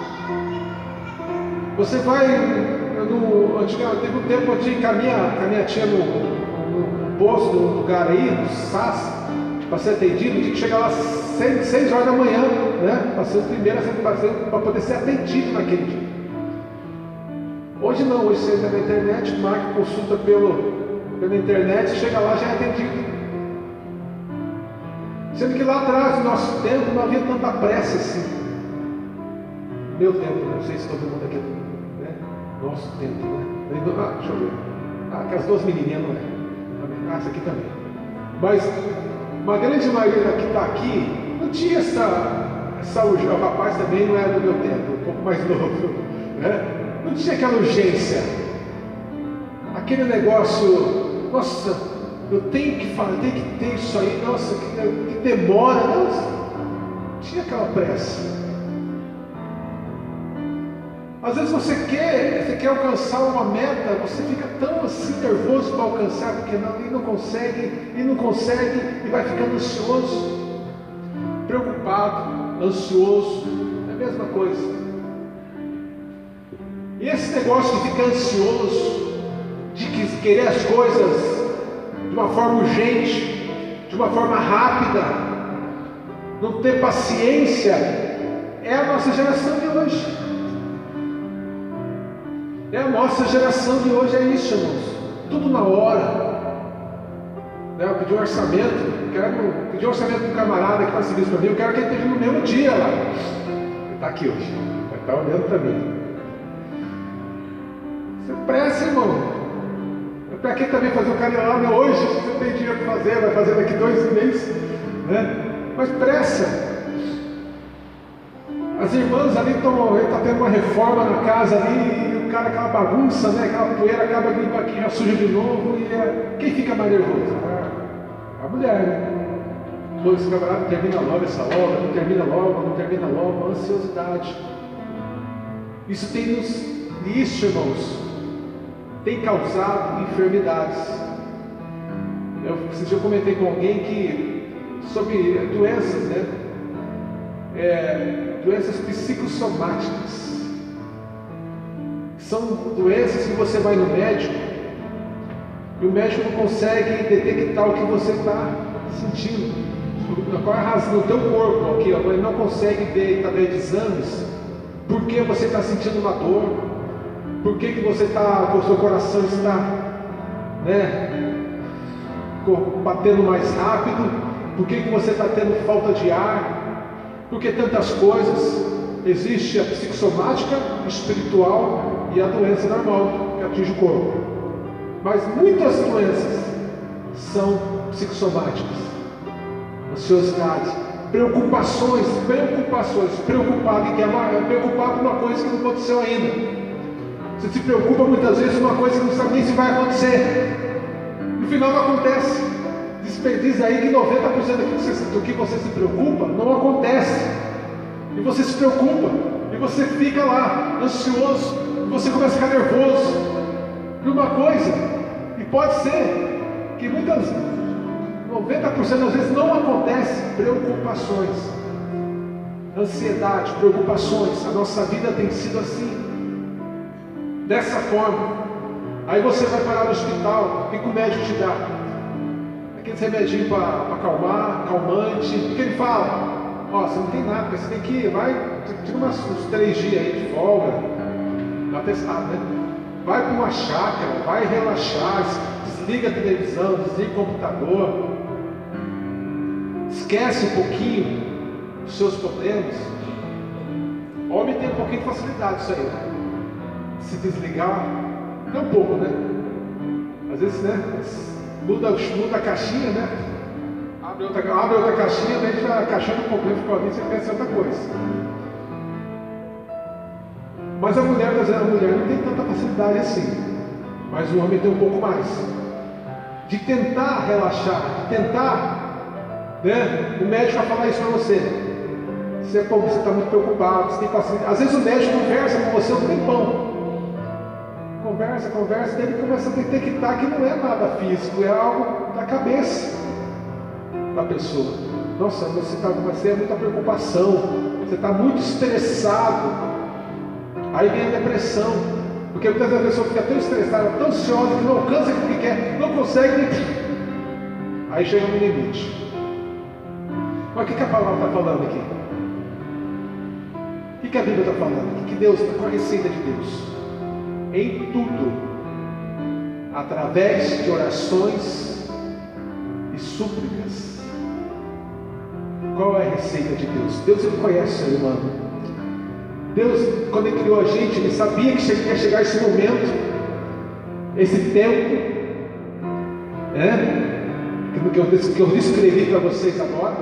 Você vai no. Antigamente, teve um tempo eu tinha com a minha, a minha tia no, no, no posto, lugar aí, no SAS, para ser atendido, tinha que chegar lá 6, 6 horas da manhã, né? Para ser o primeiro para poder ser atendido naquele dia. Hoje não, hoje você entra na internet, marca consulta pelo, pela internet, chega lá já é atendido. Sendo que lá atrás, no nosso tempo, não havia tanta pressa assim. Meu tempo, não sei se todo mundo aqui, né? Nosso tempo, né? Ah, deixa eu ver. Ah, aquelas duas menininhas não é. Ah, essa aqui também. Mas uma grande maioria que está aqui não tinha essa, essa urgência. O rapaz também não era do meu tempo, um pouco mais [LAUGHS] novo. Né? Não tinha aquela urgência. Aquele negócio nossa, eu tenho que fazer, tenho que ter isso aí, nossa, que, que demora, nossa, tinha aquela pressa. Às vezes você quer, você quer alcançar uma meta, você fica tão assim nervoso para alcançar, porque não, e não consegue, e não consegue, e vai ficando ansioso, preocupado, ansioso, é a mesma coisa. E esse negócio de ficar ansioso, de querer as coisas de uma forma urgente, de uma forma rápida, não ter paciência, é a nossa geração de hoje. É a nossa geração de hoje, é isso, irmãos. Tudo na hora. Né, eu pedi um orçamento, quero pedir um orçamento para um camarada que faz serviço para mim, eu quero que ele esteja no mesmo dia lá. Ele está aqui hoje, vai estar olhando para mim. Você pressa, irmão. Para que também fazer o carinho hoje? Você tem dinheiro para fazer, vai fazer daqui dois meses. Né? Mas pressa. As irmãs ali estão, está tendo uma reforma na casa ali, e o cara, aquela bagunça, né? aquela poeira acaba vindo aqui, já suja de novo, e é... quem fica mais nervoso? A, a mulher, né? Pô, esse camarada termina logo essa obra, não termina logo, não termina logo, ansiosidade. Isso tem nos, isso, irmãos, tem causado enfermidades. Eu, eu comentei com alguém que sobre doenças, né? É, doenças psicossomáticas. São doenças que você vai no médico e o médico não consegue detectar o que você está sentindo. Qual é a razão do teu corpo aqui? Ele não consegue ver através de exames por que você está sentindo uma dor, por que, que você está, o seu coração está né, batendo mais rápido, por que, que você está tendo falta de ar, porque tantas coisas. Existe a psicossomática, espiritual e a doença normal, que atinge o corpo. Mas muitas doenças são psicossomáticas. Ansiosidade, preocupações, preocupações, preocupado em que é preocupado com uma coisa que não aconteceu ainda. Você se preocupa muitas vezes com uma coisa que não sabe nem se vai acontecer. No final não acontece. Diz aí que 90% do que você se preocupa não acontece. E você se preocupa. E você fica lá, ansioso. E você começa a ficar nervoso. Por uma coisa. E pode ser que muitas 90% das vezes não acontece preocupações. Ansiedade, preocupações. A nossa vida tem sido assim dessa forma. Aí você vai parar no hospital, que o médico te dá? Aqueles remedinhos para acalmar, calmante. O que ele fala? Ó, você não tem nada, você tem que ir, vai, tira umas, uns três dias aí de folga, dá testado, né? Vai para uma chácara, vai relaxar, desliga a televisão, desliga o computador, esquece um pouquinho os seus problemas. Homem tem um pouquinho de facilidade isso aí. Né? se desligar, é um pouco, né? Às vezes, né? Muda, muda a caixinha, né? Abre outra, abre outra caixinha, já a caixinha do problema ficou ali, você pensa em outra coisa. Mas a mulher, a mulher não tem tanta facilidade assim. Mas o homem tem um pouco mais. De tentar relaxar, de tentar, né? O médico vai falar isso para você. Você está muito preocupado, você tem facilidade. Às vezes o médico conversa com você um tempão conversa, conversa, ele começa a detectar que não é nada físico, é algo da cabeça da pessoa. Nossa, você está você é muita preocupação, você está muito estressado. Aí vem a depressão, porque muitas vezes a pessoa fica tão estressada, tão ansiosa que não alcança o que quer, não consegue. Aí chega no limite. Mas o que, que a palavra está falando aqui? O que, que a Bíblia está falando? O que Deus, qual a receita de Deus? Em tudo, através de orações e súplicas. Qual é a receita de Deus? Deus ele conhece o ser humano. Deus, quando ele criou a gente, ele sabia que ia chegar esse momento, esse tempo, né? Que eu, que eu descrevi para vocês agora.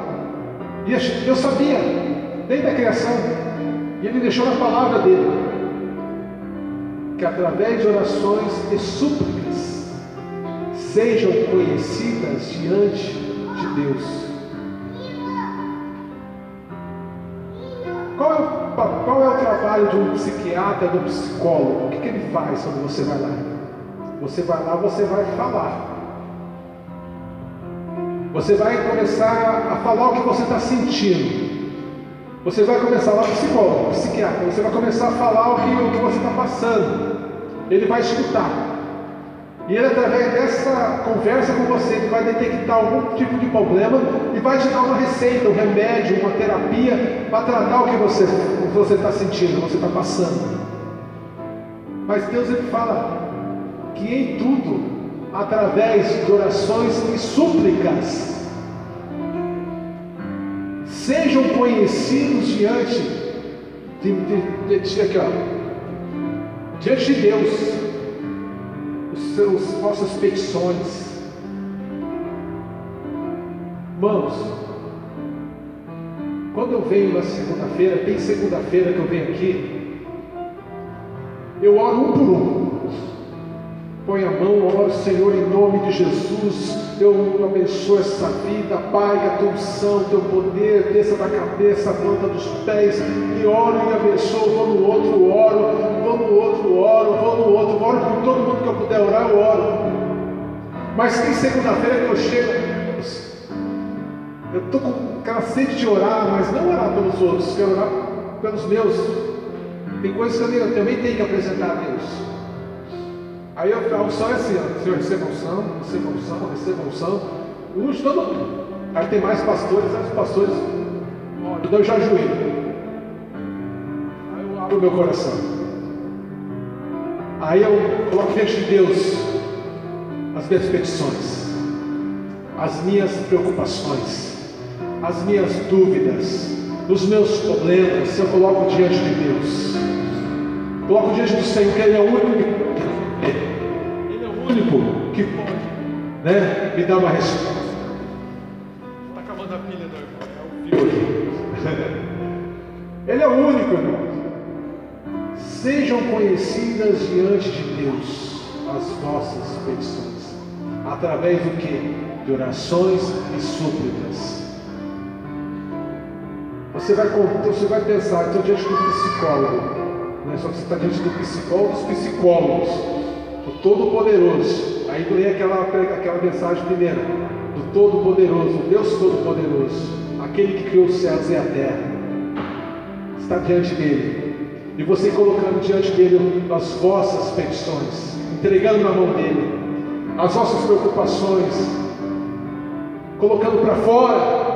E Deus sabia, desde a criação, e Ele deixou na palavra dele que através de orações e súplicas sejam conhecidas diante de Deus. Qual é o, qual é o trabalho? de um psiquiatra, de um psicólogo, o que, que ele faz quando você vai lá? Você vai lá, você vai falar. Você vai começar a falar o que você está sentindo. Você vai começar lá, psicólogo, psiquiatra, você vai começar a falar o que, o que você está passando. Ele vai escutar. E ele, através dessa conversa com você, ele vai detectar algum tipo de problema e vai te dar uma receita, um remédio, uma terapia para tratar o que você está sentindo, o que você está passando. Mas Deus ele fala que em tudo, através de orações e súplicas, sejam conhecidos diante de, de, de, de aqui, ó, diante de Deus seus, vossas petições. Irmãos, quando eu venho na segunda-feira, tem segunda-feira que eu venho aqui, eu oro um por um. Põe a mão, oro, Senhor, em nome de Jesus. Eu abençoo essa vida, Pai, a tua unção, teu poder desça da cabeça, planta dos pés, e oro e abençoo. Vou no outro, oro, vou no outro, oro, vou no outro, oro por todo mundo que eu puder orar, eu oro. Mas tem segunda-feira que eu chego, eu estou com aquela sede de orar, mas não orar pelos outros, quero orar pelos meus. Tem coisas que eu também tenho que apresentar a Deus. Aí a unção é assim, ó, Senhor, receba unção, receba unção, receba unção. Uns todo mundo. Aí tem mais pastores, aí os pastores, então eu já ajoelho. Aí eu abro meu coração. Aí eu coloco diante de Deus as minhas petições, as minhas preocupações, as minhas dúvidas, os meus problemas, eu coloco diante de Deus. Coloco diante do Senhor, que Ele é o único que único que pode né, me dar uma resposta. Está acabando a pilha do irmão, é o. [LAUGHS] Ele é o único, irmão. Sejam conhecidas diante de Deus as vossas petições, através do que? De orações e súplicas. Você vai, você vai pensar, estou diante do psicólogo. Não é só que você está diante do psicólogo dos psicólogos Todo-Poderoso. Aí leia aquela, aquela mensagem primeira, do Todo-Poderoso, Deus Todo-Poderoso, aquele que criou os céus e a terra, está diante dele. E você colocando diante dele as vossas petições, entregando na mão dele, as vossas preocupações, colocando para fora.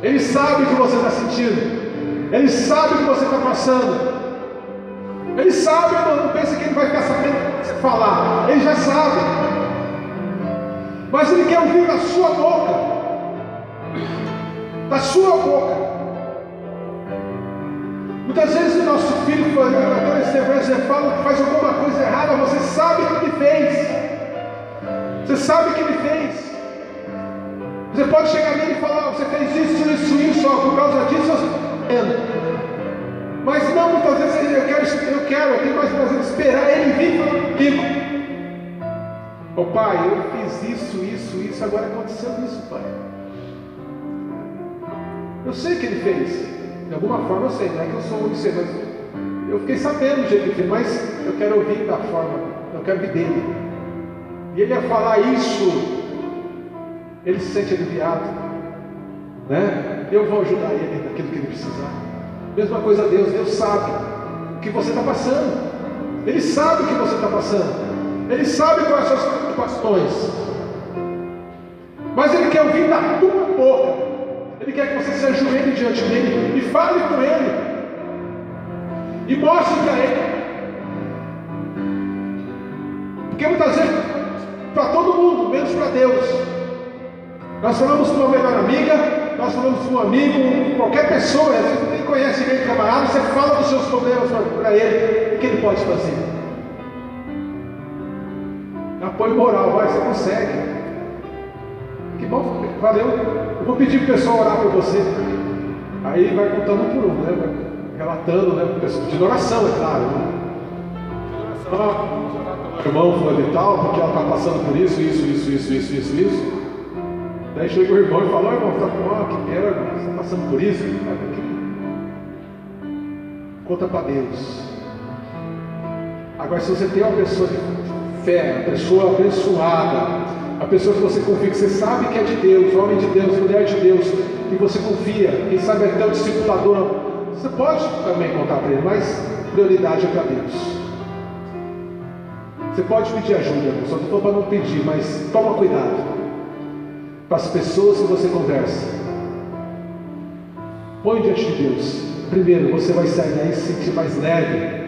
Ele sabe o que você está sentindo, ele sabe o que você está passando. Ele sabe, irmão, não pensa que ele vai ficar sabendo você falar. Ele já sabe. Mas ele quer ouvir da sua boca. Da sua boca. Muitas vezes o nosso filho, adolescente, fala que faz alguma coisa errada, você sabe o que ele fez. Você sabe o que ele fez. Você pode chegar nele e falar, você fez isso, isso, isso, ó, por causa disso, você... Mas não, muitas vezes eu quero, eu quero, eu tenho mais prazer esperar ele vir falar comigo. Ô oh, pai, eu fiz isso, isso, isso, agora aconteceu isso, pai. Eu sei que ele fez. De alguma forma eu sei, não é que eu sou muito sei, mas eu fiquei sabendo do jeito que ele fez, mas eu quero ouvir da forma, eu quero ouvir dele. E ele ia falar isso, ele se sente aliviado. Né? Eu vou ajudar ele naquilo que ele precisar. Mesma coisa Deus, Deus sabe o que você está passando. Ele sabe o que você está passando. Ele sabe quais são as suas preocupações. Mas Ele quer ouvir da tua boca. Ele quer que você se ajoelhe diante dele e fale com Ele. E mostre para Ele. Porque muitas vezes, para todo mundo, menos para Deus. Nós falamos com uma melhor amiga, nós falamos com um amigo, qualquer pessoa, nem conhece bem o camarada, você fala dos seus problemas para ele, o que ele pode fazer? Apoio moral, vai, você consegue. Que bom, valeu. Eu vou pedir para o pessoal orar por você. Aí vai contando por um, né? Vai relatando, né? De oração, é claro. Né? Ah, irmão fulano e tal, porque ela está passando por isso, isso, isso, isso, isso, isso, isso. Daí chega o irmão e fala, oh, irmão, tá com que pena, você está passando por isso? conta para Deus. Agora, se você tem uma pessoa de fé, uma pessoa abençoada, a pessoa que você confia, que você sabe que é de Deus, homem de Deus, mulher de Deus, e você confia, quem sabe até o discipulador, você pode também contar para ele, mas prioridade é para Deus. Você pode pedir ajuda, só estou para não pedir, mas toma cuidado para as pessoas que você conversa. Põe diante de Deus. Primeiro, você vai sair daí se sentir mais leve.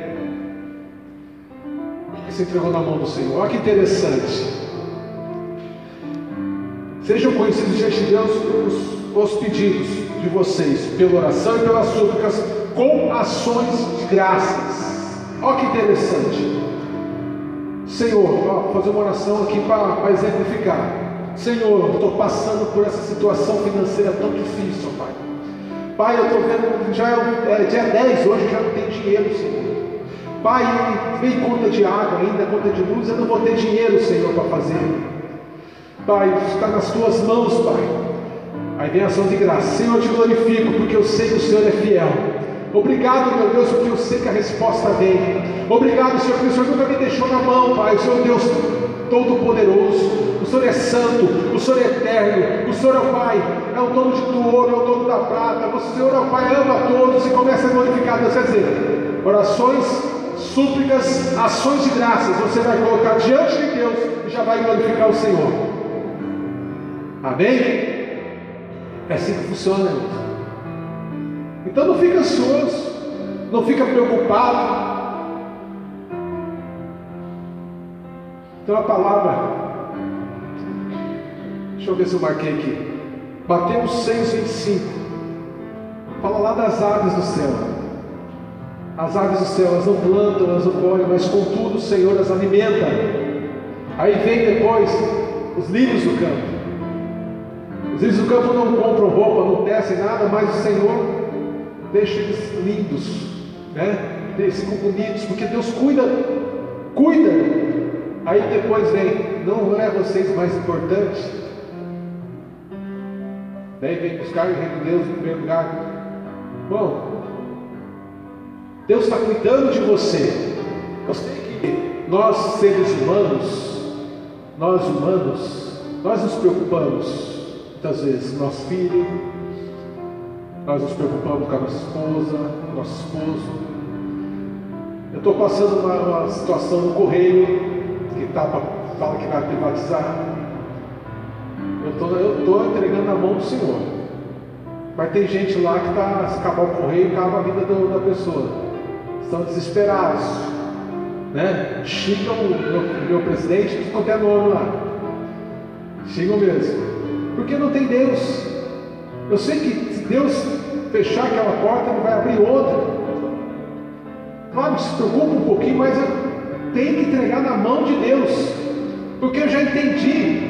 E se entregou na mão do Senhor. Olha que interessante. Sejam conhecidos diante de Deus os, os pedidos de vocês, pela oração e pelas súplicas, com ações de graças. Olha que interessante. Senhor, vou fazer uma oração aqui para exemplificar. Senhor, estou passando por essa situação financeira tão difícil, Pai. Pai, eu estou vendo, já é, é dia 10, hoje já não tem dinheiro, Senhor. Pai, vem conta de água ainda, conta de luz, eu não vou ter dinheiro, Senhor, para fazer. Pai, está nas tuas mãos, Pai. Aí vem a ação de graça. Senhor, eu te glorifico, porque eu sei que o Senhor é fiel. Obrigado, meu Deus, porque eu sei que a resposta vem. Obrigado, Senhor, porque o Senhor nunca me deixou na mão, Pai. O Senhor é Deus Todo-Poderoso. O Senhor é santo, o Senhor é eterno, o Senhor é o Pai, é o dono de do ouro, é o dono da prata. O Senhor é o Pai, ama todos e começa a glorificar Deus. Quer dizer, orações, súplicas, ações de graças, você vai colocar diante de Deus e já vai glorificar o Senhor. Amém? É assim que funciona. Então não fica ansioso, não fica preocupado. Então a palavra, deixa eu ver se eu marquei aqui. Mateus 6, 25. Fala lá das aves do céu. As aves do céu, elas não plantam, elas não colhem, mas contudo o Senhor as alimenta. Aí vem depois os lírios do campo. Os lírios do campo não compram roupa, não tecem nada, mas o Senhor deixa eles lindos, né? Eles ficam bonitos, porque Deus cuida, cuida. Aí depois vem, não é vocês mais importantes. Daí vem buscar o reino de Deus em primeiro lugar. Bom, Deus está cuidando de você. Eu sei que nós, seres humanos, nós humanos, nós nos preocupamos muitas vezes, nosso filho, nós nos preocupamos com a nossa esposa, nosso esposo. Eu estou passando uma, uma, situação no correio, que tá, fala que vai privatizar. Eu estou entregando na mão do Senhor. Mas tem gente lá que está, se acabar o correio, acaba a vida do, da pessoa. Estão desesperados. Né? Xingam o meu, meu presidente, quanto é nome lá. Xingam mesmo. Porque não tem Deus. Eu sei que se Deus fechar aquela porta, Ele vai abrir outra. Claro, se preocupa um pouquinho, mas tenho que entregar na mão de Deus, porque eu já entendi.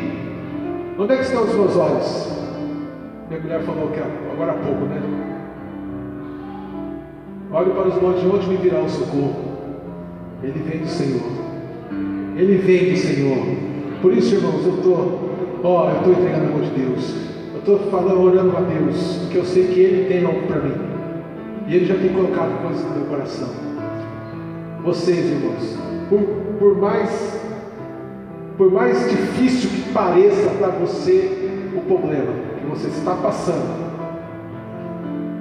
Onde é que estão os meus olhos? Minha mulher falou que agora há pouco, né? Olhe para os montes de onde me virá o socorro. Ele vem do Senhor. Ele vem do Senhor. Por isso, irmãos, eu estou, ó, eu estou entregando na mão de Deus. Eu estou falando, orando a Deus, porque eu sei que Ele tem algo para mim. E Ele já tem colocado coisas no meu coração. Vocês, irmãos, por, por mais por mais difícil que pareça para você o problema que você está passando,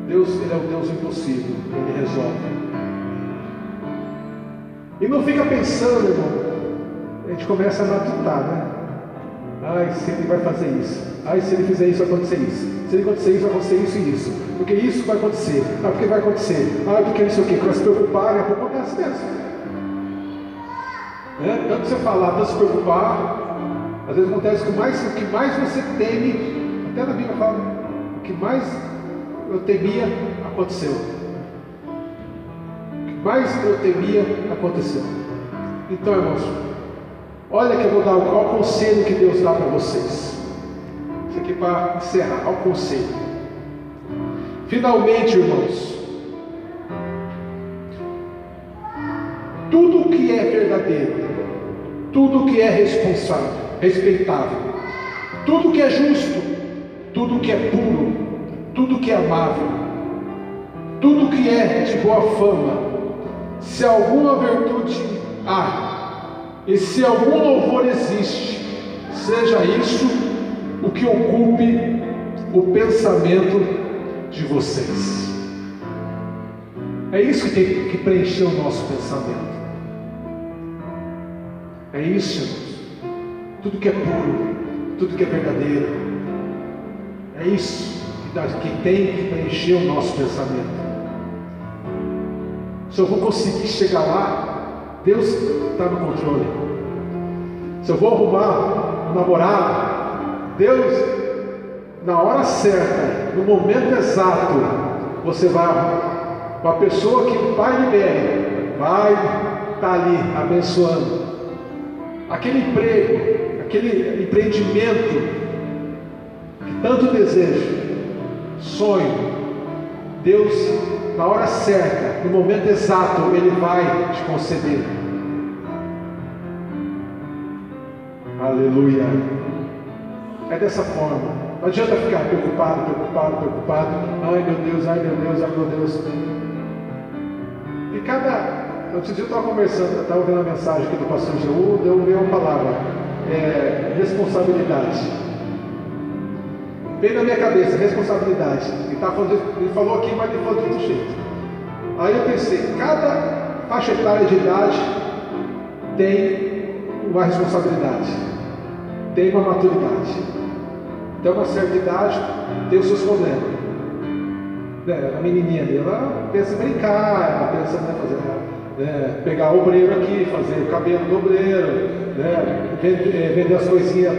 Deus ele é o Deus impossível, Ele resolve. E não fica pensando, irmão. A gente começa a matutar, né? Ai, se ele vai fazer isso. Ai, se ele fizer isso, vai acontecer isso. Se ele acontecer isso, vai acontecer isso e isso. Porque isso vai acontecer. Ah, porque vai acontecer. Ah, porque não sei o quê. Quando se preocupar, é pouco acontece mesmo. É, tanto você falar, tanto se preocupar, às vezes acontece que mais, o que mais você teme, até na Bíblia fala, o que mais eu temia aconteceu. O que mais eu temia aconteceu. Então, irmãos, Olha que eu vou dar o conselho que Deus dá para vocês. Isso aqui para encerrar, ao conselho. Finalmente, irmãos, tudo que é verdadeiro, tudo que é responsável, respeitável, tudo que é justo, tudo que é puro, tudo que é amável, tudo que é de boa fama, se alguma virtude há, e se algum louvor existe, seja isso o que ocupe o pensamento de vocês. É isso que tem que preencher o nosso pensamento. É isso, irmãos. Tudo que é puro, tudo que é verdadeiro. É isso que, dá, que tem que preencher o nosso pensamento. Se eu vou conseguir chegar lá, Deus está no controle. Se eu vou arrumar um namorado, Deus, na hora certa, no momento exato, você vai uma pessoa que o Pai libere, vai estar tá ali abençoando. Aquele emprego, aquele empreendimento que tanto desejo, sonho, Deus, na hora certa, no momento exato, Ele vai te conceder. Aleluia. É dessa forma. Não adianta ficar preocupado, preocupado, preocupado. Ai meu Deus, ai meu Deus, ai meu Deus. E cada. Outro dia eu estava conversando, estava vendo a mensagem aqui do pastor Jeú, deu uma palavra. É, responsabilidade. Veio na minha cabeça, responsabilidade. Ele, tá falando, ele falou aqui, mas ele falou de outro jeito. Aí eu pensei, cada faixa etária de idade tem uma responsabilidade, tem uma maturidade. Tem uma certa idade, tem os seus problemas. Né? A menininha ali, ela pensa em brincar, ela pensa em né, fazer, né, pegar o obreiro aqui, fazer o cabelo do obreiro, né, vender, eh, vender as coisinhas,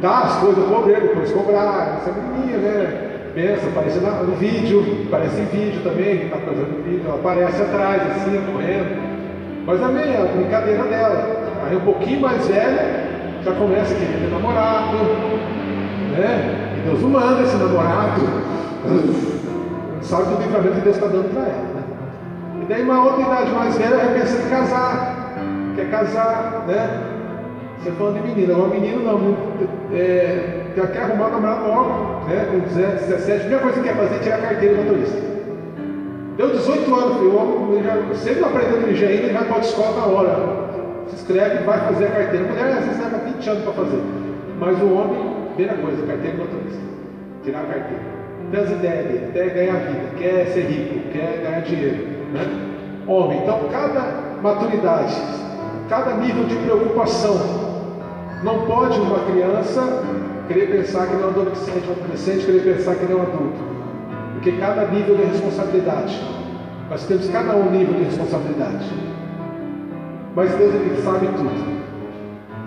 dar as coisas para o obreiro, depois cobrar. Essa menininha, né? Pensa, aparece no vídeo, aparece em vídeo também, está fazendo vídeo, ela aparece atrás, assim, correndo. Mas amém, é a brincadeira dela. Aí um pouquinho mais velha, já começa a querer ter namorado, né? E Deus não manda esse namorado. [LAUGHS] Sabe do livramento que Deus está dando para ela. Daí uma outra idade mais velha já pensa em casar, quer casar, né? Você falando de menina, agora menino não, é, já quer arrumar o namorado logo, né? Com 17, 17, a primeira coisa que quer fazer é tirar a carteira de motorista. Deu 18 anos, filho, homem já, se ele não aprendeu a dirigir ainda, ele vai para a escola na hora. Se inscreve, vai fazer a carteira. A mulher às vezes leva 20 anos para fazer. Mas o homem, primeira coisa, carteira de motorista. Tirar a carteira. Tem as ideias dele, quer ganhar vida, quer ser rico, quer ganhar dinheiro. Né? Homem, então cada maturidade, cada nível de preocupação. Não pode uma criança querer pensar que não é um adolescente, um adolescente querer pensar que não é um adulto. Porque cada nível de responsabilidade. Nós temos cada um nível de responsabilidade. Mas Deus ele sabe tudo.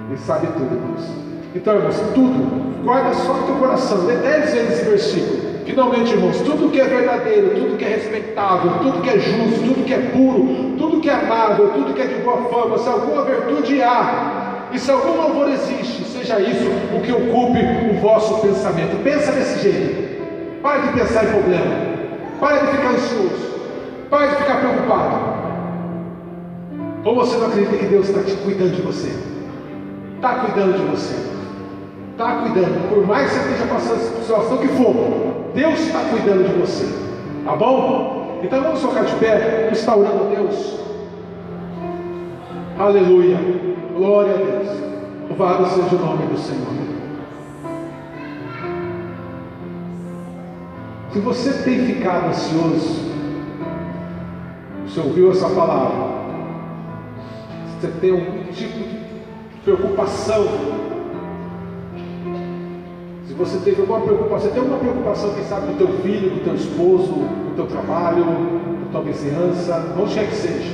Ele sabe tudo, irmãos. Então, irmãos, tudo. Guarda só no teu coração. Lê dez vezes esse versículo. Finalmente, irmãos, tudo que é verdadeiro, tudo que é respeitável, tudo que é justo, tudo que é puro, tudo que é amável, tudo que é de boa fama, se alguma virtude há, e se algum louvor existe, seja isso o que ocupe o vosso pensamento. Pensa desse jeito. Pare de pensar em problema. Pare de ficar ansioso. Pare de ficar preocupado. Ou você não acredita que Deus está te cuidando de você? Está cuidando de você. Está cuidando. Por mais que você esteja passando situação que for, Deus está cuidando de você. Tá bom? Então vamos tocar de pé, restaurando a Deus. Aleluia. Glória a Deus. Louvado seja o nome do Senhor. Se você tem ficado ansioso, você ouviu essa palavra, você tem algum tipo de preocupação, se você teve alguma preocupação, tem alguma preocupação, quem sabe, do teu filho, do teu esposo, do teu trabalho, da tua vizinhança, onde quer que seja.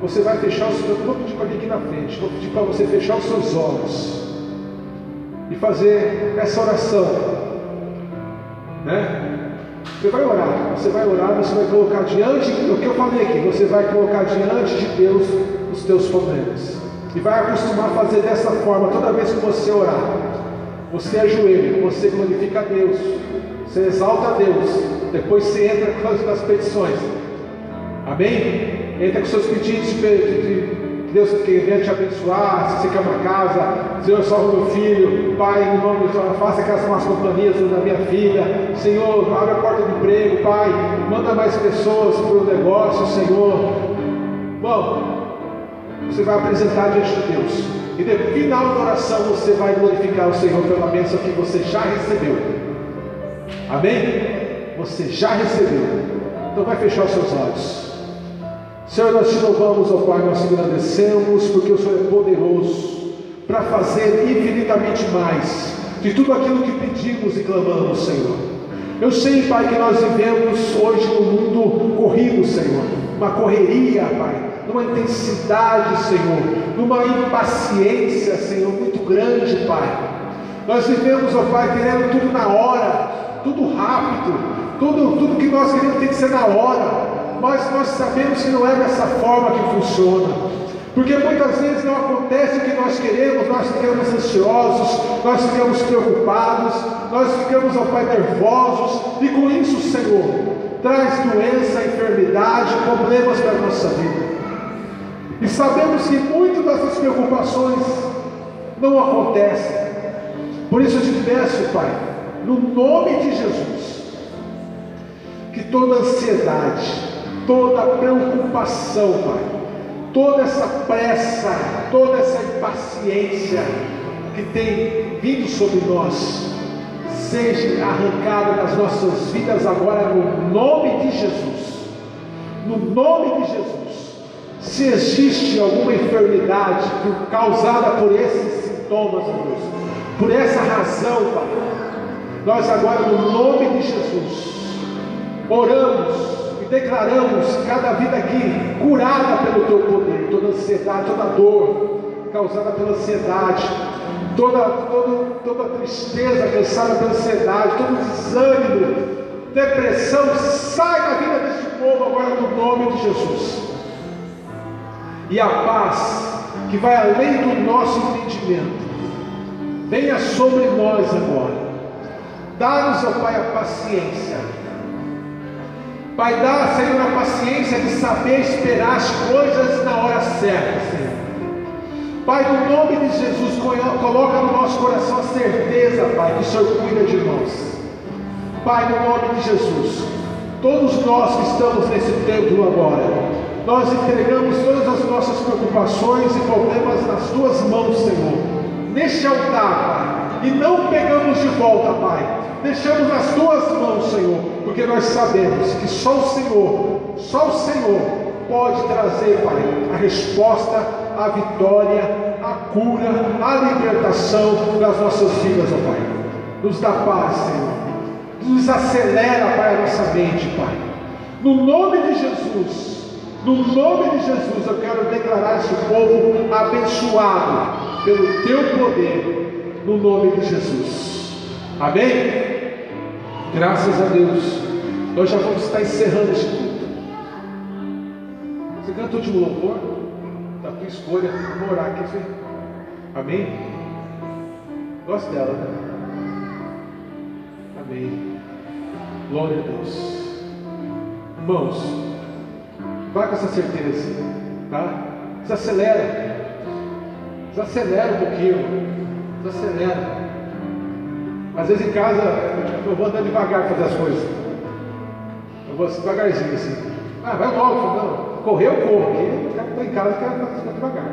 Você vai fechar os seus. Vou pedir para vir aqui na frente. Vou pedir para você fechar os seus olhos e fazer essa oração, né? Você vai orar, você vai orar, você vai colocar diante do que eu falei aqui, você vai colocar diante de Deus os teus problemas. E vai acostumar a fazer dessa forma toda vez que você orar. Você ajoelha, você glorifica a Deus, você exalta a Deus, depois você entra com as petições. Amém? Entra com seus pedidos de, de, Deus quer te abençoar, se você quer uma casa, Senhor, salva meu filho, Pai, em nome de Jesus, faça aquelas más companhias da minha filha, Senhor, abre a porta de emprego, Pai, manda mais pessoas para o negócio, Senhor. Bom, você vai apresentar diante de Deus, e no final da oração você vai glorificar o Senhor pela bênção que você já recebeu. Amém? Você já recebeu. Então vai fechar os seus olhos. Senhor, nós te louvamos, ó Pai, nós te agradecemos, porque o Senhor é poderoso para fazer infinitamente mais de tudo aquilo que pedimos e clamamos, Senhor. Eu sei, Pai, que nós vivemos hoje num mundo corrido, Senhor, uma correria, Pai, numa intensidade, Senhor, numa impaciência, Senhor, muito grande, Pai. Nós vivemos, ó Pai, querendo tudo na hora, tudo rápido, tudo, tudo que nós queremos tem que ser na hora mas nós sabemos que não é dessa forma que funciona. Porque muitas vezes não acontece o que nós queremos, nós ficamos ansiosos, nós ficamos preocupados, nós ficamos, ao Pai, nervosos, e com isso, Senhor, traz doença, enfermidade, problemas para a nossa vida. E sabemos que muitas dessas preocupações não acontecem. Por isso eu te peço, Pai, no nome de Jesus, que toda ansiedade, toda preocupação, Pai, toda essa pressa, toda essa impaciência que tem vindo sobre nós, seja arrancada das nossas vidas agora no nome de Jesus. No nome de Jesus. Se existe alguma enfermidade causada por esses sintomas, Deus, por essa razão, Pai, nós agora no nome de Jesus oramos e declaramos cada vida aqui curada pelo teu poder, toda ansiedade, toda dor causada pela ansiedade, toda, toda, toda tristeza causada pela ansiedade, todo desânimo, depressão, sai da vida deste povo agora no nome de Jesus. E a paz que vai além do nosso entendimento, venha sobre nós agora. Dá-nos, ó Pai, a paciência Pai, dá, Senhor, a paciência de saber esperar as coisas na hora certa, Senhor. Pai, no nome de Jesus, coloca no nosso coração a certeza, Pai, que o Senhor cuida de nós. Pai, no nome de Jesus, todos nós que estamos nesse templo agora, nós entregamos todas as nossas preocupações e problemas nas tuas mãos, Senhor, neste altar, Pai, e não pegamos de volta, Pai deixamos nas tuas mãos, Senhor, porque nós sabemos que só o Senhor, só o Senhor pode trazer, Pai, a resposta, a vitória, a cura, a libertação das nossas vidas, ó Pai. Nos dá paz, Senhor. Nos acelera, Pai, a nossa mente, Pai. No nome de Jesus, no nome de Jesus, eu quero declarar esse povo abençoado pelo teu poder, no nome de Jesus. Amém? Graças a Deus. Nós já vamos estar encerrando este culto. Você canta o último louvor? Da tua escolha. Vamos orar aqui, Senhor. Amém? Gosto dela, né? Amém. Glória a Deus. Irmãos, vá com essa certeza, tá? Desacelera. Desacelera um pouquinho. Desacelera. Às vezes em casa eu vou andando devagar fazer as coisas. Eu vou assim, devagarzinho assim. Ah, vai logo, não. Correr eu corro, porque estou em casa e quero fazer devagar.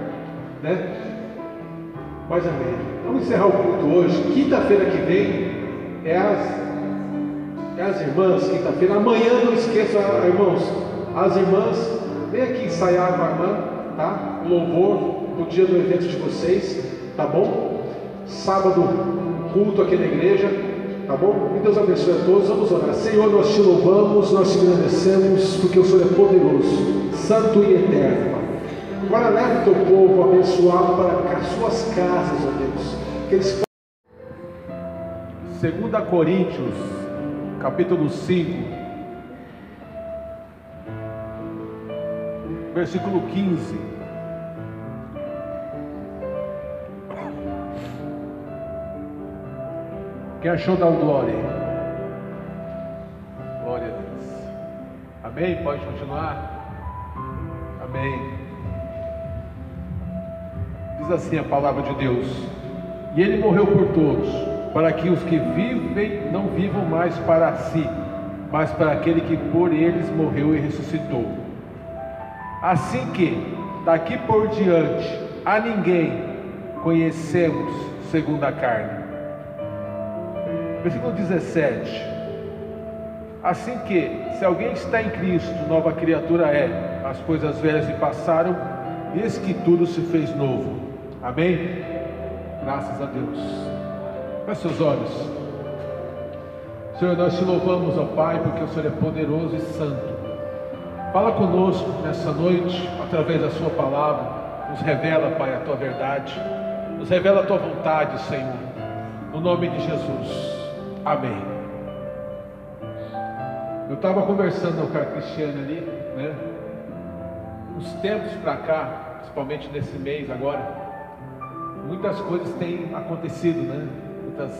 Né? Mas amém. Vamos encerrar o culto hoje. Quinta-feira que vem é as, é as irmãs, quinta-feira. Amanhã não esqueça, irmãos, as irmãs, vem aqui ensaiar com a irmã, tá? O louvor do dia do evento de vocês, tá bom? Sábado, culto aqui na igreja, tá bom? Que Deus abençoe a todos. Vamos orar. Senhor, nós te louvamos, nós te agradecemos, porque o Senhor é poderoso, santo e eterno. Agora leve o teu povo abençoado para as suas casas, ó Deus. Que eles 2 Coríntios, capítulo 5, versículo 15. Quem achou da glória? Glória a Deus. Amém? Pode continuar? Amém. Diz assim a palavra de Deus: E ele morreu por todos, para que os que vivem não vivam mais para si, mas para aquele que por eles morreu e ressuscitou. Assim que, daqui por diante, a ninguém conhecemos segundo a carne. Versículo 17. Assim que, se alguém está em Cristo, nova criatura é, as coisas velhas se passaram, eis que tudo se fez novo. Amém? Graças a Deus. Feche seus olhos. Senhor, nós te louvamos, ó Pai, porque o Senhor é poderoso e santo. Fala conosco nessa noite, através da Sua palavra. Nos revela, Pai, a Tua verdade. Nos revela a Tua vontade, Senhor. No nome de Jesus. Amém. Eu estava conversando com a Cristiane ali, né? Uns tempos para cá, principalmente nesse mês agora, muitas coisas têm acontecido, né? Muitas,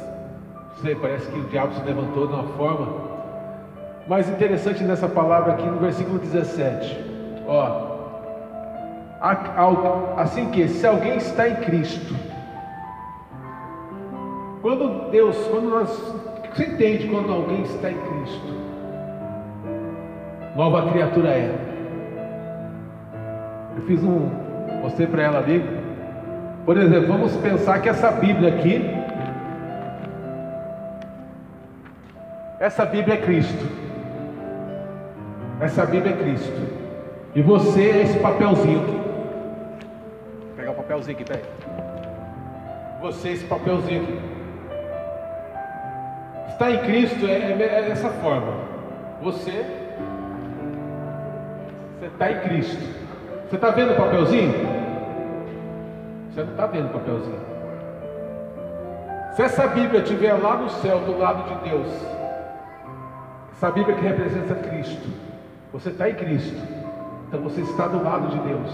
não sei, parece que o diabo se levantou de uma forma. Mais interessante nessa palavra aqui no versículo 17, ó. Assim que, se alguém está em Cristo, quando Deus, quando nós, você entende quando alguém está em Cristo? nova criatura é. Eu fiz um, mostrei para ela ali. Por exemplo, vamos pensar que essa Bíblia aqui, essa Bíblia é Cristo. Essa Bíblia é Cristo. E você é esse papelzinho aqui. Vou pegar o papelzinho aqui, peraí. Você é esse papelzinho aqui. Está em Cristo é, é, é dessa forma. Você você está em Cristo. Você está vendo o papelzinho? Você não está vendo o papelzinho. Se essa Bíblia estiver lá no céu, do lado de Deus, essa Bíblia que representa Cristo, você está em Cristo, então você está do lado de Deus,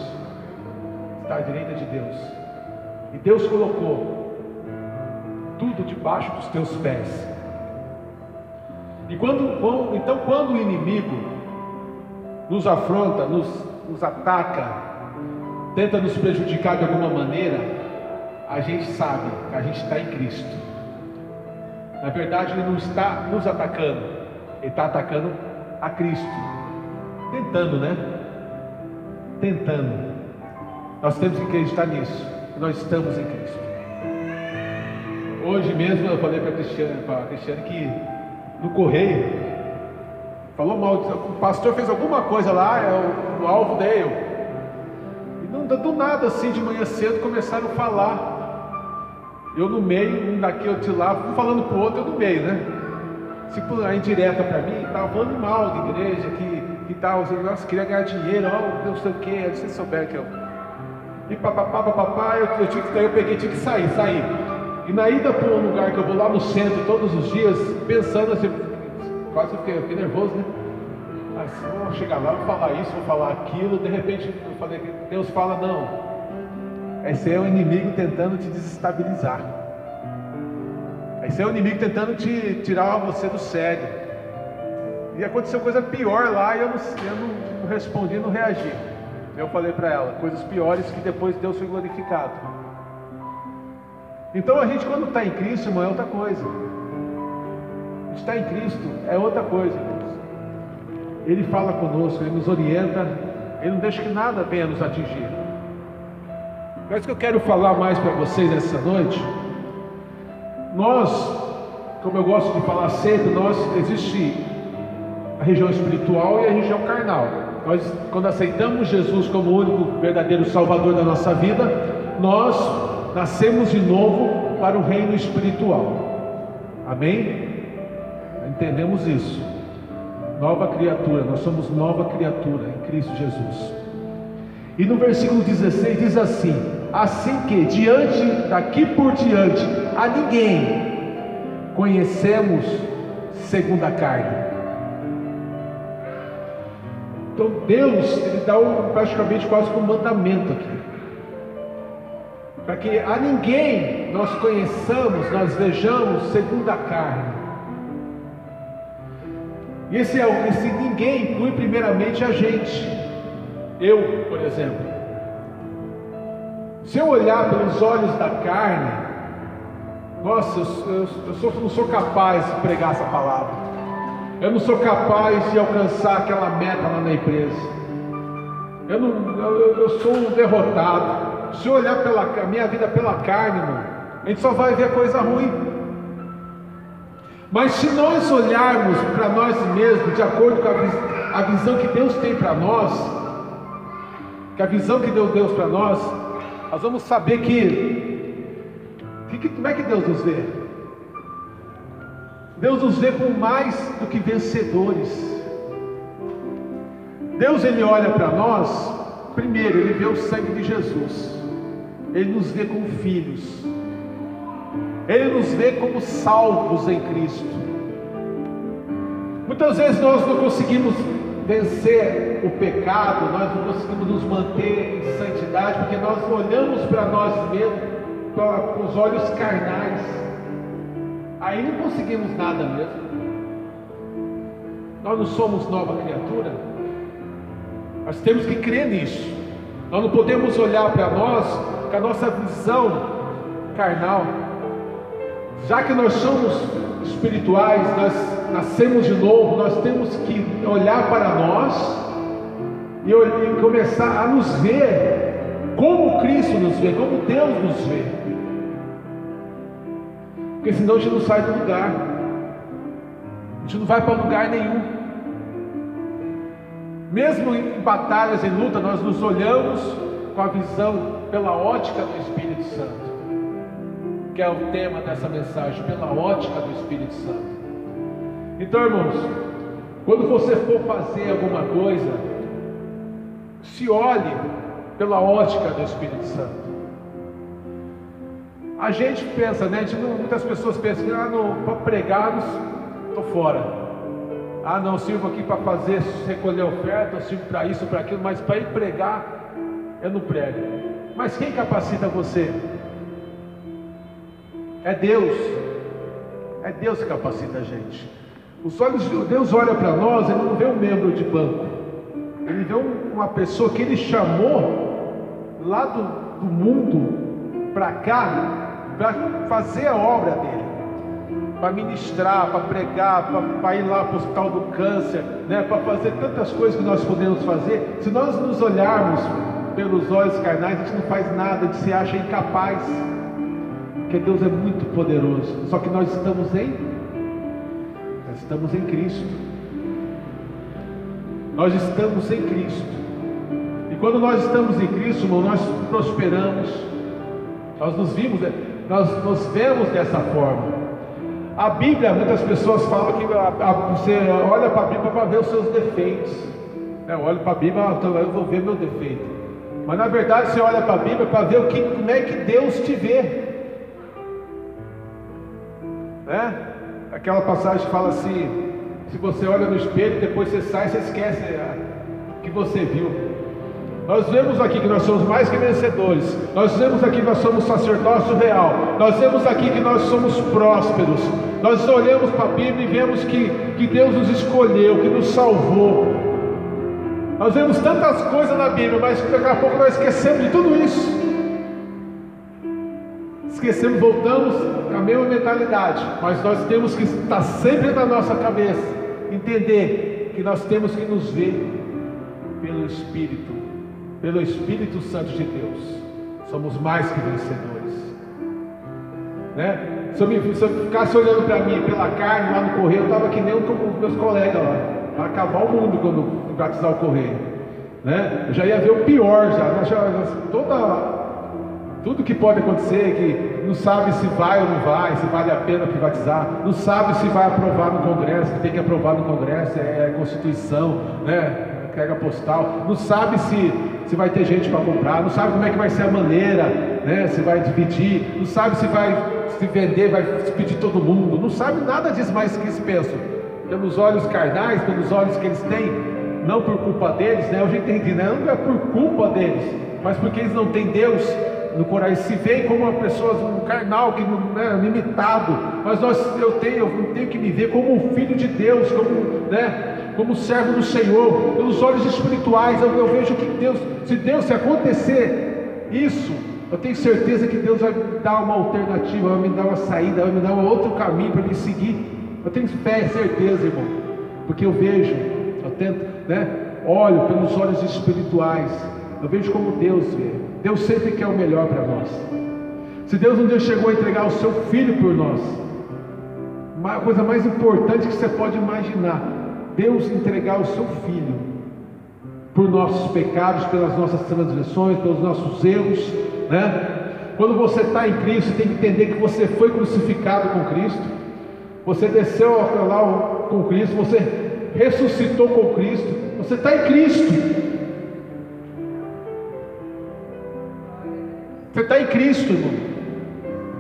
está à direita de Deus, e Deus colocou tudo debaixo dos teus pés. E quando, então, quando o inimigo nos afronta, nos, nos ataca, tenta nos prejudicar de alguma maneira, a gente sabe que a gente está em Cristo. Na verdade, Ele não está nos atacando, Ele está atacando a Cristo. Tentando, né? Tentando. Nós temos que acreditar nisso. Nós estamos em Cristo. Hoje mesmo eu falei para a Cristiane, para a Cristiane que no correio Falou mal, o pastor fez alguma coisa lá, é o, o alvo dele. eu. E não, do nada assim, de manhã cedo, começaram a falar. Eu no meio, um daqui, eu de lá, um falando para o outro, eu no meio, né? Tipo, a indireta para mim, estava falando mal de igreja, que, que tal, nossa, queria ganhar dinheiro, ó, não sei o que, se souberem que eu. E papapá, papapá, eu, eu, tinha que, eu peguei, tinha que sair, sair. E na ida para um lugar que eu vou lá no centro todos os dias, pensando assim, quase eu fiquei, eu fiquei nervoso, né? Assim, vou chegar lá, vou falar isso, vou falar aquilo, de repente eu falei, Deus fala, não. Esse é o inimigo tentando te desestabilizar. Esse é o inimigo tentando te tirar você do sério. E aconteceu coisa pior lá e eu não, eu não respondi, não reagi. Eu falei para ela, coisas piores que depois Deus foi glorificado. Então a gente quando está em Cristo, irmão, é outra coisa está em Cristo é outra coisa, irmãos. Ele fala conosco, ele nos orienta, ele não deixa que nada venha nos atingir. Mas o que eu quero falar mais para vocês essa noite, nós, como eu gosto de falar sempre, nós existe a região espiritual e a região carnal. Nós, quando aceitamos Jesus como o único verdadeiro Salvador da nossa vida, nós nascemos de novo para o reino espiritual. Amém? Entendemos isso. Nova criatura, nós somos nova criatura em Cristo Jesus. E no versículo 16 diz assim: Assim que diante, daqui por diante, a ninguém conhecemos segundo a carne. Então Deus, Ele dá um, praticamente quase um mandamento aqui. Para que a ninguém nós conheçamos, nós vejamos segundo a carne. E esse, é, esse ninguém inclui primeiramente a gente. Eu, por exemplo. Se eu olhar pelos olhos da carne, nossa, eu, eu, eu sou, não sou capaz de pregar essa palavra. Eu não sou capaz de alcançar aquela meta lá na empresa. Eu, não, eu, eu sou um derrotado. Se eu olhar pela minha vida pela carne, irmão, a gente só vai ver coisa ruim. Mas se nós olharmos para nós mesmos de acordo com a, a visão que Deus tem para nós, que a visão que deu Deus para nós, nós vamos saber que, que, como é que Deus nos vê? Deus nos vê como mais do que vencedores. Deus ele olha para nós, primeiro ele vê o sangue de Jesus. Ele nos vê como filhos. Ele nos vê como salvos em Cristo. Muitas vezes nós não conseguimos vencer o pecado, nós não conseguimos nos manter em santidade, porque nós olhamos para nós mesmos com os olhos carnais. Aí não conseguimos nada mesmo. Nós não somos nova criatura. Nós temos que crer nisso. Nós não podemos olhar para nós com a nossa visão carnal. Já que nós somos espirituais, nós nascemos de novo, nós temos que olhar para nós e, começar a nos ver como Cristo nos vê, como Deus nos vê. Porque senão a gente não sai do lugar, a gente não vai para lugar nenhum. Mesmo em batalhas, em luta, nós nos olhamos com a visão pela ótica do Espírito Santo que é o tema dessa mensagem, pela ótica do Espírito Santo. Então, irmãos, quando você for fazer alguma coisa, se olhe pela ótica do Espírito Santo. A gente pensa, né? Gente, muitas pessoas pensam que ah, para pregar, estou fora. Ah, não, sirvo aqui para fazer, recolher oferta, eu sirvo para isso, para aquilo, mas para ir pregar, eu não prego. Mas quem capacita você? É Deus. É Deus que capacita a gente. Os olhos de Deus olha para nós, ele não vê um membro de banco. Ele vê uma pessoa que ele chamou lá do, do mundo para cá para fazer a obra dele. Para ministrar, para pregar, para ir lá para o hospital do câncer, né, para fazer tantas coisas que nós podemos fazer. Se nós nos olharmos pelos olhos carnais, a gente não faz nada, a gente se acha incapaz. Porque Deus é muito poderoso. Só que nós estamos em nós estamos em Cristo. Nós estamos em Cristo. E quando nós estamos em Cristo, irmão, nós prosperamos. Nós nos vimos, nós nos vemos dessa forma. A Bíblia, muitas pessoas falam que a, a, você olha para a Bíblia para ver os seus defeitos. É, eu olho para a Bíblia, então eu vou ver meu defeito. Mas na verdade você olha para a Bíblia para ver o que, como é que Deus te vê. Né? Aquela passagem que fala assim: se você olha no espelho, depois você sai, você esquece o que você viu. Nós vemos aqui que nós somos mais que vencedores. Nós vemos aqui que nós somos sacerdócio real. Nós vemos aqui que nós somos prósperos. Nós olhamos para a Bíblia e vemos que, que Deus nos escolheu, que nos salvou. Nós vemos tantas coisas na Bíblia, mas daqui a pouco nós esquecemos de tudo isso esquecemos, voltamos à mesma mentalidade, mas nós temos que estar sempre na nossa cabeça, entender que nós temos que nos ver pelo Espírito, pelo Espírito Santo de Deus. Somos mais que vencedores. Né? Se, eu, me, se eu ficasse olhando para mim pela carne lá no correio, eu estava que nem os meus colegas lá. Vai acabar o mundo quando batizar o correio. Né? Eu já ia ver o pior já. já toda tudo que pode acontecer, que não sabe se vai ou não vai, se vale a pena privatizar, não sabe se vai aprovar no Congresso, que tem que aprovar no Congresso, é, é Constituição, né? Carga postal, não sabe se, se vai ter gente para comprar, não sabe como é que vai ser a maneira, né? Se vai dividir, não sabe se vai se vender, vai pedir todo mundo, não sabe nada disso, mas que eles pensam, pelos olhos carnais, pelos olhos que eles têm, não por culpa deles, né? Eu já entendi, né? Não é por culpa deles, mas porque eles não têm Deus no coração, se vê como uma pessoa um carnal, que não é limitado, mas nós, eu, tenho, eu tenho que me ver como um filho de Deus, como, né, como servo do Senhor, pelos olhos espirituais, eu, eu vejo que Deus, se Deus, se acontecer isso, Eu tenho certeza que Deus vai me dar uma alternativa, vai me dar uma saída, vai me dar um outro caminho para me seguir. Eu tenho fé, certeza, irmão, porque eu vejo, eu tento, né? Olho pelos olhos espirituais, eu vejo como Deus vê. Deus sempre quer o melhor para nós. Se Deus um dia chegou a entregar o seu filho por nós, a coisa mais importante que você pode imaginar, Deus entregar o seu filho por nossos pecados, pelas nossas transgressões, pelos nossos erros, né? Quando você está em Cristo, tem que entender que você foi crucificado com Cristo, você desceu lá com Cristo, você ressuscitou com Cristo, você está em Cristo. Você está em Cristo, irmão.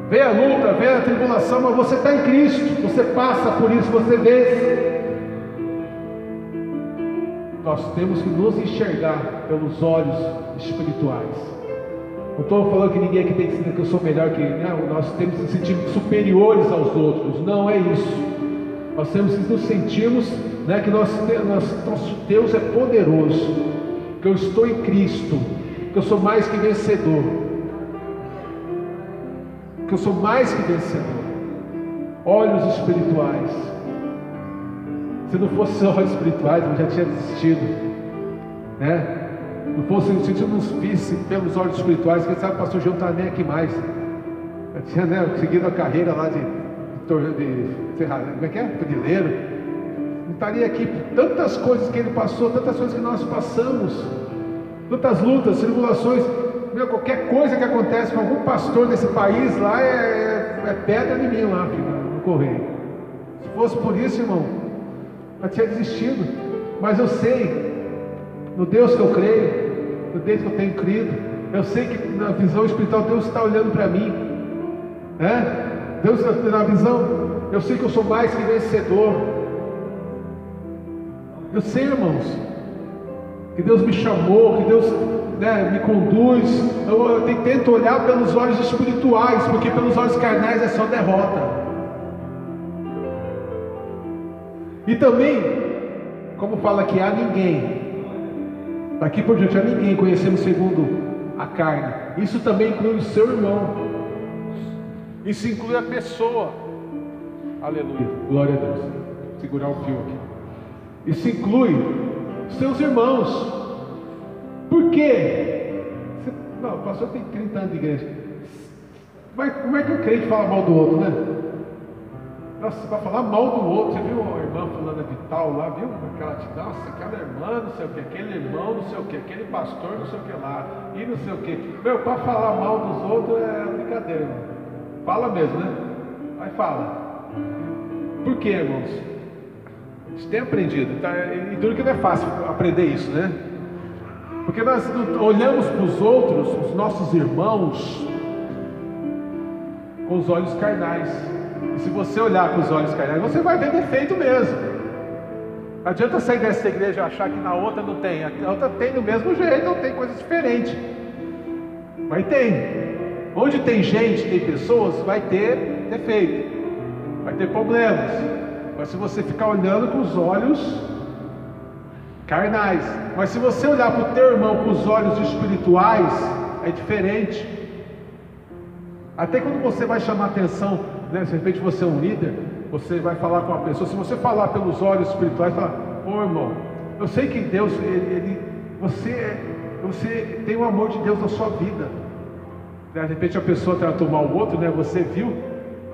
Vem a luta, vem a tribulação, mas você está em Cristo. Você passa por isso, você vence. Nós temos que nos enxergar pelos olhos espirituais. Não estou falando que ninguém aqui tem que sentir que eu sou melhor que não, nós temos que nos sentir superiores aos outros. Não é isso. Nós temos que nos sentirmos né, que nós, nós, nosso Deus é poderoso, que eu estou em Cristo, que eu sou mais que vencedor que eu sou mais que vencedor. Olhos espirituais. Se não fosse olhos espirituais, eu já tinha desistido. Né? Não fosse se eu não visse pelos olhos espirituais, quem sabe o pastor João está nem aqui mais. Eu tinha né, seguido a carreira lá de, de, de como é que é? Pedileiro. Não estaria aqui tantas coisas que ele passou, tantas coisas que nós passamos, tantas lutas, tribulações. Meu, qualquer coisa que acontece com algum pastor desse país lá é, é, é pedra de mim lá, filho, no correio. Se fosse por isso, irmão, eu tinha desistido. Mas eu sei, no Deus que eu creio, no Deus que eu tenho crido, eu sei que na visão espiritual Deus está olhando para mim. Né? Deus na visão, eu sei que eu sou mais que vencedor. Eu sei, irmãos, que Deus me chamou, que Deus né, me conduz. Eu, eu tento olhar pelos olhos espirituais, porque pelos olhos carnais é só derrota. E também, como fala aqui, há ninguém, daqui por diante, há ninguém conhecemos segundo a carne. Isso também inclui o seu irmão. Isso inclui a pessoa. Aleluia. Glória a Deus. Vou segurar o fio aqui. Isso inclui seus irmãos. Por quê? Você, não, o pastor tem 30 anos de igreja. Mas como é que o crente fala mal do outro, né? Nossa, vai falar mal do outro. Você viu a irmã fulana de tal lá, viu? Aquela, nossa, aquela irmã, não sei o que, aquele irmão, não sei o que, aquele pastor, não sei o que lá, e não sei o que. Meu, para falar mal dos outros é brincadeira, irmão. Fala mesmo, né? Aí fala. Por quê, irmãos? Você tem aprendido, tá? e duro que não é fácil aprender isso, né? Porque nós olhamos para os outros, os nossos irmãos, com os olhos carnais. E se você olhar com os olhos carnais, você vai ver defeito mesmo. Não adianta sair dessa igreja e achar que na outra não tem. A outra tem do mesmo jeito, não tem coisas diferentes. Mas tem. Onde tem gente, tem pessoas, vai ter defeito, vai ter problemas. Mas se você ficar olhando com os olhos carnais. Mas se você olhar para o teu irmão com os olhos espirituais, é diferente. Até quando você vai chamar atenção, né, de repente você é um líder, você vai falar com uma pessoa, se você falar pelos olhos espirituais, fala, ô irmão, eu sei que Deus, ele, ele você, é, você tem o amor de Deus na sua vida. De repente a pessoa tratou mal o outro, né? Você viu?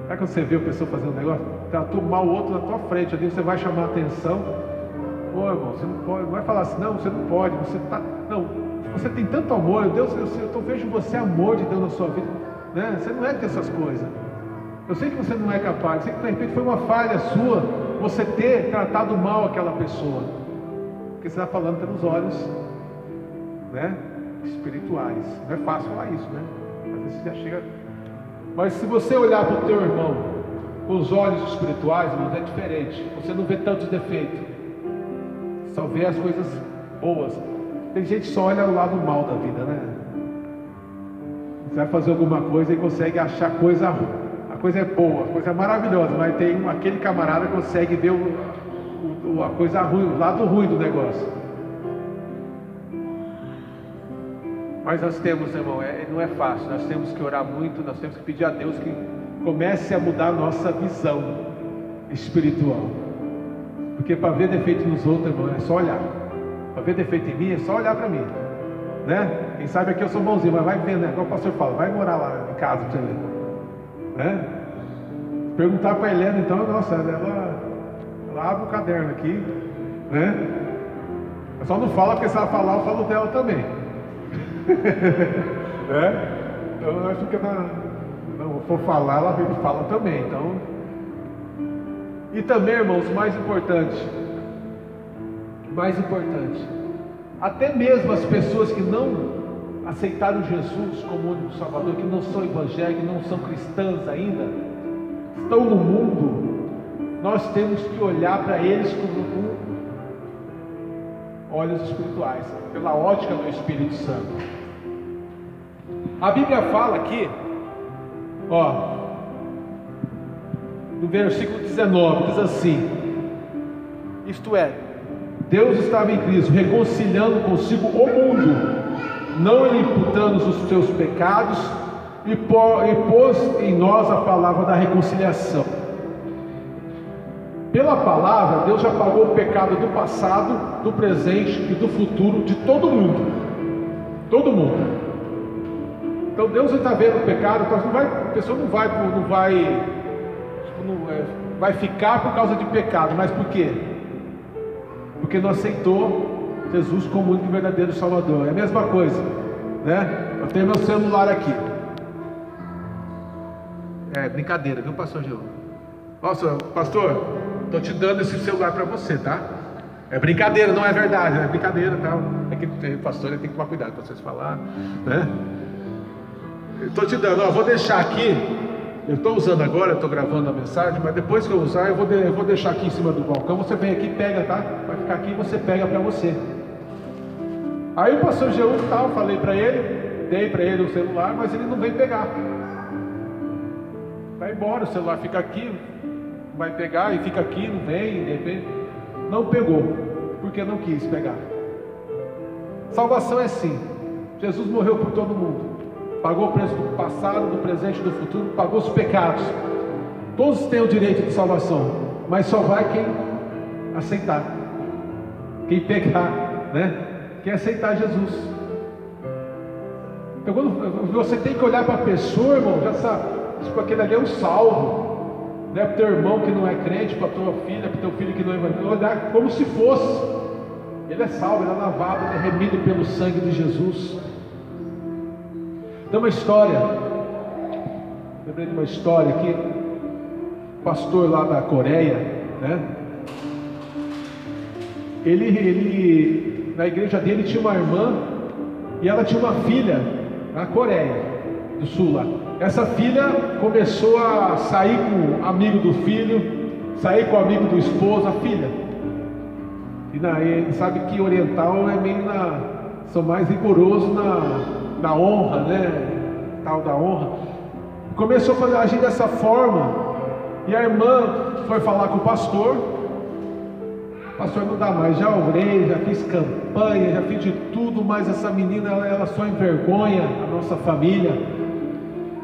Sabe quando você viu a pessoa fazendo um negócio? Tratou mal o outro na tua frente, ali você vai chamar atenção. Pô, irmão, você não pode, não vai falar assim, não, você não pode, você tá. Não, você tem tanto amor, Deus, eu, eu, eu vejo você amor de Deus na sua vida. Né? Você não é dessas coisas. Eu sei que você não é capaz, eu sei que de repente foi uma falha sua você ter tratado mal aquela pessoa. Porque você está falando pelos olhos né, espirituais. Não é fácil falar isso, né? Mas você já chega. Mas se você olhar para o teu irmão com os olhos espirituais, irmãos, é diferente. Você não vê tantos defeitos só vê as coisas boas. Tem gente que só olha o lado mal da vida, né? Você vai fazer alguma coisa e consegue achar coisa ruim. Coisa é boa, a coisa é maravilhosa, mas tem aquele camarada que consegue ver o, o, a coisa ruim, o lado ruim do negócio. Mas nós temos, irmão, é, não é fácil, nós temos que orar muito, nós temos que pedir a Deus que comece a mudar a nossa visão espiritual. Porque para ver defeito nos outros, irmão, é só olhar. Para ver defeito em mim, é só olhar para mim. Né? Quem sabe aqui eu sou bonzinho, mas vai ver, né? Como o pastor fala, vai morar lá em casa para você ver. Né? Perguntar para a Helena, então, nossa, ela, ela abre o caderno aqui, né? Eu só não fala porque se ela falar, eu falo dela também. [LAUGHS] é? Então eu acho que ela não for falar, ela fala também. Então. E também, irmãos, mais importante, mais importante, até mesmo as pessoas que não aceitaram Jesus como único Salvador, que não são evangélicos, não são cristãs ainda, estão no mundo, nós temos que olhar para eles com, olhos espirituais, pela ótica do Espírito Santo. A Bíblia fala aqui, ó, no versículo 19, diz assim: Isto é, Deus estava em Cristo, reconciliando consigo o mundo, não lhe imputando os seus pecados, e pôs em nós a palavra da reconciliação. Pela palavra, Deus já pagou o pecado do passado, do presente e do futuro de todo mundo. Todo mundo. Então Deus está vendo o pecado, então não vai, a pessoa não vai, não vai, não, é, vai ficar por causa de pecado, mas por quê? Porque não aceitou Jesus como único e verdadeiro Salvador. É a mesma coisa, né? Eu tenho meu celular aqui. É brincadeira, viu, pastor Gil? Nossa, pastor, Estou te dando esse celular para você, tá? É brincadeira, não é verdade, é brincadeira, tá? É que o pastor tem que tomar cuidado para vocês falar, né? Estou te dando, ó, vou deixar aqui. Eu estou usando agora, estou gravando a mensagem, mas depois que eu usar, eu vou, de, eu vou deixar aqui em cima do balcão. Você vem aqui, pega, tá? Vai ficar aqui e você pega para você. Aí o pastor Jeú tal, falei para ele, dei para ele o celular, mas ele não vem pegar. Vai embora, o celular fica aqui, vai pegar e fica aqui, não vem, de repente. Não pegou, porque não quis pegar. Salvação é assim. Jesus morreu por todo mundo. Pagou o preço do passado, do presente do futuro, pagou os pecados. Todos têm o direito de salvação, mas só vai quem aceitar. Quem pegar, né? Quem aceitar Jesus. Então quando você tem que olhar para a pessoa, irmão, já sabe, tipo, aquele ali é um salvo né, para o teu irmão que não é crente, para a tua filha, para o teu filho que não é evangélico, olhar como se fosse. Ele é salvo, ele é lavado, ele é remido pelo sangue de Jesus. Tem uma história, lembrei de uma história aqui, pastor lá da Coreia, né? Ele, ele, na igreja dele tinha uma irmã e ela tinha uma filha na Coreia do Sul lá. Essa filha começou a sair com o amigo do filho, sair com o amigo do esposo, a filha. E, na, sabe que oriental é meio na. são mais rigorosos na, na honra, né? Tal da honra. Começou a fazer, agir dessa forma. E a irmã foi falar com o pastor. Pastor, não dá mais, já orei, já fiz campanha, já fiz de tudo, mas essa menina ela, ela só envergonha a nossa família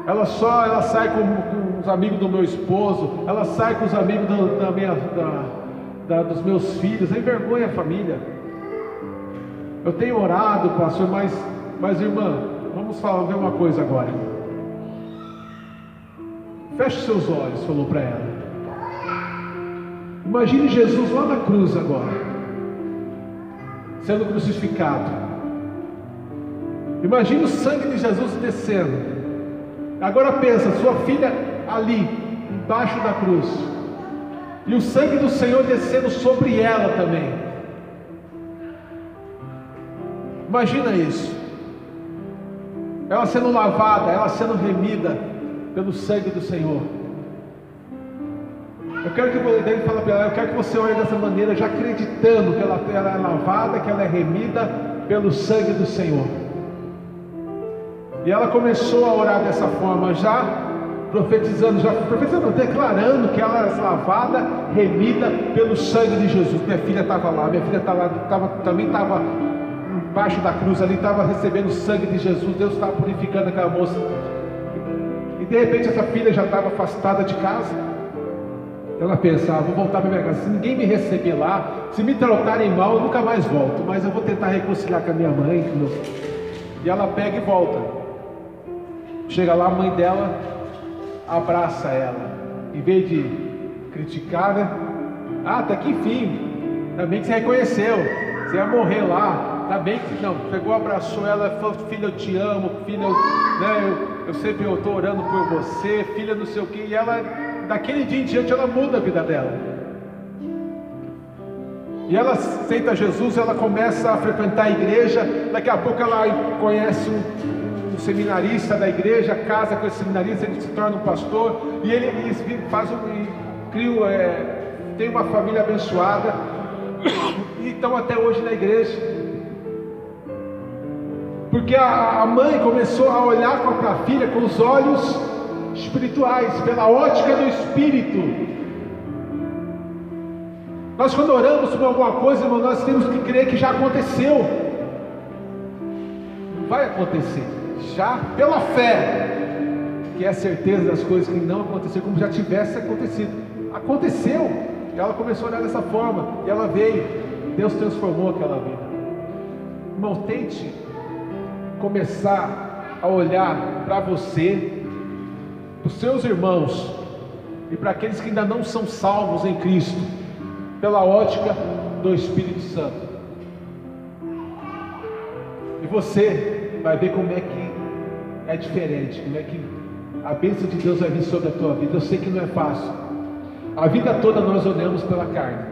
ela só ela sai com, com os amigos do meu esposo, ela sai com os amigos do, da minha, da, da, dos meus filhos, envergonha a família. Eu tenho orado, pastor, mas, mas irmã, vamos falar ver uma coisa agora. Feche seus olhos, falou para ela. Imagine Jesus lá na cruz agora, sendo crucificado. Imagine o sangue de Jesus descendo. Agora pensa, sua filha ali, embaixo da cruz, e o sangue do Senhor descendo sobre ela também. Imagina isso. Ela sendo lavada, ela sendo remida pelo sangue do Senhor. Eu quero que ele fala para ela, eu quero que você olhe dessa maneira, já acreditando que ela, ela é lavada, que ela é remida pelo sangue do Senhor. E ela começou a orar dessa forma, já profetizando, já profetizando, declarando que ela era lavada, remida pelo sangue de Jesus. Minha filha estava lá, minha filha tava, tava, também estava embaixo da cruz ali, estava recebendo o sangue de Jesus, Deus estava purificando aquela moça. E de repente essa filha já estava afastada de casa. Ela pensava, vou voltar para minha casa. Se ninguém me receber lá, se me tratarem mal, eu nunca mais volto. Mas eu vou tentar reconciliar com a minha mãe. E ela pega e volta. Chega lá, a mãe dela abraça ela. Em vez de criticar, né? Ah, até que enfim. Também que você reconheceu. Você ia morrer lá. Tá bem que não, pegou, abraçou ela, falou, filha, eu te amo, filha, eu, né, eu, eu sempre estou orando por você, filha, não sei o que, e ela, daquele dia em diante, ela muda a vida dela. E ela aceita Jesus, ela começa a frequentar a igreja, daqui a pouco ela conhece um, um seminarista da igreja, casa com esse seminarista, ele se torna um pastor, e ele, ele faz um, cria, é, tem uma família abençoada, e estão até hoje na igreja. Porque a, a mãe começou a olhar para a filha com os olhos espirituais, pela ótica do espírito. Nós, quando oramos por alguma coisa, irmão, nós temos que crer que já aconteceu. Não vai acontecer. Já pela fé, que é a certeza das coisas que não aconteceram, como já tivesse acontecido. Aconteceu. E ela começou a olhar dessa forma. E ela veio. Deus transformou aquela vida. Irmão, tente começar a olhar para você, para os seus irmãos e para aqueles que ainda não são salvos em Cristo, pela ótica do Espírito Santo. E você vai ver como é que é diferente, como é que a bênção de Deus vai vir sobre a tua vida. Eu sei que não é fácil. A vida toda nós olhamos pela carne,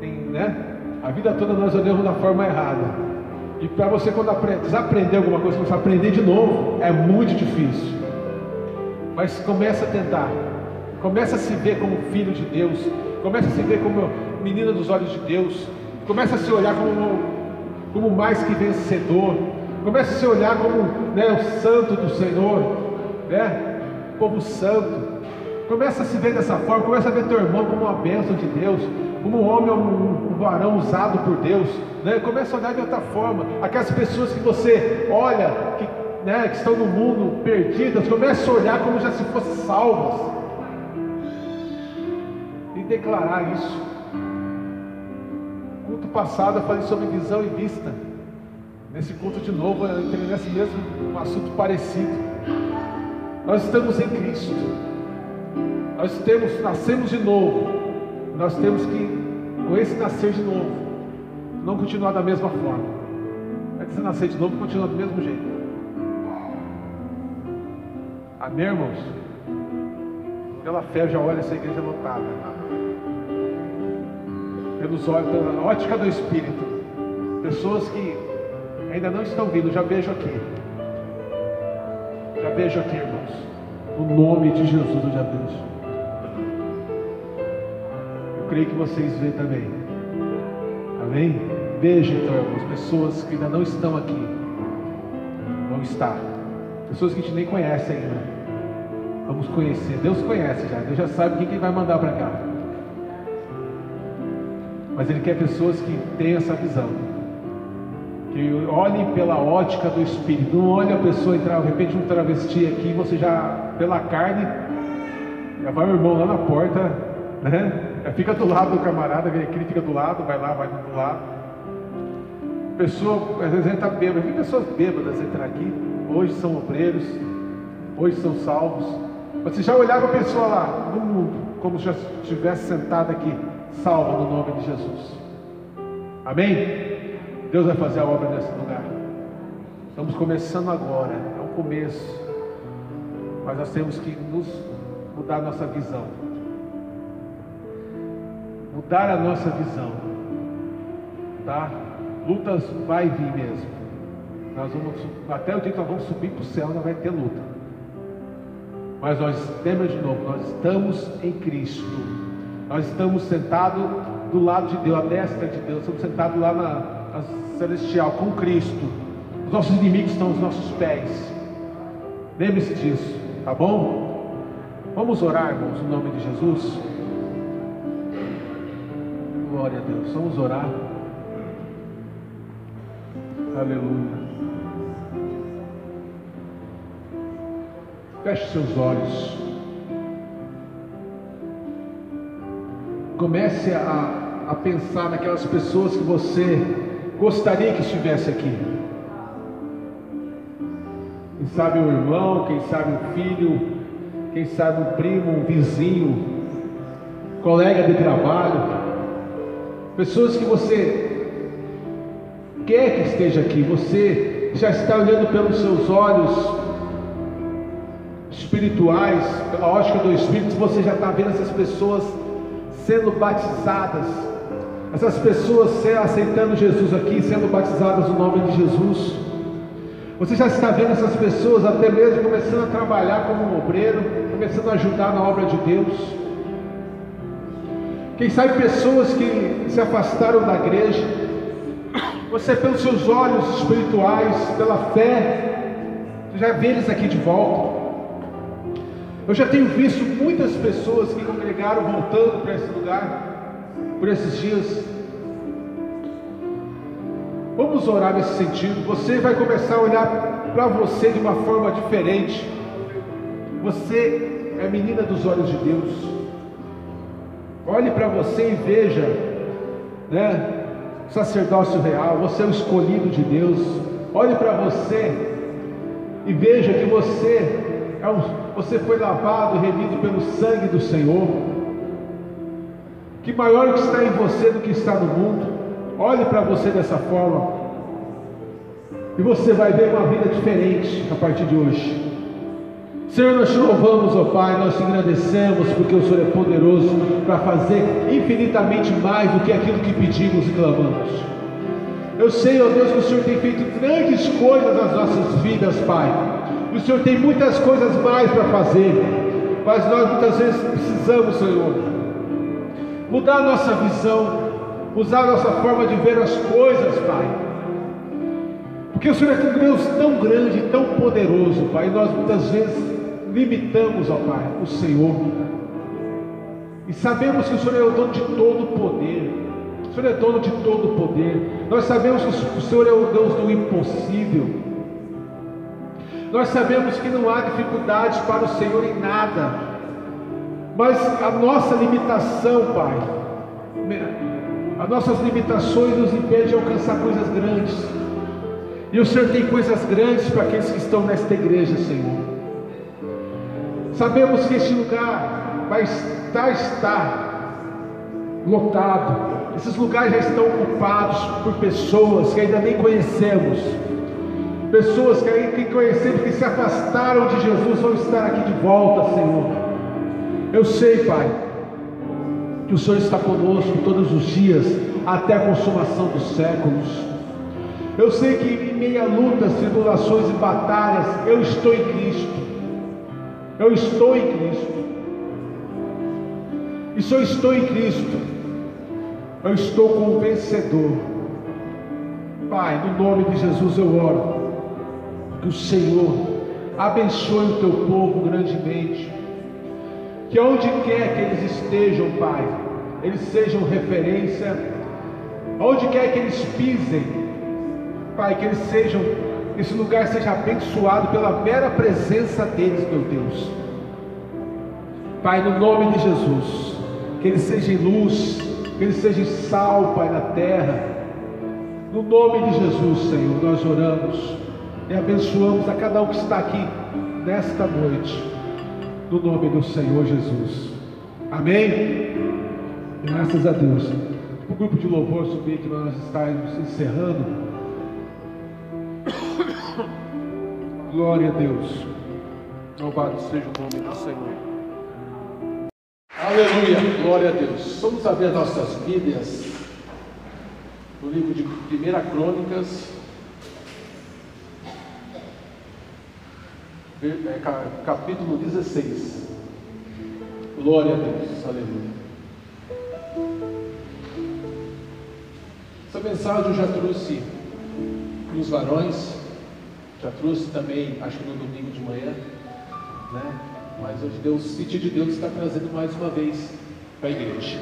Tem, né? A vida toda nós olhamos da forma errada. E para você, quando aprender, desaprender alguma coisa, você aprender de novo, é muito difícil. Mas começa a tentar. Começa a se ver como filho de Deus. Começa a se ver como menina dos olhos de Deus. Começa a se olhar como, como mais que vencedor. Começa a se olhar como né, o santo do Senhor. Né? Povo santo. Começa a se ver dessa forma. Começa a ver teu irmão como uma bênção de Deus como um homem, um, um varão usado por Deus, né? começa a olhar de outra forma, aquelas pessoas que você olha, que, né, que estão no mundo perdidas, começa a olhar como já se fossem salvas, e declarar isso. Culto passado eu falei sobre visão e vista, nesse culto de novo eu entrei nesse mesmo um assunto parecido. Nós estamos em Cristo, nós temos, nascemos de novo, nós temos que, com esse nascer de novo, não continuar da mesma forma. É que você nascer de novo e continuar do mesmo jeito. Amém, irmãos? Pela fé eu já olho essa igreja lotada. Pelos olhos, pela ótica do Espírito. Pessoas que ainda não estão vindo, já vejo aqui. Já vejo aqui, irmãos. No nome de Jesus eu já vejo creio que vocês veem também. Amém? Veja então, irmãos, pessoas que ainda não estão aqui. Não está. Pessoas que a gente nem conhece ainda. Vamos conhecer. Deus conhece já. Deus já sabe quem que vai mandar para cá. Mas Ele quer pessoas que tenham essa visão. Que olhem pela ótica do Espírito. Não olhe a pessoa entrar, de repente, um travesti aqui, você já, pela carne, já vai o irmão lá na porta, né? É, fica do lado do camarada, vem aqui, fica do lado, vai lá, vai do lado. Pessoa, às vezes entra bêbada, tem pessoas bêbadas entrar aqui, hoje são obreiros, hoje são salvos. Você já olhava a pessoa lá no mundo, como se já estivesse sentada aqui, salva no nome de Jesus. Amém? Deus vai fazer a obra nesse lugar. Estamos começando agora, é o começo. Mas nós temos que nos mudar nossa visão mudar a nossa visão, tá? Lutas vai vir mesmo. Nós vamos, até o dia que nós vamos subir para o céu, não vai ter luta. Mas nós, lembra de novo, nós estamos em Cristo. Nós estamos sentados do lado de Deus, à destra de Deus, estamos sentados lá na, na celestial com Cristo. Os nossos inimigos estão aos nossos pés. Lembre-se disso, tá bom? Vamos orar, irmãos, em nome de Jesus. Glória a Deus. Vamos orar. Aleluia. Feche seus olhos. Comece a, a pensar naquelas pessoas que você gostaria que estivesse aqui. Quem sabe um irmão, quem sabe um filho, quem sabe um primo, um vizinho, colega de trabalho. Pessoas que você quer que esteja aqui, você já está olhando pelos seus olhos espirituais, pela ótica do Espírito, você já está vendo essas pessoas sendo batizadas, essas pessoas aceitando Jesus aqui, sendo batizadas no nome de Jesus. Você já está vendo essas pessoas até mesmo começando a trabalhar como um obreiro, começando a ajudar na obra de Deus. Quem sabe pessoas que se afastaram da igreja, você pelos seus olhos espirituais, pela fé, já vê eles aqui de volta. Eu já tenho visto muitas pessoas que congregaram voltando para esse lugar, por esses dias. Vamos orar nesse sentido. Você vai começar a olhar para você de uma forma diferente. Você é a menina dos olhos de Deus. Olhe para você e veja, né? Sacerdócio real, você é o escolhido de Deus. Olhe para você e veja que você você foi lavado e remido pelo sangue do Senhor. Que maior que está em você do que está no mundo. Olhe para você dessa forma. E você vai ver uma vida diferente a partir de hoje. Senhor, nós te louvamos, ó Pai, nós te agradecemos porque o Senhor é poderoso para fazer infinitamente mais do que aquilo que pedimos e clamamos. Eu sei, ó Deus, que o Senhor tem feito grandes coisas nas nossas vidas, Pai. O Senhor tem muitas coisas mais para fazer, mas nós muitas vezes precisamos, Senhor, mudar nossa visão, usar nossa forma de ver as coisas, Pai. Porque o Senhor é um Deus tão grande, tão poderoso, Pai, nós muitas vezes limitamos, ó Pai, o Senhor. E sabemos que o Senhor é o dono de todo o poder. O Senhor é dono de todo o poder. Nós sabemos que o Senhor é o Deus do impossível. Nós sabemos que não há dificuldade para o Senhor em nada, mas a nossa limitação, Pai, as nossas limitações nos impedem de alcançar coisas grandes. E o Senhor tem coisas grandes para aqueles que estão nesta igreja, Senhor. Sabemos que este lugar vai estar, estar lotado. Esses lugares já estão ocupados por pessoas que ainda nem conhecemos Pessoas que aí que conheceram, que se afastaram de Jesus, vão estar aqui de volta, Senhor. Eu sei, Pai, que o Senhor está conosco todos os dias, até a consumação dos séculos. Eu sei que em meio a lutas, tribulações e batalhas, eu estou em Cristo. Eu estou em Cristo. E se eu estou em Cristo, eu estou como vencedor. Pai, no nome de Jesus eu oro que o Senhor abençoe o teu povo grandemente. Que onde quer que eles estejam, Pai, eles sejam referência. Onde quer que eles pisem, Pai, que eles sejam, esse lugar seja abençoado pela mera presença deles, meu Deus. Pai, no nome de Jesus, que eles sejam luz, que eles sejam sal, Pai, na terra. No nome de Jesus, Senhor, nós oramos e abençoamos a cada um que está aqui nesta noite, no nome do Senhor Jesus. Amém? Graças a Deus. O grupo de louvor subir que nós estamos encerrando. Glória a Deus. Louvado seja o nome do Senhor. Aleluia. Glória a Deus. Vamos abrir as nossas Bíblias no livro de 1 Crônicas. Capítulo 16. Glória a Deus, aleluia. Essa mensagem eu já trouxe para os varões, já trouxe também, acho que no domingo de manhã, né? Mas hoje Deus, o sentido de Deus está trazendo mais uma vez para a igreja.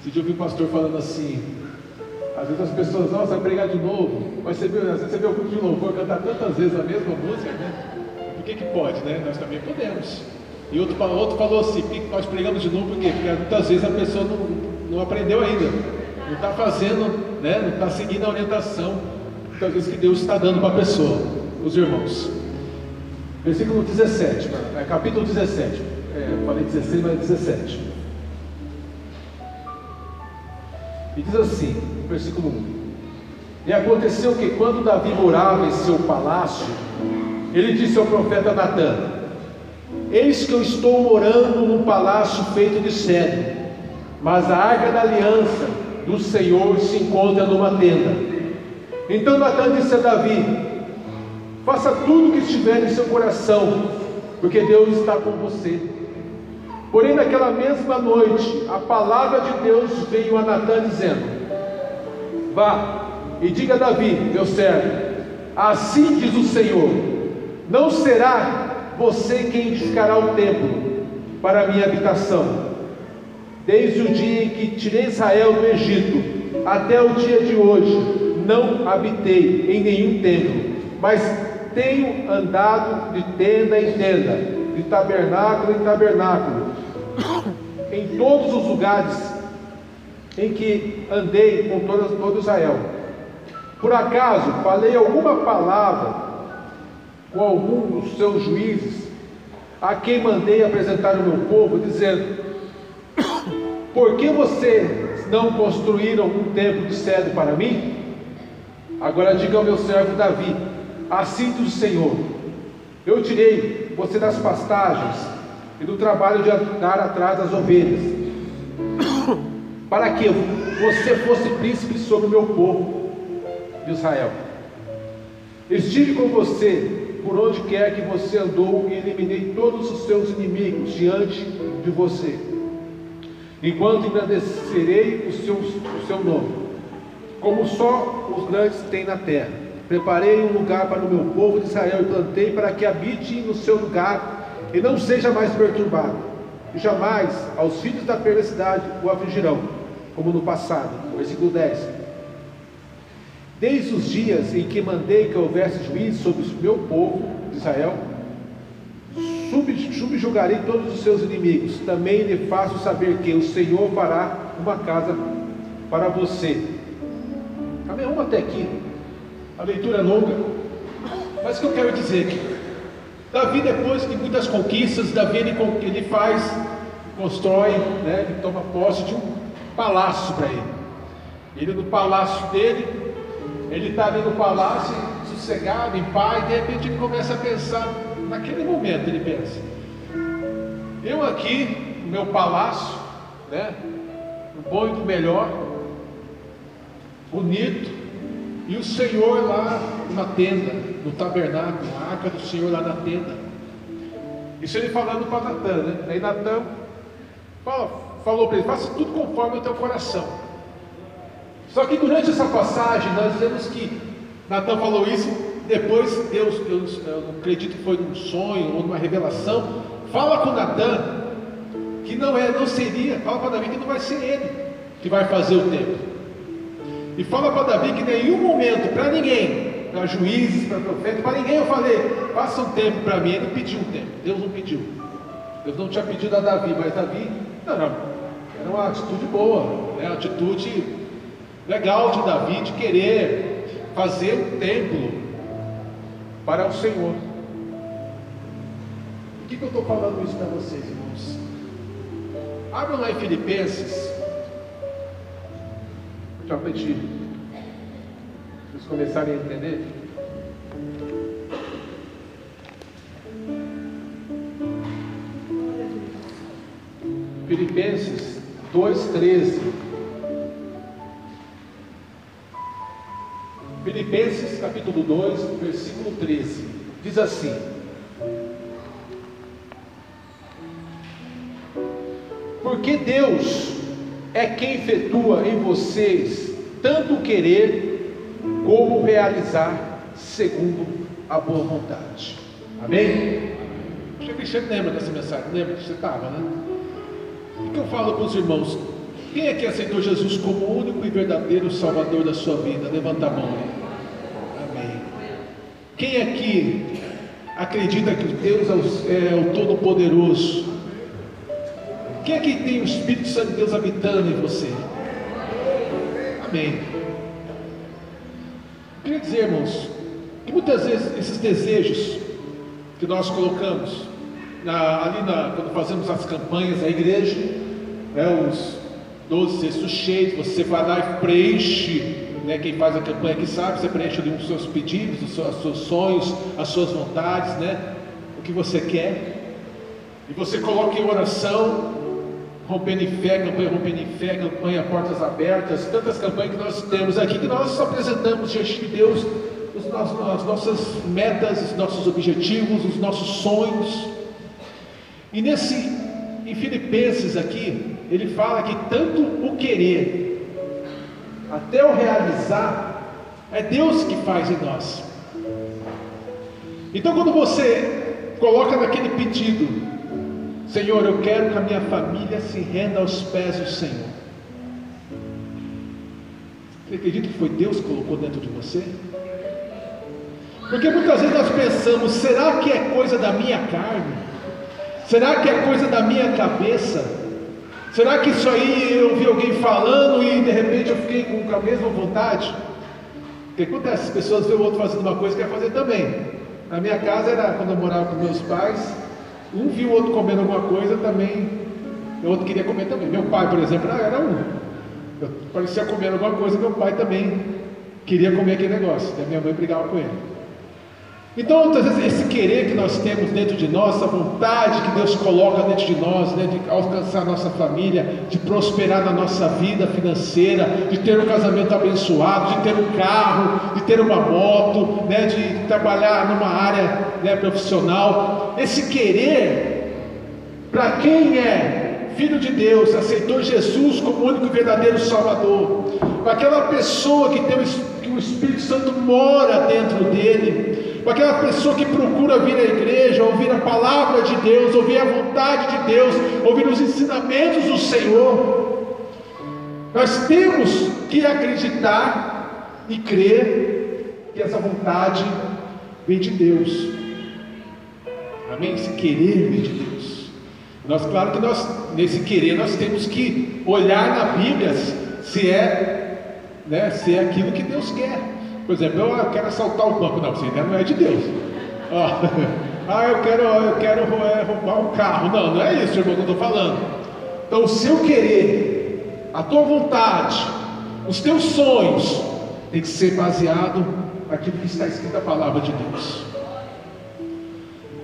Esse dia eu o pastor falando assim, Às vezes as pessoas, nossa, vai pregar de novo. Mas você vê, às vezes você vê o grupo de louvor cantar tantas vezes a mesma música, né? Que, que pode, né? Nós também podemos. E outro, outro falou assim, nós pregamos de novo por quê? Porque muitas vezes a pessoa não, não aprendeu ainda, não está fazendo, né? não está seguindo a orientação, muitas vezes que Deus está dando para a pessoa, os irmãos. Versículo 17, é, capítulo 17. É, falei 16, mas é 17. E diz assim, versículo 1. E aconteceu que quando Davi morava em seu palácio, ele disse ao profeta Natan: Eis que eu estou morando num palácio feito de cedro, mas a arca da aliança do Senhor se encontra numa tenda. Então Natan disse a Davi: Faça tudo o que estiver em seu coração, porque Deus está com você. Porém, naquela mesma noite, a palavra de Deus veio a Natan dizendo: Vá e diga a Davi, meu servo, assim diz o Senhor: Não será você quem edificará o templo para a minha habitação, desde o dia em que tirei Israel do Egito até o dia de hoje, não habitei em nenhum templo, mas tenho andado de tenda em tenda, de tabernáculo em tabernáculo, em todos os lugares em que andei com todo, todo Israel. Por acaso falei alguma palavra com algum dos seus juízes, a quem mandei apresentar o meu povo, dizendo: Por que vocês não construíram um templo de cedro para mim? Agora diga ao meu servo Davi: Assim diz o Senhor: Eu tirei você das pastagens e do trabalho de andar atrás das ovelhas, para que você fosse príncipe sobre o meu povo de Israel. Estive com você por onde quer que você andou e eliminei todos os seus inimigos diante de você, enquanto engrandecerei o seu, o seu nome, como só os grandes têm na terra. Preparei um lugar para o meu povo de Israel e plantei para que habite no seu lugar e não seja mais perturbado. E jamais aos filhos da perversidade o afligirão, como no passado. Versículo 10. Desde os dias em que mandei que houvesse juízo sobre o meu povo Israel, subjugarei todos os seus inimigos. Também lhe faço saber que o Senhor fará uma casa para você. Amém? Vamos até aqui. A leitura é longa, mas o que eu quero dizer aqui? Davi, depois de muitas conquistas, Davi ele, ele faz, constrói, né, ele toma posse de um palácio para ele. Ele no palácio dele, ele está ali no palácio, sossegado, em paz, de repente ele começa a pensar, naquele momento ele pensa, eu aqui, no meu palácio, né, o bom e do melhor, bonito, e o Senhor lá na tenda, no tabernáculo, a arca do Senhor lá na tenda. Isso ele falando para Natan, né? Aí Natan falou para ele: faça tudo conforme o teu coração. Só que durante essa passagem nós vemos que Natan falou isso, depois Deus, eu não acredito que foi num sonho ou numa revelação, fala com Natan que não é, não seria, fala para Davi que não vai ser ele que vai fazer o templo. E fala para Davi que em nenhum momento, para ninguém, para juízes, para profetas, para ninguém eu falei, passa um tempo para mim. Ele pediu um tempo, Deus não pediu. Deus não tinha pedido a Davi, mas Davi, não, não, era uma atitude boa, né? atitude legal de Davi de querer fazer um templo para o Senhor. Por que, que eu estou falando isso para vocês, irmãos? Abram lá em Filipenses já para vocês começarem a entender. Filipenses 2,13. Versículo 13. Diz assim: Porque Deus é quem efetua em vocês tanto querer como realizar segundo a boa vontade. Amém? Acho que você lembra dessa mensagem, lembra que você estava, né? O que eu falo para os irmãos? Quem é que aceitou Jesus como único e verdadeiro Salvador da sua vida? Levanta a mão. Amém. Quem aqui acredita que Deus é o Todo-Poderoso? Quem aqui tem o Espírito Santo de Deus habitando em você? Amém. Queria dizer, irmãos, que muitas vezes esses desejos que nós colocamos na, ali na, quando fazemos as campanhas da igreja, né, os 12 cestos cheios, você vai lá e preenche, né, quem faz a campanha que sabe, você preenche ali os seus pedidos, os seus, os seus sonhos, as suas vontades, né, o que você quer, e você coloca em oração, rompendo em fé, campanha rompendo em fé, campanha portas abertas, tantas campanhas que nós temos aqui, que nós apresentamos diante de Deus as nossas metas, os nossos objetivos, os nossos sonhos. E nesse, em Filipenses aqui, ele fala que tanto o querer até o realizar é Deus que faz em nós. Então quando você coloca naquele pedido, Senhor, eu quero que a minha família se renda aos pés do Senhor. Você acredita que foi Deus que colocou dentro de você? Porque muitas vezes nós pensamos: será que é coisa da minha carne? Será que é coisa da minha cabeça? Será que isso aí eu vi alguém falando e de repente eu fiquei com a mesma vontade? O que acontece? As pessoas veem o outro fazendo uma coisa e quer fazer também. Na minha casa era quando eu morava com meus pais, um viu o outro comendo alguma coisa também, o outro queria comer também. Meu pai, por exemplo, era um. Eu parecia comer alguma coisa, meu pai também queria comer aquele negócio. E a minha mãe brigava com ele. Então, muitas vezes, esse querer que nós temos dentro de nós, essa vontade que Deus coloca dentro de nós, né, de alcançar a nossa família, de prosperar na nossa vida financeira, de ter um casamento abençoado, de ter um carro, de ter uma moto, né, de trabalhar numa área né, profissional. Esse querer, para quem é filho de Deus, aceitou Jesus como o único verdadeiro Salvador, para aquela pessoa que, tem, que o Espírito Santo mora dentro dele, para aquela pessoa que procura vir à igreja, ouvir a palavra de Deus, ouvir a vontade de Deus, ouvir os ensinamentos do Senhor. Nós temos que acreditar e crer que essa vontade vem de Deus. Amém? Esse querer vem de Deus. Nós, claro que nós, nesse querer, nós temos que olhar na Bíblia se é, né, se é aquilo que Deus quer. Por exemplo, eu quero assaltar o banco. Não, você ainda não é de Deus. [LAUGHS] ah, eu quero, eu quero é, roubar um carro. Não, não é isso, irmão, que eu estou falando. Então, o seu querer, a tua vontade, os teus sonhos, tem que ser baseado naquilo que está escrito na palavra de Deus.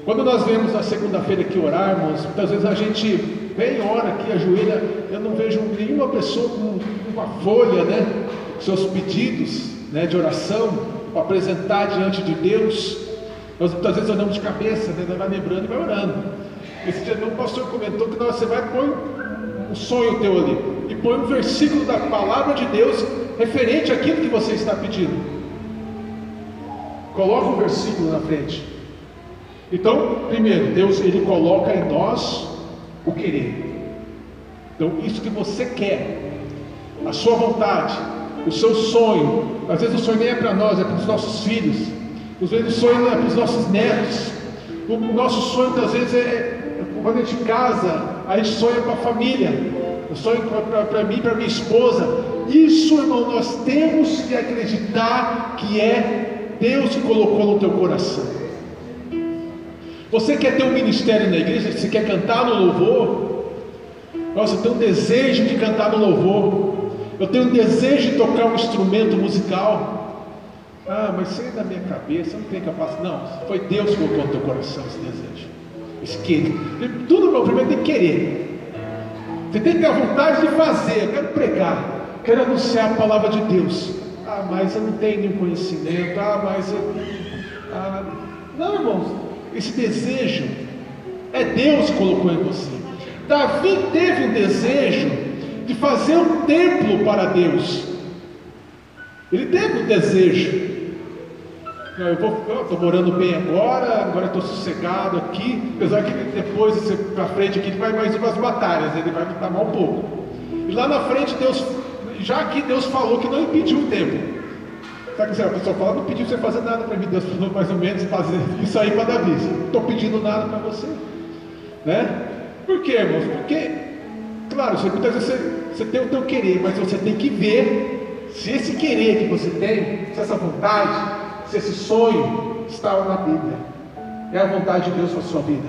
Quando nós vemos na segunda-feira aqui orarmos, muitas vezes a gente vem, ora aqui, ajoelha, eu não vejo nenhuma pessoa com uma folha, né? Seus pedidos, né, de oração, para apresentar diante de Deus. Nós muitas vezes olhamos de cabeça, né, vai lembrando e vai orando. Esse dia meu pastor comentou que você vai pôr um sonho teu ali e põe um versículo da palavra de Deus referente àquilo que você está pedindo. Coloca um versículo na frente. Então, primeiro, Deus ele coloca em nós o querer. Então, isso que você quer, a sua vontade, o seu sonho. Às vezes o sonho nem é para nós, é para os nossos filhos. Às vezes o sonho é para os nossos netos. O nosso sonho, às vezes, é, é quando a gente casa, a gente sonha para a família. Eu sonho para mim, para minha esposa. Isso, irmão, nós temos que acreditar que é Deus que colocou no teu coração. Você quer ter um ministério na igreja? Você quer cantar no louvor? Nossa, tenho um desejo de cantar no louvor. Eu tenho desejo de tocar um instrumento musical. Ah, mas aí é da minha cabeça, não tem capacidade. Não, foi Deus que colocou no teu coração esse desejo. Esse querer. Tudo meu primeiro tem que querer. Você tem que ter a vontade de fazer. Eu quero pregar, quero anunciar a palavra de Deus. Ah, mas eu não tenho nenhum conhecimento. Ah, mas eu. Ah, não, irmãos, esse desejo é Deus que colocou em você. Davi teve um desejo de fazer um templo para Deus. Ele teve um desejo. Eu estou morando bem agora, agora estou sossegado aqui, apesar que depois, para frente aqui, vai mais umas batalhas, ele vai lutar mal um pouco. E lá na frente Deus, já que Deus falou que não impediu o tempo. Sabe que a pessoa fala, não pediu você fazer nada para mim, Deus falou mais ou menos fazer isso aí para Davi. Não estou pedindo nada para você. Né? Por quê, irmãos? Porque, claro, muitas vezes você, você tem o teu querer, mas você tem que ver se esse querer que você tem, se essa vontade, se esse sonho está na Bíblia. É a vontade de Deus para a sua vida.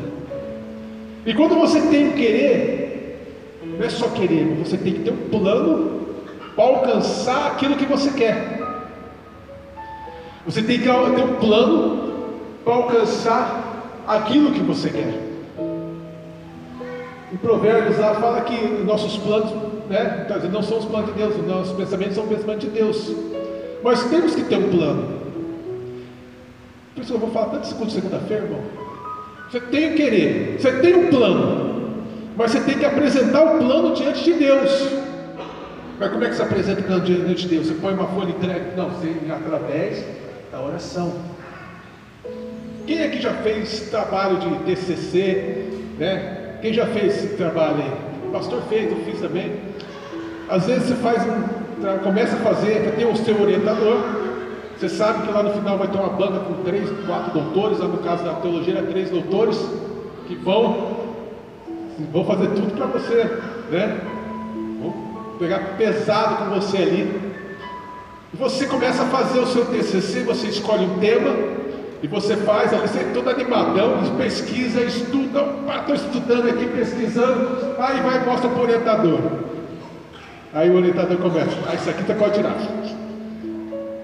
E quando você tem o querer, não é só querer, você tem que ter um plano para alcançar aquilo que você quer. Você tem que ter um plano para alcançar aquilo que você quer. Em Provérbios lá fala que nossos planos né, não são os planos de Deus, nossos pensamentos são os pensamentos de Deus. Mas temos que ter um plano. Por isso eu vou falar tanto segundo segunda-feira, irmão. Você tem que querer, você tem um plano, mas você tem que apresentar o plano diante de Deus. Mas como é que você apresenta o plano diante de Deus? Você põe uma folha e entrega? Não, você através da oração. Quem aqui já fez trabalho de TCC, né? Quem já fez esse trabalho aí? O pastor fez, eu fiz também. Às vezes você faz um, começa a fazer, tem o seu orientador. Você sabe que lá no final vai ter uma banca com três, quatro doutores, lá no caso da teologia, três doutores que vão, vão fazer tudo para você, né? Vão pegar pesado com você ali, você começa a fazer o seu TCC, você escolhe um tema e você faz ali, você é todo animadão, pesquisa, estuda, estou estudando aqui, pesquisando, aí vai e mostra para o orientador. Aí o orientador começa, ah, isso aqui você pode tirar.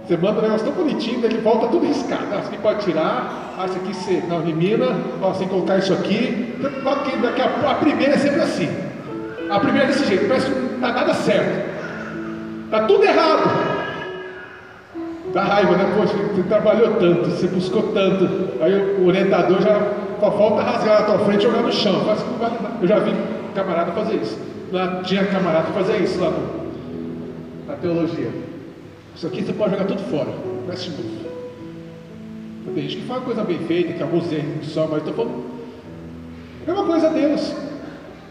Você manda um negócio tão bonitinho, ele volta tudo riscado. Ah, isso aqui pode tirar, ah, isso aqui você não elimina, ó, sem colocar isso aqui. Daqui a, a primeira é sempre assim. A primeira é desse jeito, parece que não está nada certo. Está tudo errado. Dá raiva, né? Poxa, você trabalhou tanto, você buscou tanto. Aí o orientador já só falta rasgar na tua frente e jogar no chão. Eu já vi camarada fazer isso. Lá tinha camarada fazia isso lá no, na teologia. Isso aqui você pode jogar tudo fora. Preste novo. Tem gente que faz coisa bem feita, que alguns erros só, mas eu estou falando. É uma coisa Deus.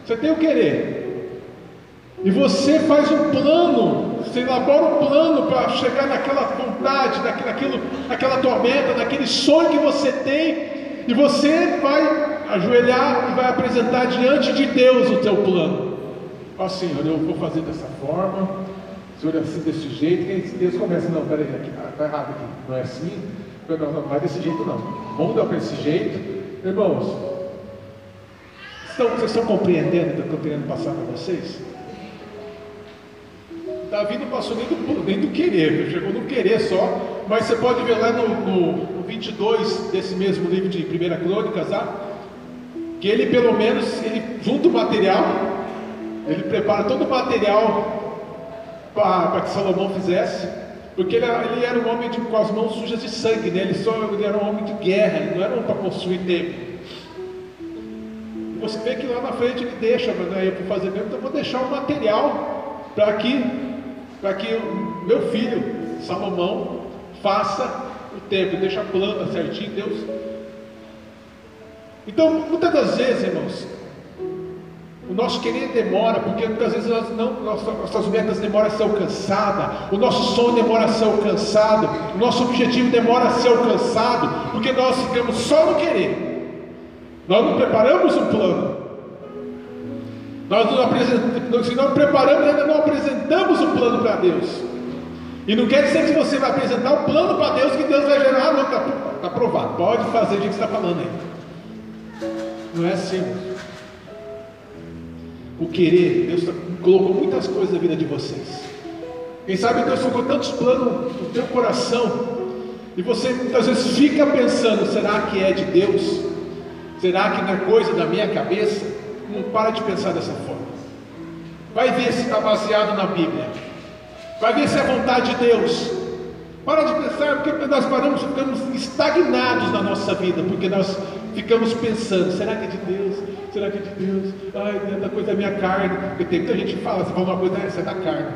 Você tem o querer. E você faz um plano você elabora um plano para chegar naquela vontade, naquilo, naquela tua meta, naquele sonho que você tem, e você vai ajoelhar e vai apresentar diante de Deus o teu plano. Ó oh, Senhor, eu vou fazer dessa forma, Senhor, assim desse jeito, e Deus começa, não, peraí, está errado aqui, não é assim, não, não, não é desse jeito não, dar para esse jeito, irmãos, estão, vocês estão compreendendo o que eu estou querendo passar para vocês? Davi não passou nem do, nem do querer, chegou no querer só, mas você pode ver lá no, no, no 22 desse mesmo livro de 1 Crônicas, tá? que ele pelo menos, ele junta o material, ele prepara todo o material para que Salomão fizesse, porque ele, ele, era um homem de, com as mãos sujas de sangue, né? ele, só, ele era um homem de guerra, ele não era um para construir templo. Você vê que lá na frente ele deixa, né, eu vou fazer mesmo, então eu vou deixar o material para que para que o meu filho, Salomão, faça o templo, deixa a planta certinho, Deus. Então, muitas das vezes, irmãos, o nosso querer demora, porque muitas vezes nós não, nossas metas demoram a ser alcançadas, o nosso sonho demora a ser alcançado, o nosso objetivo demora a ser alcançado, porque nós ficamos só no querer. Nós não preparamos um plano. Nós não apresentamos, se não preparamos, ainda não apresentamos o plano para Deus. E não quer dizer que você vai apresentar o plano para Deus que Deus vai gerar, não, está tá aprovado, pode fazer o que você está falando aí. Não é assim. O querer, Deus tá, colocou muitas coisas na vida de vocês. Quem sabe Deus colocou tantos planos no teu coração, e você muitas vezes fica pensando: será que é de Deus? Será que não é coisa da minha cabeça? Não para de pensar dessa forma. Vai ver se está baseado na Bíblia. Vai ver se é vontade de Deus. Para de pensar, porque nós paramos, ficamos estagnados na nossa vida, porque nós ficamos pensando, será que é de Deus? Será que é de Deus? Ai, é da coisa da minha carne. Porque tem muita gente que fala, você fala uma coisa, essa é da carne.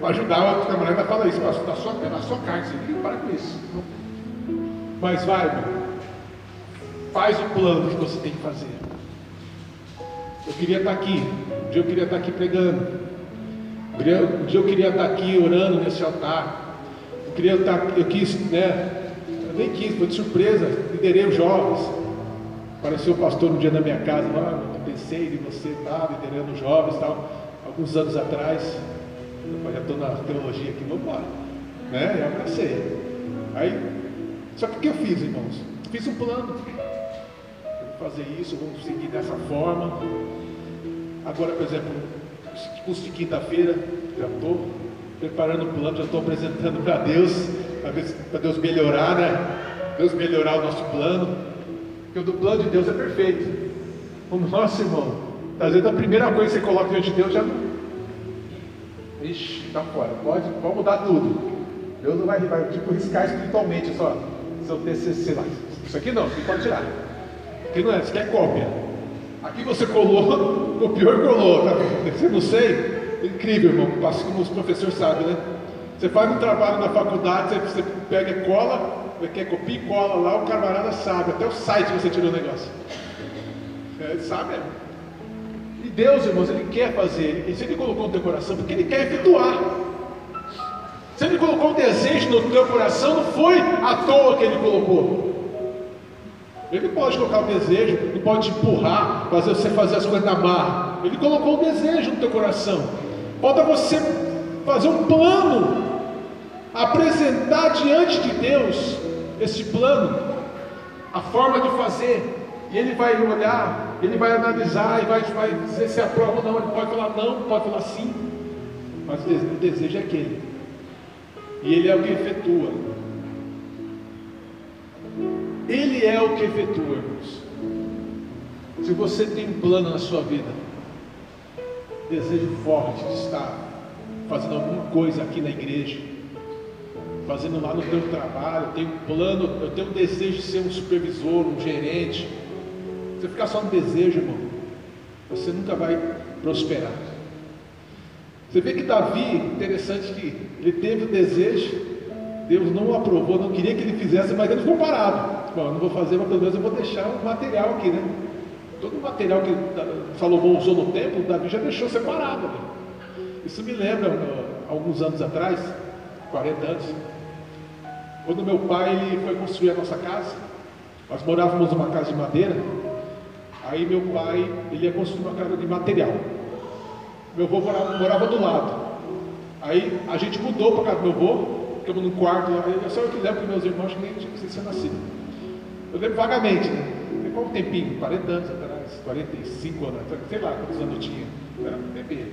Para ajudar o camarada fala isso, mas da sua, da sua carne, você com isso. Mas vai. Faz o plano que você tem que fazer. Eu queria estar aqui, um dia eu queria estar aqui pregando. Um dia eu queria estar aqui orando nesse altar. Eu queria estar, eu quis, né? Eu nem quis, foi de surpresa. Liderei os jovens. Apareceu o pastor um dia na minha casa, lá, eu pensei de você, tá, liderando os jovens tal, alguns anos atrás. Eu já estou na teologia aqui, vamos lá. Né? Eu abracei. Aí, só que o que eu fiz, irmãos? Fiz um plano. Fazer isso, vamos seguir dessa forma. Agora, por exemplo, curso de quinta-feira, já estou preparando o plano, já estou apresentando para Deus, para Deus melhorar, né? Deus melhorar o nosso plano. Porque o plano de Deus é perfeito. O nosso irmão, às vezes a primeira coisa que você coloca diante de Deus já. Ixi, está fora. Pode, pode mudar tudo. Deus não vai, vai tipo, riscar espiritualmente só seu TCC lá. Isso aqui não, isso pode tirar. Aqui não é, isso aqui é cópia. Aqui você colou, [LAUGHS] copiou e colou. Tá? Você não sei. Incrível, irmão. Como os professores sabem, né? Você faz um trabalho na faculdade, você, pega e cola, quer copia e cola lá, o camarada sabe, até o site você tirou o negócio. É, sabe. E Deus, irmãos, Ele quer fazer, e se Ele colocou no teu coração, porque Ele quer efetuar. Se Ele colocou um desejo no teu coração, não foi à toa que Ele colocou. Ele pode colocar o desejo, ele pode te empurrar, fazer você fazer as coisas na marra. Ele colocou o desejo no teu coração. Falta você fazer um plano, apresentar diante de Deus esse plano, a forma de fazer. E ele vai olhar, ele vai analisar e vai, vai dizer se aprova ou não. Ele pode falar não, pode falar sim. Mas o desejo é aquele. E ele é o que efetua. Ele é o que efetua, irmãos. Se você tem um plano na sua vida, desejo forte de estar fazendo alguma coisa aqui na igreja, fazendo lá no teu trabalho, eu tenho um plano, eu tenho um desejo de ser um supervisor, um gerente. Você ficar só no desejo, irmão, você nunca vai prosperar. Você vê que Davi, interessante que ele teve o desejo, Deus não o aprovou, não queria que ele fizesse, mas ele ficou parado. Bom, não vou fazer, mas pelo menos eu vou deixar o material aqui, né? Todo o material que Salomão usou no templo, Davi já deixou separado. Né? Isso me lembra, alguns anos atrás, 40 anos, quando meu pai foi construir a nossa casa, nós morávamos numa casa de madeira, aí meu pai ele ia construir uma casa de material. Meu avô morava, morava do lado. Aí a gente mudou para casa do meu avô, ficamos num quarto lá, eu só eu que lembro que meus irmãos nem tinham que nascido. Eu lembro vagamente, né? Tem qual tempinho? 40 anos atrás, 45 anos atrás, sei lá quantos anos eu tinha. Era um bebê.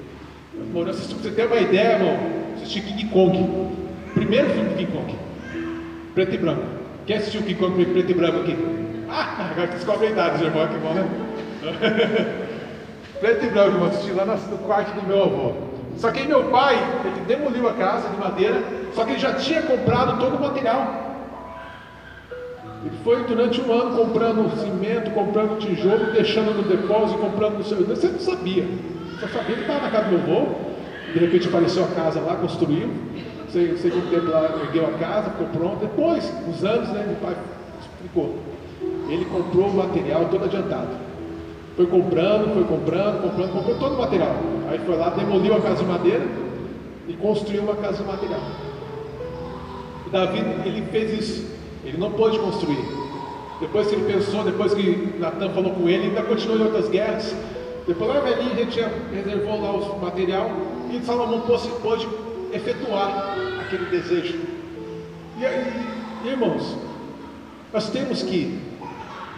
Mano, assisti, você ter uma ideia, irmão, assisti King Kong. Primeiro filme de King Kong. Preto e branco. Quem assistiu King Kong preto e branco aqui? Ah, agora descobre a idade, os irmãos, que bom, né? [LAUGHS] preto e branco, irmão, assisti lá no quarto do meu avô. Só que aí meu pai, ele demoliu a casa de madeira, só que ele já tinha comprado todo o material. Ele foi durante um ano comprando cimento, comprando tijolo, deixando no depósito, comprando no seu. Você não sabia. Só sabia que estava na casa do meu avô. De repente apareceu a casa lá, construiu. Sei, sei um tempo lá ergueu a casa, ficou. Depois, uns anos, né, meu pai explicou. Ele comprou o material todo adiantado. Foi comprando, foi comprando, comprando, comprou todo o material. Aí foi lá, demoliu a casa de madeira e construiu uma casa de material. E Davi, ele fez isso. Ele não pôde construir. Depois que ele pensou, depois que Natan falou com ele, ainda continuou em outras guerras. Depois lá velhinho, a gente reservou lá o material e Salomão pôde, pôde efetuar aquele desejo. E, e, irmãos, nós temos que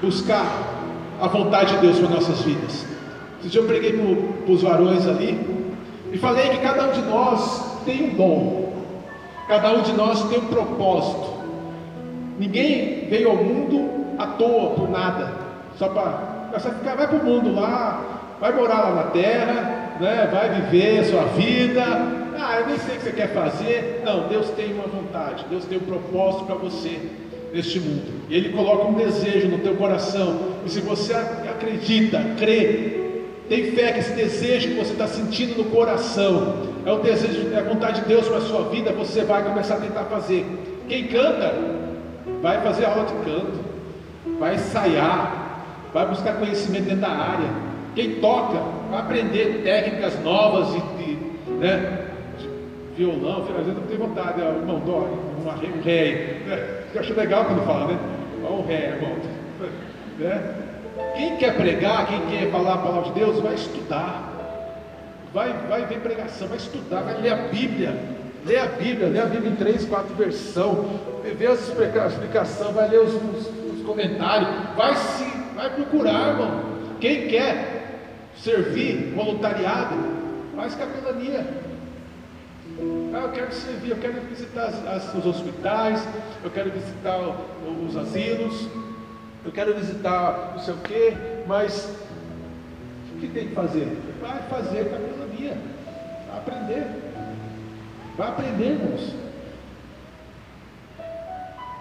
buscar a vontade de Deus para nossas vidas. Esse dia eu preguei para os varões ali e falei que cada um de nós tem um dom, cada um de nós tem um propósito. Ninguém veio ao mundo à toa por nada, só para ficar, vai para o mundo lá, vai morar lá na terra, né? vai viver a sua vida. Ah, eu nem sei o que você quer fazer. Não, Deus tem uma vontade, Deus tem um propósito para você neste mundo. E Ele coloca um desejo no teu coração. E se você acredita, crê, tem fé que esse desejo que você está sentindo no coração é o desejo, é a vontade de Deus para a sua vida, você vai começar a tentar fazer. Quem canta, vai fazer aula de canto, vai ensaiar, vai buscar conhecimento dentro da área. Quem toca, vai aprender técnicas novas de, de né, violão, às vezes não tem vontade, ó, irmão, dó, um ré, né? Eu acho legal quando fala, né? Ó, um ré, irmão. [LAUGHS] Né? Quem quer pregar, quem quer falar a palavra de Deus, vai estudar. Vai, vai ver pregação, vai estudar, vai ler a Bíblia. Lê a Bíblia, lê a Bíblia em três, quatro versão, vê as explicações, vai ler os, os, os comentários, vai se, vai procurar, irmão. Quem quer servir, voluntariado, faz capelania. Ah, eu quero servir, eu quero visitar as, as, os hospitais, eu quero visitar os asilos, eu quero visitar não sei o quê, mas o que tem que fazer? Vai fazer capelania, aprender, vai aprender, irmãos.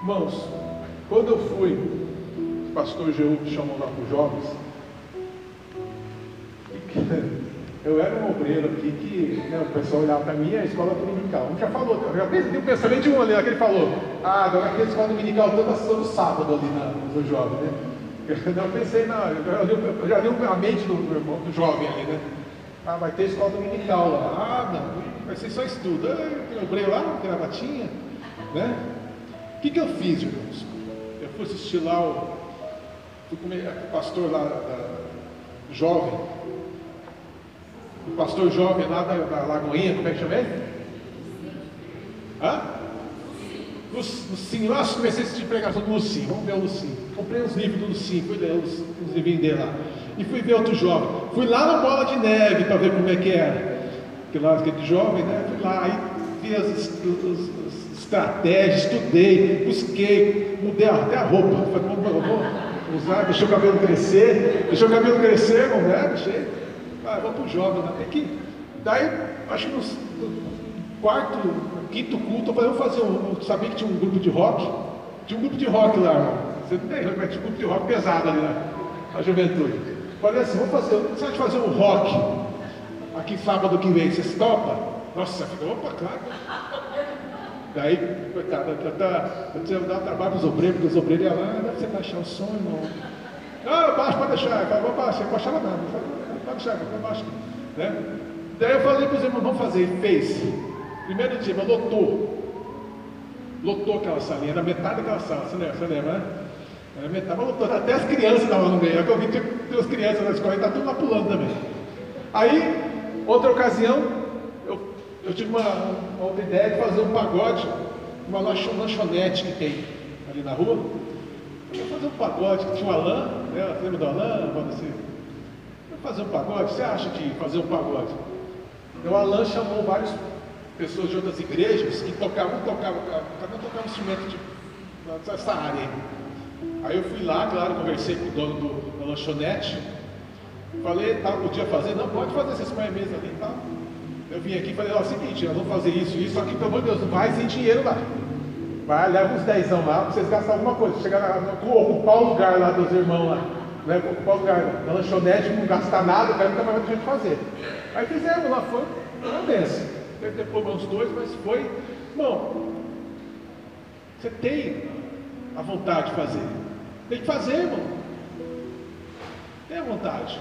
Irmãos, quando eu fui, o pastor Jeú chamou lá para os jovens, [LAUGHS] eu era um obreiro aqui que né, o pessoal olhava para mim, a escola dominical. Um já falou, já tem o pensamento de um ali, aquele falou, ah, agora aqui a escola dominical toda todo sábado ali na, no jovem, né? [LAUGHS] Eu pensei, não, eu já li a mente do, do, do, jovem ali, né? Ah, vai ter escola dominical lá. Ah, não, vai ser só estudo. Ah, obreiro lá, gravatinha, né? O que, que eu fiz, irmãos? Eu fui assistir lá o, o pastor lá, da, jovem, o pastor jovem lá da, da Lagoinha, como é que chama ele? Hã? Lucinho, nossa, comecei a assistir pregação do Lucinho, vamos ver o Lucinho. Comprei uns livros do Lucinho, fui ler os, os livrinhos dele lá. E fui ver outro jovem. Fui lá na bola de neve para ver como é que era. Lá aquele jovem, né? Fui lá, aí vi as, as, as estratégias, estudei, busquei, mudei até a roupa. Falei, vou, vou usar, deixei o cabelo crescer, deixei o cabelo crescer, não é? Deixei ah, vamos para o jovem, né? Tem que. Daí, acho que no, quarto, quinto culto, eu falei, vamos fazer um. Eu sabia que tinha um grupo de rock. Tinha um grupo de rock lá. Você tem, tinha um grupo de rock pesado ali na, na juventude. Falei assim, vamos fazer, vai fazer um rock aqui sábado que vem, vocês topam? Nossa, fica, opa, claro. Daí, coitado, eu tenho dar trabalho para os obreiros, porque os obreiros iam lá, deve você baixar o som, irmão. Ah, baixo, pode deixar. Eu falei, vou baixar, não baixava nada. Eu pode deixar, eu baixo. Né? Daí eu falei para os irmãos, vamos fazer, fez. Primeiro dia, mas lotou. Lotou aquela salinha, era metade daquela sala, você lembra, você lembra né? Era metade, mas lotou, até as crianças estavam no meio. É que eu vi que as crianças na escola, e está tudo lá pulando também. Aí, outra ocasião, eu, eu tive uma, uma outra ideia de fazer um pagode, uma lanchonete que tem ali na rua. Eu ia fazer um pagode, tinha o Alain, né? Lembra do Alain? Assim, fazer um pagode? Você acha que fazer um pagode? Então Alain chamou várias pessoas de outras igrejas que tocavam, tocavam, cada um tocava um instrumento de, nessa área aí. Aí eu fui lá, claro, conversei com o dono do, da lanchonete, falei, tá, podia fazer? Não, pode fazer, põem a mesa ali tal. Eu vim aqui e falei, ó, é o seguinte, nós vamos fazer isso e isso, só que pelo amor de Deus, vai sem dinheiro lá. Vai, leva uns dezão lá, para vocês gastarem alguma coisa, chegar lá, ocupar o lugar lá dos irmãos lá né, ocupar o lugar da lanchonete, não gastar nada, o cara nunca mais vai ter fazer. Aí fizemos lá, foi uma benção. Ter problema os dois, mas foi. Bom, você tem a vontade de fazer. Tem que fazer, irmão. Tem a vontade.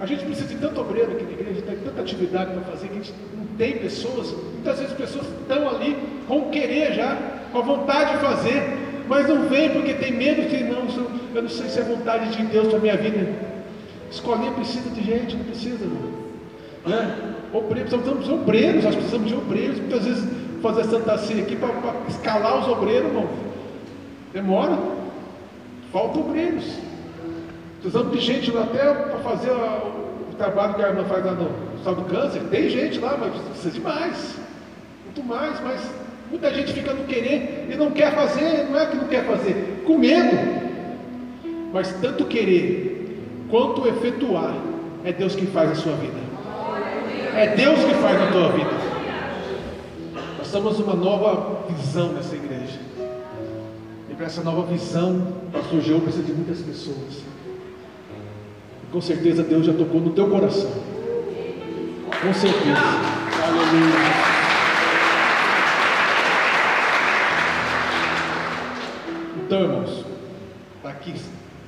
A gente precisa de tanto obreiro aqui na igreja, tem tanta atividade para fazer, que a gente não tem pessoas, muitas vezes pessoas estão ali com querer já, com a vontade de fazer, mas não vem porque tem medo que não, eu não sei se é vontade de Deus para minha vida. Escolinha precisa de gente, não precisa, não. Né? Obreiros, precisamos de obreiros, nós precisamos de obreiros, muitas vezes fazer Santa Ceia aqui para escalar os obreiros, irmão. Demora. Falta obreiros. Precisamos de gente lá até para fazer o trabalho que a irmã faz lá no Sal do Câncer. Tem gente lá, mas precisa de mais. Muito mais, mas Muita gente fica no querer e não quer fazer, não é que não quer fazer, com medo. Mas tanto querer quanto efetuar, é Deus que faz a sua vida. É Deus que faz a tua vida. Nós estamos uma nova visão nessa igreja. E para essa nova visão, pastor Geu precisa de muitas pessoas. Com certeza Deus já tocou no teu coração. Com certeza. Aleluia. Então, irmãos, está aqui,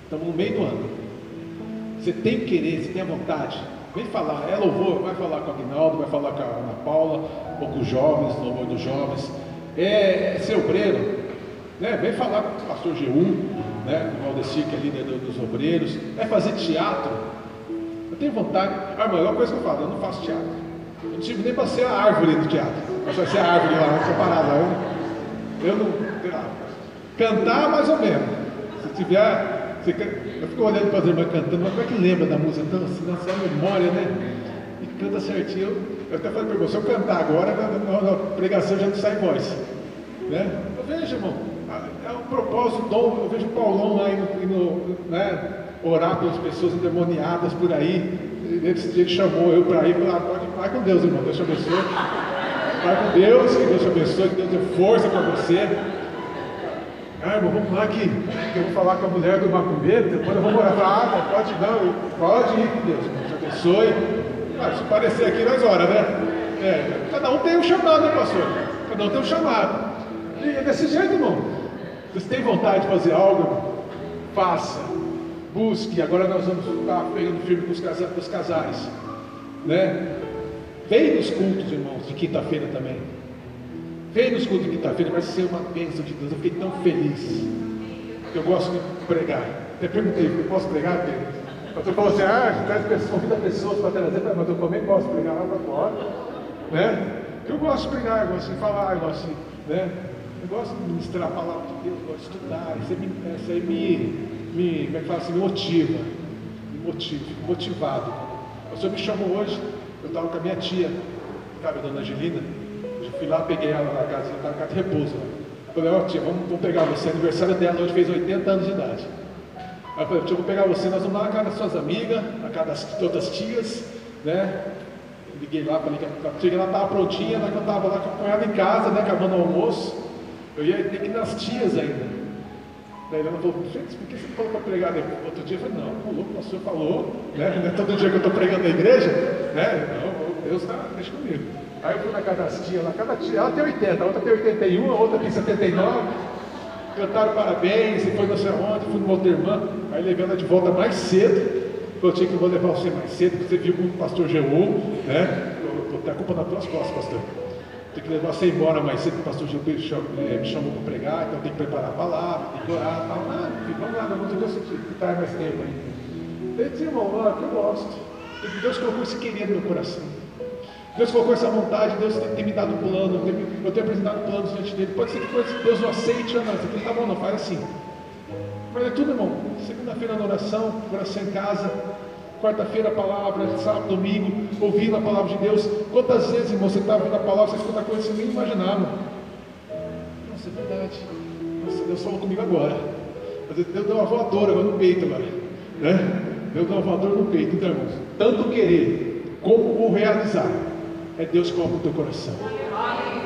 estamos no meio do ano. Você tem que querer, você tem a vontade, Vem falar, é louvor, vai falar com a Aguinaldo, vai falar com a Ana Paula, ou com os jovens, louvor dos jovens. É, é obreiro, né? Vem falar com o pastor G1, né? O Valdecir, que é líder dos obreiros. É fazer teatro. Eu tenho vontade. Ah, a maior coisa que eu falo, eu não faço teatro. Eu não tive nem para ser a árvore do teatro. Só ser a árvore lá, separada. Eu, eu não. Cantar mais ou menos. Se tiver. Você, eu fico olhando para as irmãs cantando, mas como é que lembra da música? Então, assim, nossa memória, né? E canta certinho. Eu até falei para você, se eu cantar agora, na, na, pregação já não sai voz. Né? Eu vejo, irmão, é um propósito, dom. Eu vejo o Paulão lá indo, indo né, orar pelas pessoas endemoniadas por aí. Dia ele chamou eu para ir, falou, ah, pode, vai com Deus, irmão, Deus te abençoe. Vai com Deus, que Deus te abençoe, que Deus dê força para você. Ah, irmão, vamos lá que, eu vou falar com a mulher do macumbeiro, depois eu vou morar. Ah, não, pode não, pode ir com Deus, Deus te abençoe. Ah, se parecer aqui nós horas, né? É, cada um tem um chamado, né, pastor? Cada um tem um chamado. E é desse jeito, irmão. Você tem vontade de fazer algo? Faça. Busque. Agora nós vamos estar pegando firme com os casais, com os casais. Né? Vem nos cultos, irmãos, de quinta-feira também. Vem nos cultos de quinta-feira, vai ser uma bênção de Deus. Eu fiquei tão feliz. Eu gosto de pregar. Até perguntei, eu posso pregar, Pedro? O pastor falou assim, ah, traz pessoas, convida pessoas para trazer, mas eu também posso pregar lá para fora. Né? Eu gosto de pregar, eu gosto de falar, eu gosto de, né? Eu gosto de ministrar a palavra de Deus, gosto de estudar. Isso aí me, isso aí me, me, como é que fala assim, motiva. Me motiva, fico motivado. O senhor me chamou hoje, eu estava com a minha tia, sabe, a dona Angelina. Eu fui lá, peguei ela na casa, na casa de repouso. Eu falei, ó oh, tia, vamos, vamos pegar você. Aniversário dela hoje fez 80 anos de idade. Aí eu falei, tia, eu vou pegar você, nós vamos lá na casa das suas amigas, na casa das outras tias, né? Liguei lá, falei que tia ela estava prontinha, né, eu estava lá com ela em casa, né, acabando o almoço. Eu ia ter que ir nas tias ainda. Daí ela falou, gente, por que você falou para pregar outro dia? Eu falei, não, falou, o pastor falou, né? Não é todo dia que eu estou pregando na igreja, né? Não, Deus está, deixa comigo. Aí eu fui na casa das tias, lá, cada tia, ela tem 80, a outra tem 81, a outra tem 79. Cantaram parabéns, e foi não sei aonde, fui numa outra irmã, aí levei ela de volta mais cedo. Eu tinha que vou levar você mais cedo, porque você viu com o pastor Jeú, né? Vou ter a culpa nas tuas costas, pastor. Tem que levar você embora mais cedo, o pastor Jeú me chamou para pregar, então tem que preparar a palavra, tem que orar, tal. Ah, vamos lá, vamos Deus que está mais tempo ainda. Eu disse, irmão, olha, eu gosto. Deus colocou esse querer no coração. Deus colocou essa vontade, Deus tem, tem me dado um plano, eu tenho apresentado planos diante dele. Pode ser que Deus não aceite ou não, aqui tá bom, não, faz assim. Mas é tudo, irmão. Segunda-feira na oração, oração em casa. Quarta-feira a palavra, sábado, domingo, ouvindo a palavra de Deus. Quantas vezes, irmão, você está ouvindo a palavra, você escuta coisas que você nem imaginava. Nossa, é verdade. Nossa, Deus falou comigo agora. Deus deu uma voadora agora no peito agora. Né? Deus deu uma voadora no peito. Então, irmãos, tanto querer como o realizar, é Deus que coloca no teu coração.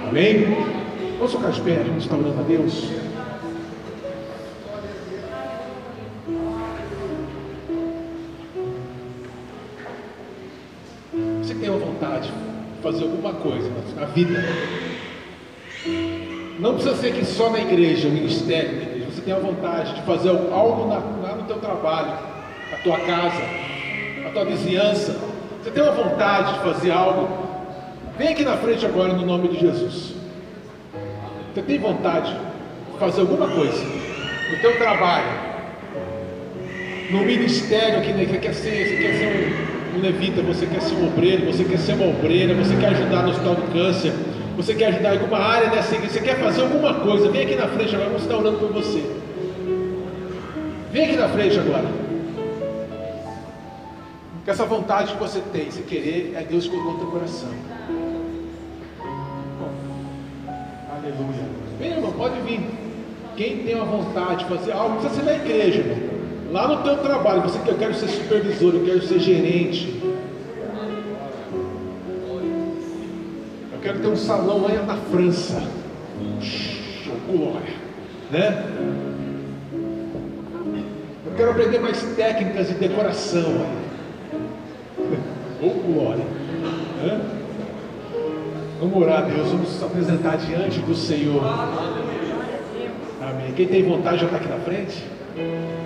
Amém? Vamos ficar de pé, vamos estar orando a Deus. Você tem uma vontade de fazer alguma coisa na vida? Não precisa ser que só na igreja, no ministério da igreja. Você tem a vontade de fazer algo na, lá no teu trabalho, na tua casa, na tua vizinhança. Você tem uma vontade de fazer algo? Vem aqui na frente agora no nome de Jesus. Você tem vontade de fazer alguma coisa no teu trabalho, no ministério que você quer ser, você quer ser um, um levita, você quer ser um obreiro, você quer ser uma obreira, você quer ajudar no hospital do câncer, você quer ajudar em alguma área dessa igreja, você quer fazer alguma coisa, vem aqui na frente agora, vamos estar orando por você. Vem aqui na frente agora. Que essa vontade que você tem, se querer, é Deus que colocou no teu coração. Aleluia. Vem, irmão, pode vir. Quem tem uma vontade de fazer algo, precisa ser na igreja, irmão. Lá no teu trabalho, você que eu quero ser supervisor, eu quero ser gerente. Eu quero ter um salão lá na França. Glória. Né? Eu quero aprender mais técnicas de decoração. Oh, glória. Né? Vamos orar, Deus. Vamos nos apresentar diante do Senhor. Amém. Quem tem vontade já está aqui na frente?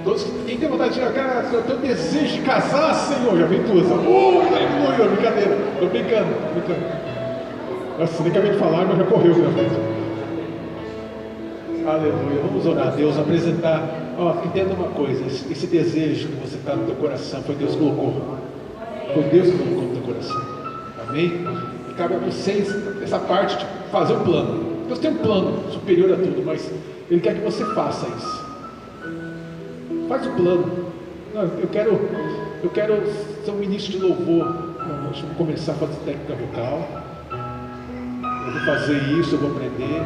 Todos, quem tem vontade de tirar, cara, eu tenho desejo de casar, Senhor, já vem duas. Oh, aleluia, brincadeira. Estou brincando, tô brincando. Nossa, nem acabei de falar, mas já correu minha frente. Aleluia. Vamos orar a Deus, apresentar. Ó, entenda uma coisa, esse, esse desejo que você está no teu coração, foi Deus que colocou. Foi Deus que colocou no teu coração. Amém? E cabe a vocês essa parte de fazer um plano. Deus tem um plano superior a tudo, mas Ele quer que você faça isso. Faz o plano. Eu quero, eu quero ser um ministro de louvor. Eu começar a fazer técnica vocal. Eu vou fazer isso, eu vou aprender.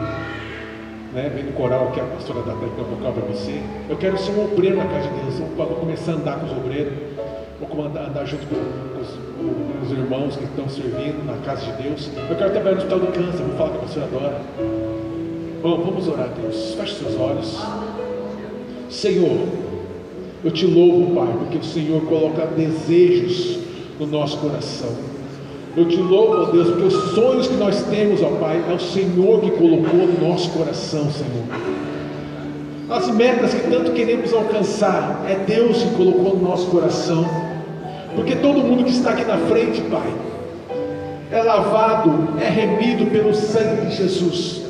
Né? Vem no coral aqui a pastora da técnica vocal para você. Eu quero ser um obreiro na casa de Deus. Eu vou começar a andar com os obreiros. Vou andar, andar junto com, com, os, com, os, irmãos que estão servindo na casa de Deus. Eu quero trabalhar no hospital do câncer. Vou falar com a pastora Dora. Bom, vamos orar, Deus. Feche seus olhos. Senhor, eu te louvo, Pai, porque o Senhor coloca desejos no nosso coração. Eu te louvo, ó Deus, porque os sonhos que nós temos, ó Pai, é o Senhor que colocou no nosso coração, Senhor. As metas que tanto queremos alcançar, é Deus que colocou no nosso coração. Porque todo mundo que está aqui na frente, Pai, é lavado, é remido pelo sangue de Jesus.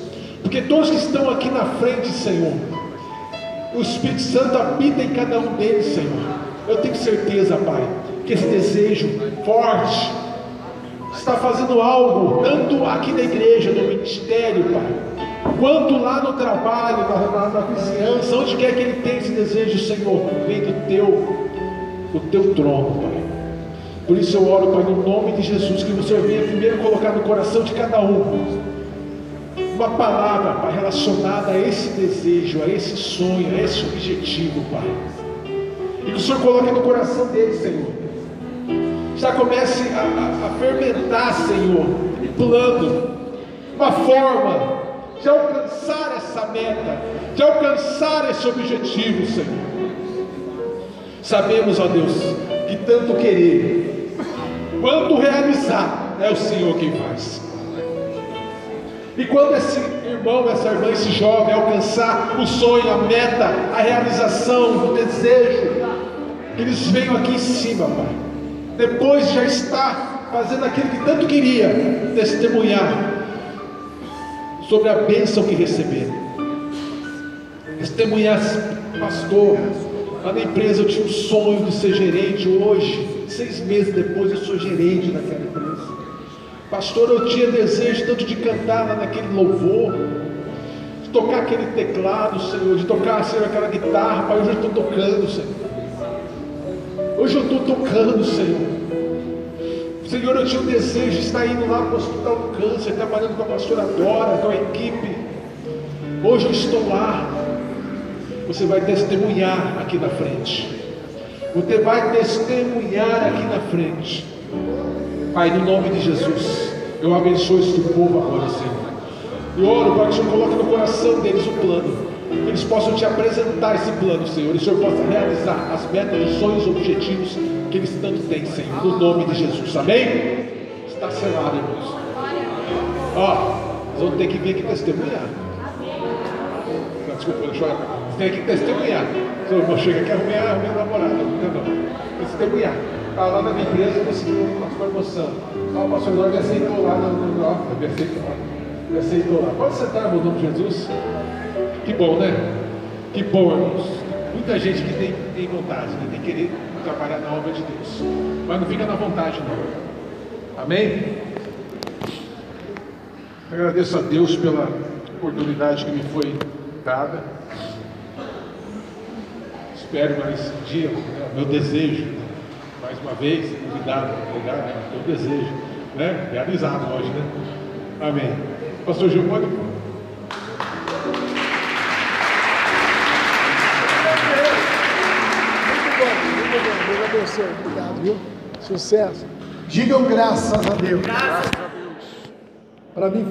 Porque todos que estão aqui na frente, Senhor, o Espírito Santo habita em cada um deles, Senhor. Eu tenho certeza, Pai, que esse desejo forte está fazendo algo, tanto aqui na igreja, no ministério, Pai, quanto lá no trabalho, na, na, na vizinhança, onde quer que ele tenha esse desejo, Senhor, vem do teu, do teu trono, Pai. Por isso eu oro, Pai, no nome de Jesus, que o Senhor venha primeiro colocar no coração de cada um uma palavra, Pai, relacionada a esse desejo, a esse sonho, a esse objetivo, Pai. E que o Senhor coloque no coração dele, Senhor. Já comece a, a, a fermentar, Senhor, um plano, uma forma de alcançar essa meta, de alcançar esse objetivo, Senhor. Sabemos, ó Deus, que tanto querer quanto realizar é o Senhor quem faz. E quando esse irmão, essa irmã, esse jovem alcançar o sonho, a meta, a realização, o desejo, eles venham aqui em cima, Pai. Depois já está fazendo aquilo que tanto queria, testemunhar sobre a bênção que receberam. Testemunhar, pastor, lá na empresa eu tinha um sonho de ser gerente, hoje, seis meses depois, eu sou gerente daquela empresa. Pastor, eu tinha desejo tanto de cantar lá naquele louvor, de tocar aquele teclado, Senhor, de tocar, Senhor, aquela guitarra, Pai, hoje eu estou tocando, Senhor. Hoje eu estou tocando, Senhor. Senhor, eu tinha um desejo de estar indo lá para o Hospital do Câncer, trabalhando com a pastora Dora, com a equipe. Hoje eu estou lá. Você vai testemunhar aqui na frente. Você vai testemunhar aqui na frente. Pai, no nome de Jesus, eu abençoo este povo agora, Senhor. E oro para que o Senhor coloque no coração deles o plano, que eles possam te apresentar esse plano, Senhor, e o Senhor possa realizar as metas, os sonhos, os objetivos que eles tanto têm, Senhor, no nome de Jesus, amém? Está selado, irmãos. Ó, nós vamos ter que vir aqui testemunhar. Não, desculpa, deixa eu olhar Você tem que testemunhar. Seu irmão chega aqui, arrumei a minha namorada, não, testemunhar está lá na minha empresa, conseguiu uma promoção. Ah, o pastor Jorge aceitou lá no, no me aceitou lá. Me aceitou lá. Pode sentar, meu nome de Jesus? Que bom, né? Que bom, irmãos. Muita gente que tem, tem vontade, né? tem querer trabalhar na obra de Deus. Mas não fica na vontade, não. Amém? Agradeço a Deus pela oportunidade que me foi dada. Espero mais um dia, né? meu desejo uma vez, convidado a pregar, né? teu desejo, né? Realizado hoje, né? Amém. Pastor Gil, pode. Muito bom, muito bom. Deus abençoe. Obrigado, viu? Sucesso. Digam graças a Deus. Graças a Deus. Para mim foi